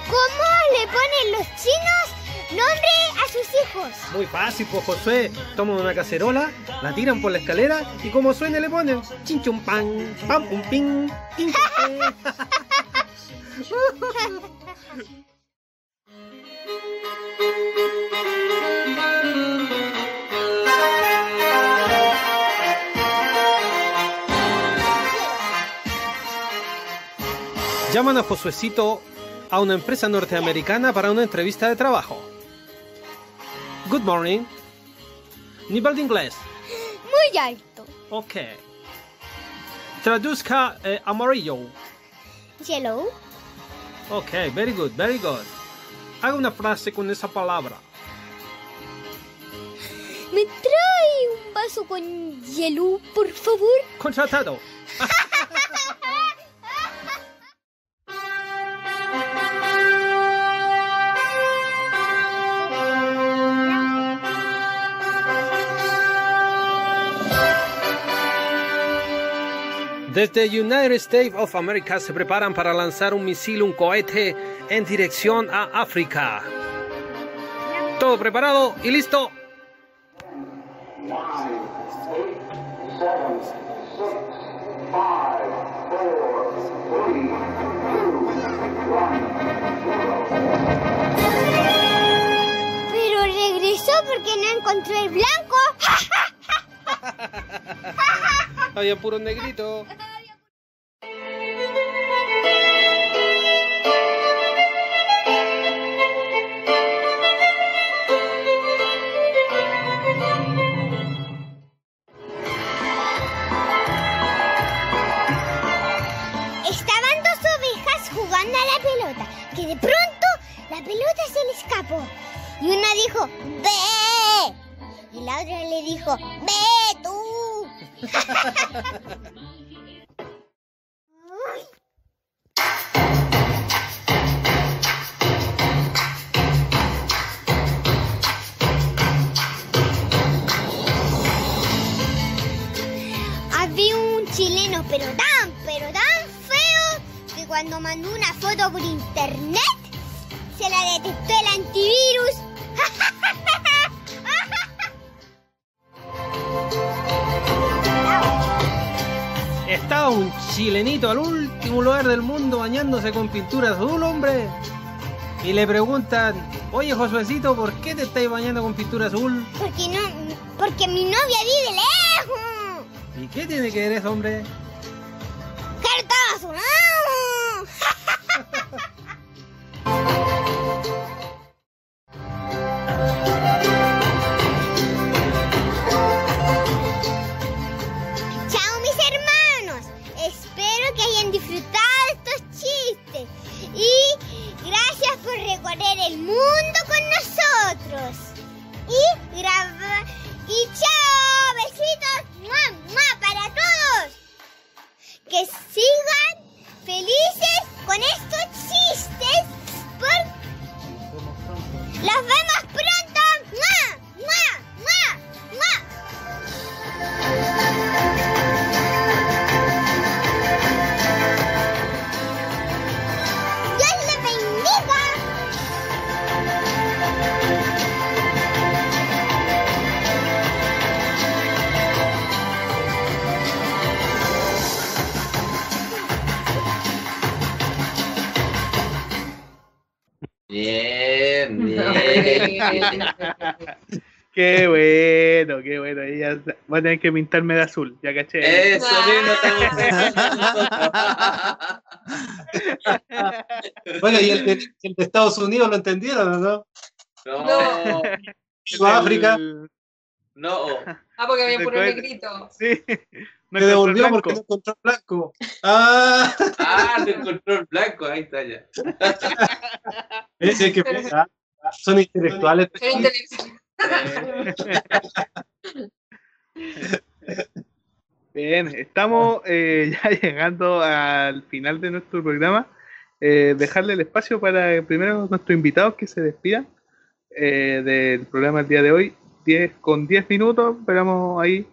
¿Cómo le ponen los chinos nombre a sus hijos? Muy fácil, pues Josué. Toman una cacerola, la tiran por la escalera y como suene le ponen chinchum pan, pam pum ping, ping, ping. Llaman a Josuecito a una empresa norteamericana para una entrevista de trabajo. Good morning. Nivel de inglés. Muy alto. Ok. Traduzca eh, amarillo. Yellow. Ok, very good, very good. Haga una frase con esa palabra. ¿Me trae un vaso con hielo, por favor? Contratado. Desde United States of America se preparan para lanzar un misil, un cohete en dirección a África. Todo preparado y listo. Pero regresó porque no encontró el blanco. Había puro negrito. De pronto la pelota se le escapó. Y una dijo, ¡Ve! Y la otra le dijo, ¡Ve tú! cuando mandó una foto por internet, se la detectó el antivirus. Estaba un chilenito al último lugar del mundo bañándose con pintura azul, hombre. Y le preguntan, oye Josuecito, ¿por qué te estáis bañando con pintura azul? Porque no, porque mi novia vive lejos. ¿Y qué tiene que ver eso, hombre? Voy a tener que pintarme de azul, ya caché. Eso mismo Bueno, y el de, el de Estados Unidos lo entendieron, ¿o no? No. Sudáfrica. No. Ah, porque había puro negrito. Sí. Me devolvió porque no encontró el blanco. Ah, Ah, se encontró el blanco, ahí está ya. ese que ah, son intelectuales. Era intelectual. Bien, estamos eh, ya llegando al final de nuestro programa. Eh, dejarle el espacio para primero nuestros invitados que se despidan eh, del programa el día de hoy. 10, con 10 minutos, esperamos ahí.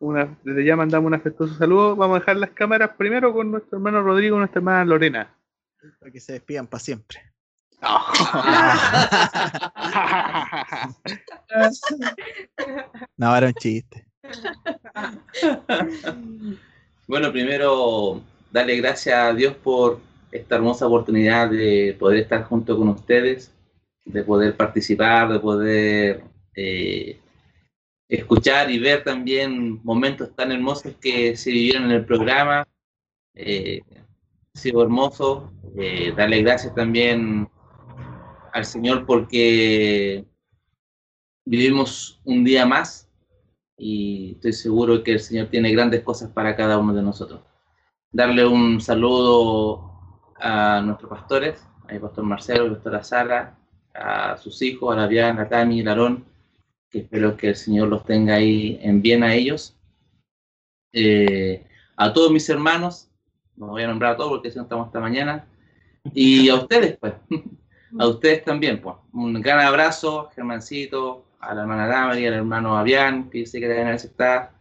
Una, desde ya mandamos un afectuoso saludo. Vamos a dejar las cámaras primero con nuestro hermano Rodrigo y nuestra hermana Lorena. Para que se despidan para siempre. No, era un chiste. Bueno, primero darle gracias a Dios por esta hermosa oportunidad de poder estar junto con ustedes, de poder participar, de poder eh, escuchar y ver también momentos tan hermosos que se vivieron en el programa. Eh, ha sido hermoso. Eh, darle gracias también al Señor porque vivimos un día más y estoy seguro que el Señor tiene grandes cosas para cada uno de nosotros. Darle un saludo a nuestros pastores, al pastor Marcelo, a la pastora Sara, a sus hijos, a la Bian, a Tami, a Aarón, que espero que el Señor los tenga ahí en bien a ellos. Eh, a todos mis hermanos, no voy a nombrar a todos porque si no estamos hasta mañana, y a ustedes, pues, a ustedes también, pues, un gran abrazo, Germancito, a la hermana Dama y al hermano Avian, que sé que también está,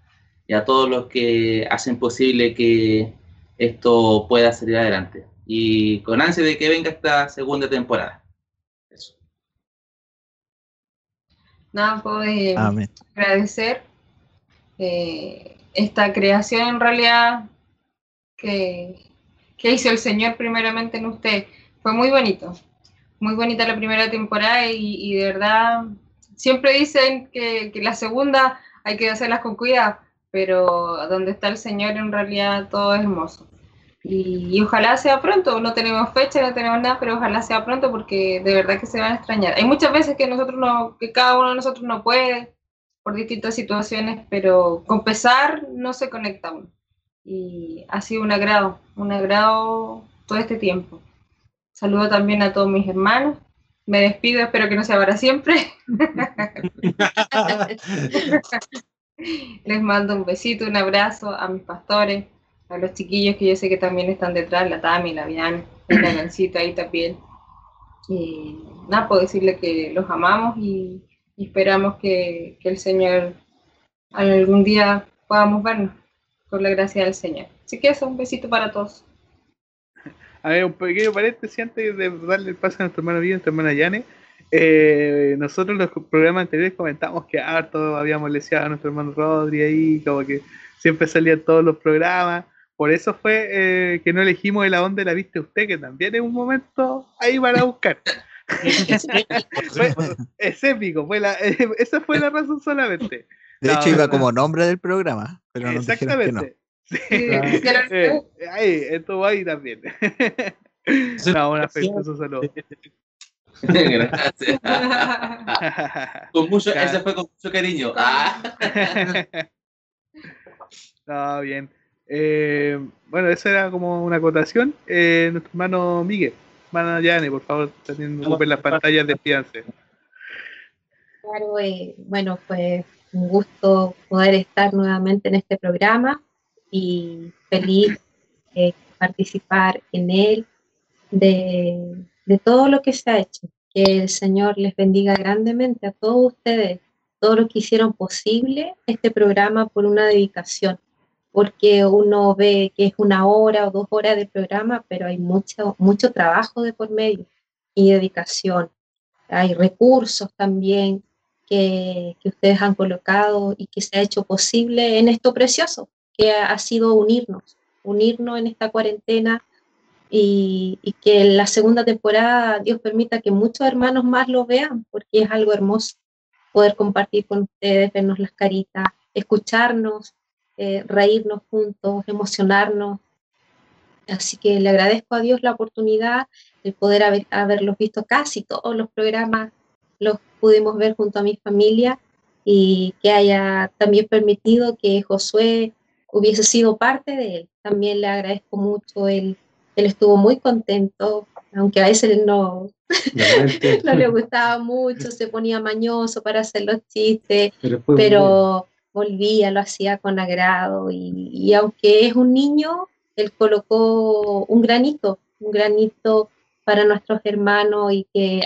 y a todos los que hacen posible que esto pueda salir adelante. Y con ansia de que venga esta segunda temporada. Nada, puedo eh, Amén. agradecer eh, esta creación en realidad que, que hizo el Señor primeramente en usted. Fue muy bonito, muy bonita la primera temporada y, y de verdad siempre dicen que, la segunda hay que hacerlas con cuidado, pero donde está el Señor en realidad todo es hermoso. Y, y ojalá sea pronto, no tenemos fecha, no tenemos nada, pero ojalá sea pronto porque de verdad que se van a extrañar. Hay muchas veces que nosotros no, que cada uno de nosotros no puede por distintas situaciones, pero con pesar no se conecta uno. Y ha sido un agrado, un agrado todo este tiempo. Saludo también a todos mis hermanos. Me despido, espero que no sea para siempre. Les mando un besito, un abrazo a mis pastores, a los chiquillos que yo sé que también están detrás, la Tami, la Vian, la Gancita ahí también. Y nada, puedo decirle que los amamos y, y esperamos que, que el Señor algún día podamos vernos con la gracia del Señor. Así que eso, un besito para todos. A ver, un pequeño paréntesis antes de darle el paso a nuestro hermano Vío, nuestra hermana Yane. Eh, nosotros en los programas anteriores comentamos que harto habíamos leseado a nuestro hermano Rodri ahí, como que siempre salía en todos los programas. Por eso fue eh, que no elegimos el a dónde la viste usted, que también es un momento ahí para buscar. Fue- es épico, fue la, esa fue la razón solamente. De No, hecho, iba no, como nombre del programa, pero dijeron Sí. Eh, ahí, estuvo ahí también. no, un afectuoso saludo. Gracias. con mucho, ese fue con mucho cariño. Ah. No, bien. Eh, bueno, esa era como una acotación. Eh, nuestro hermano Miguel, hermana Yane, por favor, teniendo ocupen las pantallas, despídanse. Claro, eh, bueno, fue un gusto poder estar nuevamente en este programa y feliz de participar en él, de, de todo lo que se ha hecho. Que el Señor les bendiga grandemente a todos ustedes, todos los que hicieron posible este programa por una dedicación, porque uno ve que es una hora o dos horas de programa, pero hay mucho, mucho trabajo de por medio y dedicación. Hay recursos también que, que ustedes han colocado y que se ha hecho posible en esto precioso, que ha, sido unirnos, unirnos en esta cuarentena y, y que en la segunda temporada Dios permita que muchos hermanos más lo vean, porque es algo hermoso poder compartir con ustedes, vernos las caritas, escucharnos, eh, reírnos juntos, emocionarnos. Así que le agradezco a Dios la oportunidad de poder haber, haberlos visto casi todos los programas, los pudimos ver junto a mi familia y que haya también permitido que Josué hubiese sido parte de él. También le agradezco mucho, él, él estuvo muy contento, aunque a veces no, no le gustaba mucho, se ponía mañoso para hacer los chistes, Pero pero volvía, lo hacía con agrado y, y aunque es un niño, él colocó un granito, un granito para nuestros hermanos y que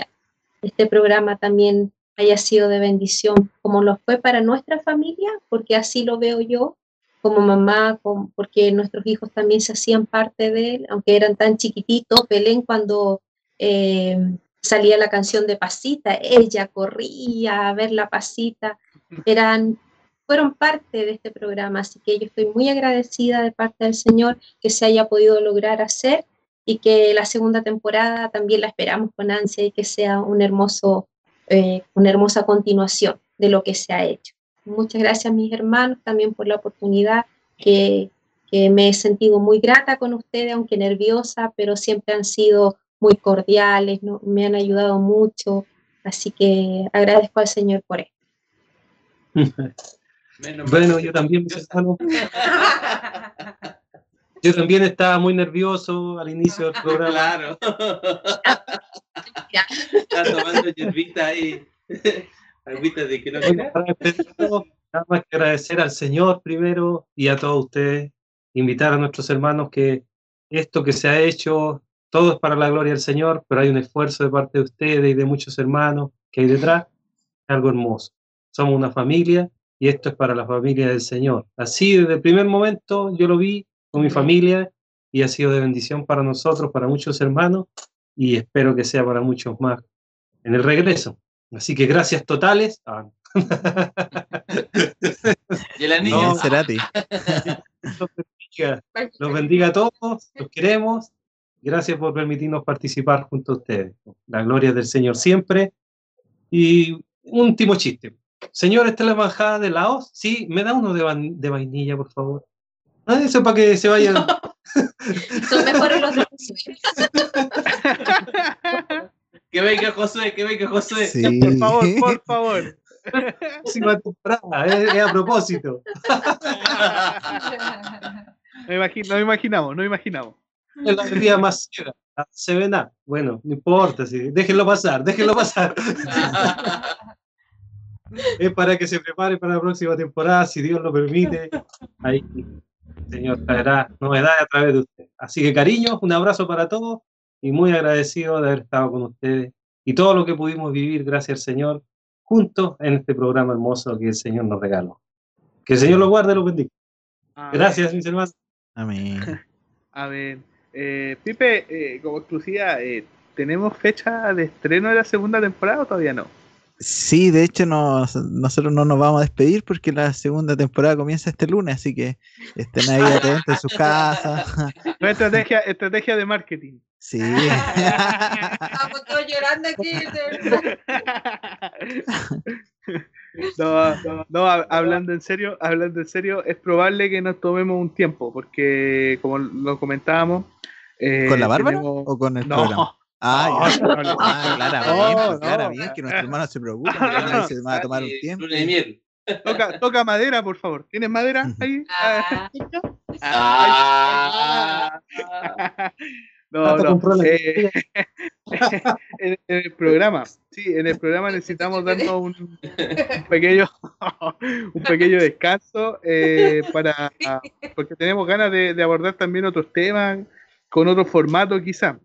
este programa también haya sido de bendición, como lo fue para nuestra familia, porque así lo veo yo como mamá, como- porque nuestros hijos también se hacían parte de él, aunque eran tan chiquititos. Belén cuando eh, salía la canción de Pasita, ella corría a ver la Pasita, eran, fueron parte de este programa, así que yo estoy muy agradecida de parte del Señor que se haya podido lograr hacer y que la segunda temporada también la esperamos con ansia y que sea un hermoso, eh, una hermosa continuación de lo que se ha hecho. Muchas gracias mis hermanos también por la oportunidad que, que me he sentido muy grata con ustedes, aunque nerviosa, pero siempre han sido muy cordiales, ¿no? me han ayudado mucho, así que agradezco al Señor por esto. Bueno, yo también, mis hermanos, yo también estaba muy nervioso al inicio del programa. Claro. Está tomando hierbita ahí. Agüita de que no nada más que agradecer al Señor primero y a todos ustedes, invitar a nuestros hermanos que esto que se ha hecho, todo es para la gloria del Señor, pero hay un esfuerzo de parte de ustedes y de muchos hermanos que hay detrás, es algo hermoso. Somos una familia y esto es para la familia del Señor. Así desde el primer momento yo lo vi con mi familia y ha sido de bendición para nosotros, para muchos hermanos y espero que sea para muchos más en el regreso. Así que gracias totales. Ah. Y la niña. No, los bendiga, los bendiga a todos, los queremos. Gracias por permitirnos participar junto a ustedes. La gloria del Señor siempre. Y un último chiste. Señor, ¿esta es la manjada de Laos? Sí, me da uno de, van- de vainilla, por favor. Ah, eso para que se vayan. Son mejores los de Que venga Josué, que venga Josué. Sí. Por favor, por favor. Próxima temporada, es, es a propósito. No, imagi- no imaginamos, no imaginamos. Es la bebida más ciega. la Sevena. Bueno, no importa, sí. déjenlo pasar, déjenlo pasar. es para que se prepare para la próxima temporada, si Dios lo permite. Ahí, el Señor traerá novedades a través de usted. Así que cariños, un abrazo para todos y muy agradecido de haber estado con ustedes y todo lo que pudimos vivir, gracias al Señor, juntos en este programa hermoso que el Señor nos regaló. Que el Señor lo guarde y lo bendiga. Gracias, mis hermanos. Amén. A ver, eh, Pipe, eh, como exclusiva, eh, ¿tenemos fecha de estreno de la segunda temporada o todavía no? Sí, de hecho no, nosotros no nos vamos a despedir porque la segunda temporada comienza este lunes, así que estén ahí atentos en sus casas. No, estrategia, estrategia de marketing. Sí. Estamos todos llorando aquí. No, no, no, hab- hablando en serio, hablando en serio, es probable que nos tomemos un tiempo, porque como lo comentábamos. eh, ¿Con la Bárbara tenemos- o con el No. programa? Ah. No, no, Ah, no. claramente, que nuestro hermano se preocupa, "Me va a tomar un tiempo. Luna de miel. Toca, toca madera, por favor. ¿Tienes madera ahí? Ah. No, Hasta no. eh, en, en el programa, sí, en el programa necesitamos darnos un, un pequeño, un pequeño descanso eh, para, porque tenemos ganas de, de abordar también otros temas con otro formato quizá.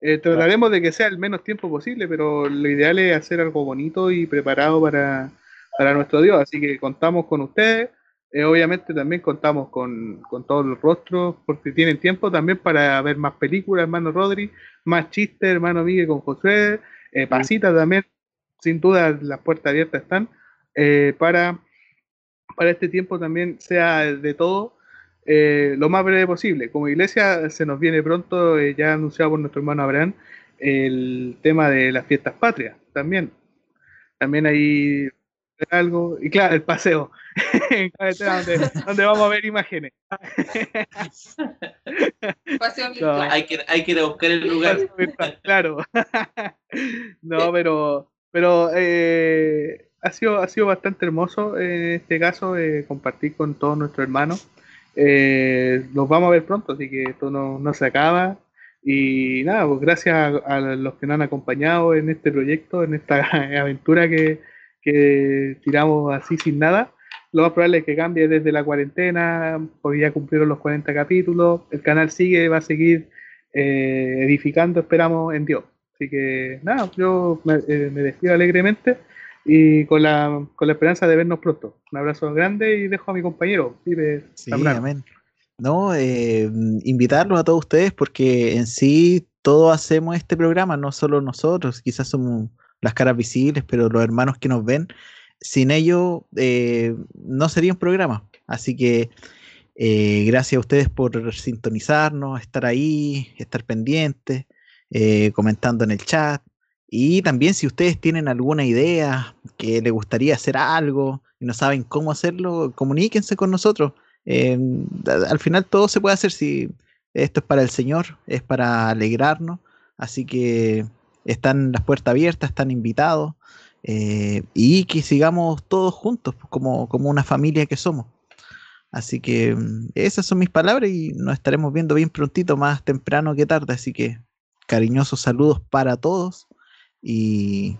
Eh, trataremos de que sea el menos tiempo posible, pero lo ideal es hacer algo bonito y preparado para, para nuestro Dios. Así que contamos con ustedes. Eh, obviamente también contamos con, con todos los rostros, porque tienen tiempo también para ver más películas, hermano Rodri, más chistes, hermano Miguel con Josué, eh, Pasita también, sin duda las puertas abiertas están, eh, para, para este tiempo también sea de todo eh, lo más breve posible. Como iglesia se nos viene pronto, ya anunciado por nuestro hermano Abraham, el tema de las fiestas patrias también. También hay algo, y claro, el paseo, en carretera donde, donde vamos a ver imágenes. Paseo No. Hay que, hay que ir a buscar el lugar. claro. no, pero, pero eh, ha, sido, ha sido bastante hermoso en este caso eh, compartir con todos nuestros hermanos. Eh, los vamos a ver pronto, así que esto no, no se acaba. Y nada, pues gracias a, a los que nos han acompañado en este proyecto, en esta aventura que, que tiramos así sin nada. Lo más probable es que cambie desde la cuarentena, porque ya cumplieron los 40 capítulos. El canal sigue, va a seguir eh, edificando, esperamos, en Dios. Así que nada, yo me, eh, me despido alegremente y con la, con la esperanza de vernos pronto. Un abrazo grande y dejo a mi compañero, Pipe Sí, amén. No, eh, invitarlos a todos ustedes porque en sí todos hacemos este programa, no solo nosotros, quizás somos las caras visibles, pero los hermanos que nos ven, sin ellos eh, no sería un programa. Así que eh, gracias a ustedes por sintonizarnos, estar ahí, estar pendientes, eh, comentando en el chat. Y también si ustedes tienen alguna idea que les gustaría hacer algo y no saben cómo hacerlo, comuníquense con nosotros. A- al final todo se puede hacer si esto es para el Señor, es para alegrarnos. Así que están las puertas abiertas, están invitados. eh, y que sigamos todos juntos, pues, como, como una familia que somos. Así que mm, esas son mis palabras y nos estaremos viendo bien prontito, más temprano que tarde. Así que cariñosos saludos para todos. Y,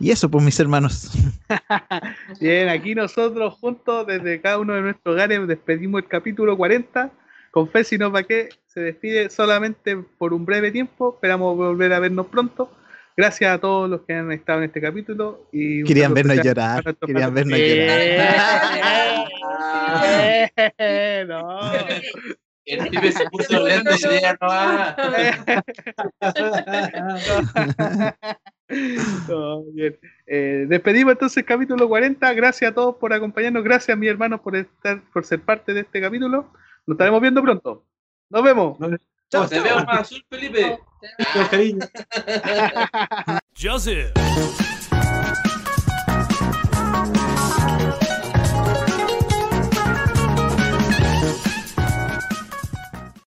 y eso, pues mis hermanos. Bien, aquí nosotros juntos, desde cada uno de nuestros hogares, despedimos el capítulo 40. Con fe, si no, ¿para qué? Se despide solamente por un breve tiempo. Esperamos volver a vernos pronto. Gracias a todos los que han estado en este capítulo. Y Querían vernos llorar, querían vernos llorar. Eh, no. El pibe se puso lento y ya no va. No, bien. Eh, despedimos entonces el capítulo 40. Gracias a todos por acompañarnos. Gracias a mis hermanos por estar, por ser parte de este capítulo. Nos estaremos viendo pronto. Nos vemos. Chao, te veo más azul, Felipe. cariño. Joseph.